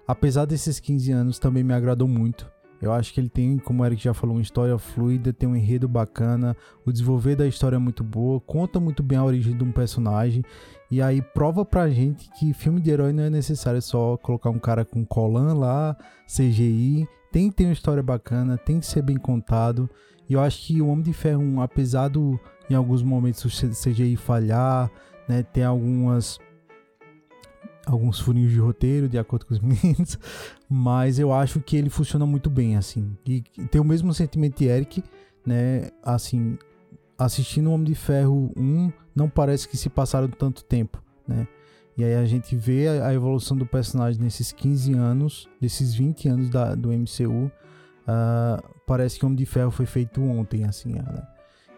[SPEAKER 1] apesar desses 15 anos, também me agradou muito. Eu acho que ele tem, como o Eric já falou, uma história fluida, tem um enredo bacana, o desenvolver da história é muito boa, conta muito bem a origem de um personagem. E aí prova pra gente que filme de herói não é necessário só colocar um cara com colan lá, CGI. Tem que ter uma história bacana, tem que ser bem contado. E eu acho que o Homem de Ferro 1, apesar do em alguns momentos o CGI falhar, né, ter algumas alguns furinhos de roteiro, de acordo com os meninos, mas eu acho que ele funciona muito bem, assim. E tem o mesmo sentimento de Eric, né, assim, assistindo o Homem de Ferro 1, não parece que se passaram tanto tempo, né? E aí a gente vê a, evolução do personagem nesses 15 anos, desses 20 anos da, do MCU. ah, parece que Homem de Ferro foi feito ontem, assim, né?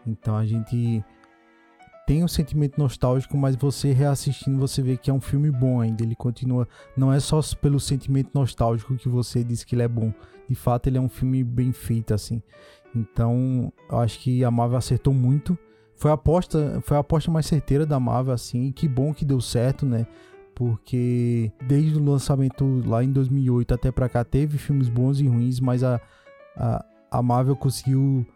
[SPEAKER 1] Então a gente tem um sentimento nostálgico, mas você reassistindo, você vê que é um filme bom ainda. Ele continua. Não é só pelo sentimento nostálgico que você diz que ele é bom. De fato, ele é um filme bem feito, assim. Então, eu acho que a Marvel acertou muito foi a aposta, foi a aposta mais certeira da Marvel, assim. E que bom que deu certo, né? Porque desde o lançamento lá em 2008 até pra cá teve filmes bons e ruins, mas a, a, a Marvel conseguiu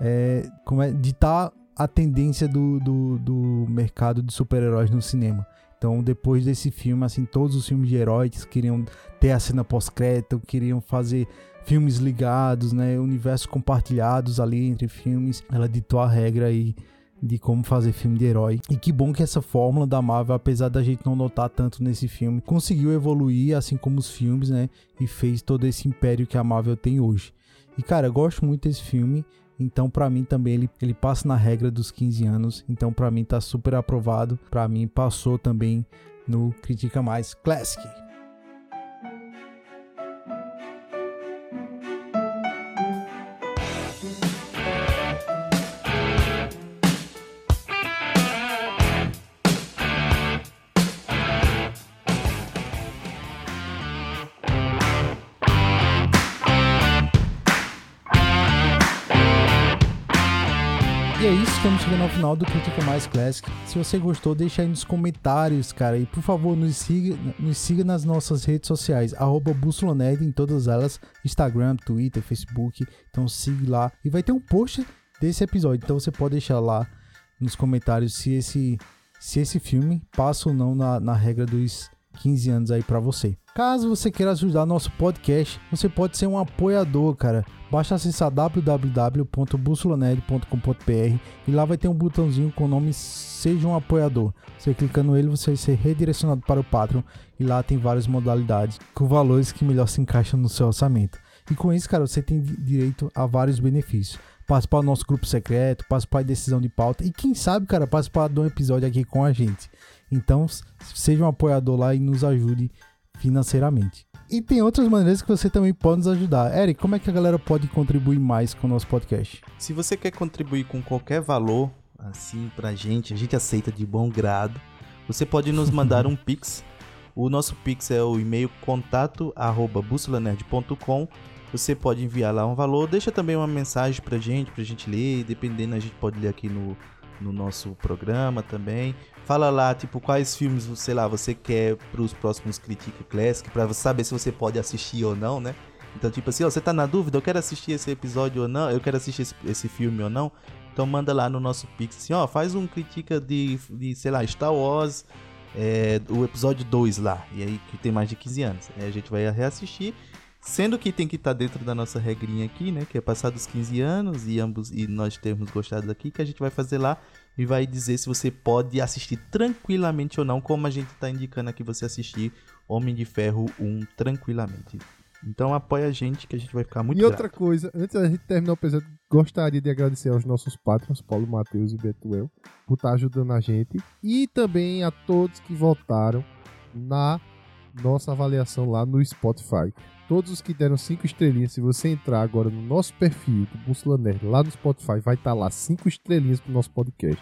[SPEAKER 1] é, como é, ditar a tendência do, do, do mercado de super-heróis no cinema. Então, depois desse filme, assim, todos os filmes de heróis queriam ter a cena pós-crédito, queriam fazer filmes ligados, né, universos compartilhados ali entre filmes. Ela ditou a regra aí de como fazer filme de herói. E que bom que essa fórmula da Marvel, apesar da gente não notar tanto nesse filme, conseguiu evoluir, assim como os filmes, né, e fez todo esse império que a Marvel tem hoje. E cara, eu gosto muito desse filme. Então, para mim também ele, ele passa na regra dos 15 anos. Então, para mim tá super aprovado. Para mim passou também no Critica Mais Classic. Estamos chegando ao final do Critica Mais Classic. Se você gostou, deixa aí nos comentários, cara. E por favor, nos siga, nos siga nas nossas redes sociais, arroba Bússola Nerd em todas elas, Instagram, Twitter, Facebook. Então siga lá. E vai ter um post desse episódio. Então você pode deixar lá nos comentários se esse, se esse filme passa ou não na, na regra dos 15 anos aí para você. Caso você queira ajudar nosso podcast, você pode ser um apoiador, cara. Basta acessar www.bussolanerd.com.br e lá vai ter um botãozinho com o nome Seja um Apoiador. Você clicando nele, você vai ser redirecionado para o Patreon e lá tem várias modalidades com valores que melhor se encaixam no seu orçamento. E com isso, cara, você tem direito a vários benefícios. Participar do nosso grupo secreto, participar de decisão de pauta e quem sabe, cara, participar de um episódio aqui com a gente. Então, seja um apoiador lá e nos ajude financeiramente. E tem outras maneiras que você também pode nos ajudar. Eric, como é que a galera pode contribuir mais com o nosso podcast?
[SPEAKER 3] Se você quer contribuir com qualquer valor, assim, pra gente, a gente aceita de bom grado. Você pode nos mandar um pix. O nosso pix é o e-mail contato arroba. Você pode enviar lá um valor. Deixa também uma mensagem pra gente, pra gente ler. Dependendo, a gente pode ler aqui no, no nosso programa também. Fala lá, tipo, quais filmes, sei lá, você quer pros próximos Critica Classic, pra saber se você pode assistir ou não, né? Então, tipo assim, ó, você tá na dúvida, eu quero assistir esse episódio ou não, eu quero assistir esse, esse filme ou não. Então manda lá no nosso Pix, assim, ó, faz um Critica de, de sei lá, Star Wars, é, o episódio 2 lá, e aí que tem mais de 15 anos. Aí a gente vai reassistir Sendo que tem que estar dentro da nossa regrinha aqui, né? Que é passar dos 15 anos e ambos e nós termos gostado daqui, que a gente vai fazer lá e vai dizer se você pode assistir tranquilamente ou não, como a gente está indicando aqui você assistir Homem de Ferro 1 tranquilamente. Então apoia a gente que a gente vai ficar muito
[SPEAKER 2] E outra
[SPEAKER 3] grato.
[SPEAKER 2] coisa, antes da gente terminar o episódio, gostaria de agradecer aos nossos patrons, Paulo Matheus e Betuel, por estar ajudando a gente. E também a todos que votaram na nossa avaliação lá no Spotify. Todos os que deram 5 estrelinhas, se você entrar agora no nosso perfil do Bússola Nerd, lá no Spotify, vai estar lá 5 estrelinhas pro nosso podcast.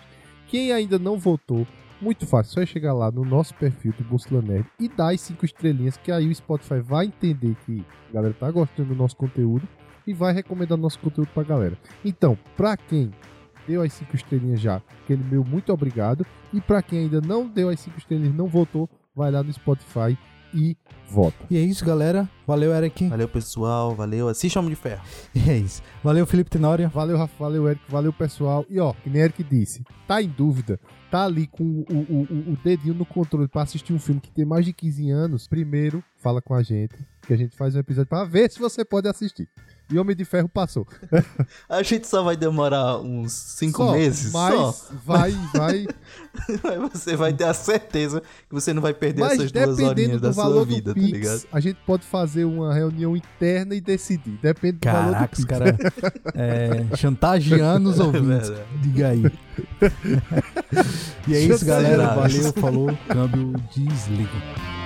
[SPEAKER 2] Quem ainda não votou, muito fácil, só é chegar lá no nosso perfil do Bússola Nerd e dar as 5 estrelinhas, que aí o Spotify vai entender que a galera tá gostando do nosso conteúdo e vai recomendar nosso conteúdo pra galera. Então, pra quem deu as 5 estrelinhas já, aquele meu muito obrigado. E pra quem ainda não deu as 5 estrelinhas, não votou, vai lá no Spotify e vota.
[SPEAKER 1] E é isso, galera. Valeu, Eric.
[SPEAKER 3] Valeu, pessoal. Valeu. Assista Homem de Ferro.
[SPEAKER 1] E é isso. Valeu, Felipe Tenória.
[SPEAKER 2] Valeu, Rafa, valeu, Eric, valeu, pessoal. E ó, que nem Eric disse, tá em dúvida, tá ali com o, o, o, o dedinho no controle pra assistir um filme que tem mais de 15 anos, primeiro fala com a gente, que a gente faz um episódio pra ver se você pode assistir. E Homem de Ferro passou.
[SPEAKER 3] A gente só vai demorar uns 5
[SPEAKER 2] Só,
[SPEAKER 3] meses.
[SPEAKER 2] Mas
[SPEAKER 3] Só.
[SPEAKER 2] vai, vai.
[SPEAKER 3] Você vai ter a certeza que você não vai perder
[SPEAKER 2] Mas
[SPEAKER 3] essas duas horinhas da sua vida,
[SPEAKER 2] do
[SPEAKER 3] tá
[SPEAKER 2] Pix,
[SPEAKER 3] ligado?
[SPEAKER 2] a gente pode fazer uma reunião interna e decidir. Depende do valor do
[SPEAKER 1] Caraca, os
[SPEAKER 2] Pix.
[SPEAKER 1] caras é, chantageando os ouvintes.
[SPEAKER 3] verdade.
[SPEAKER 1] Diga aí. e é isso, galera. Valeu, falou. Câmbio desliga.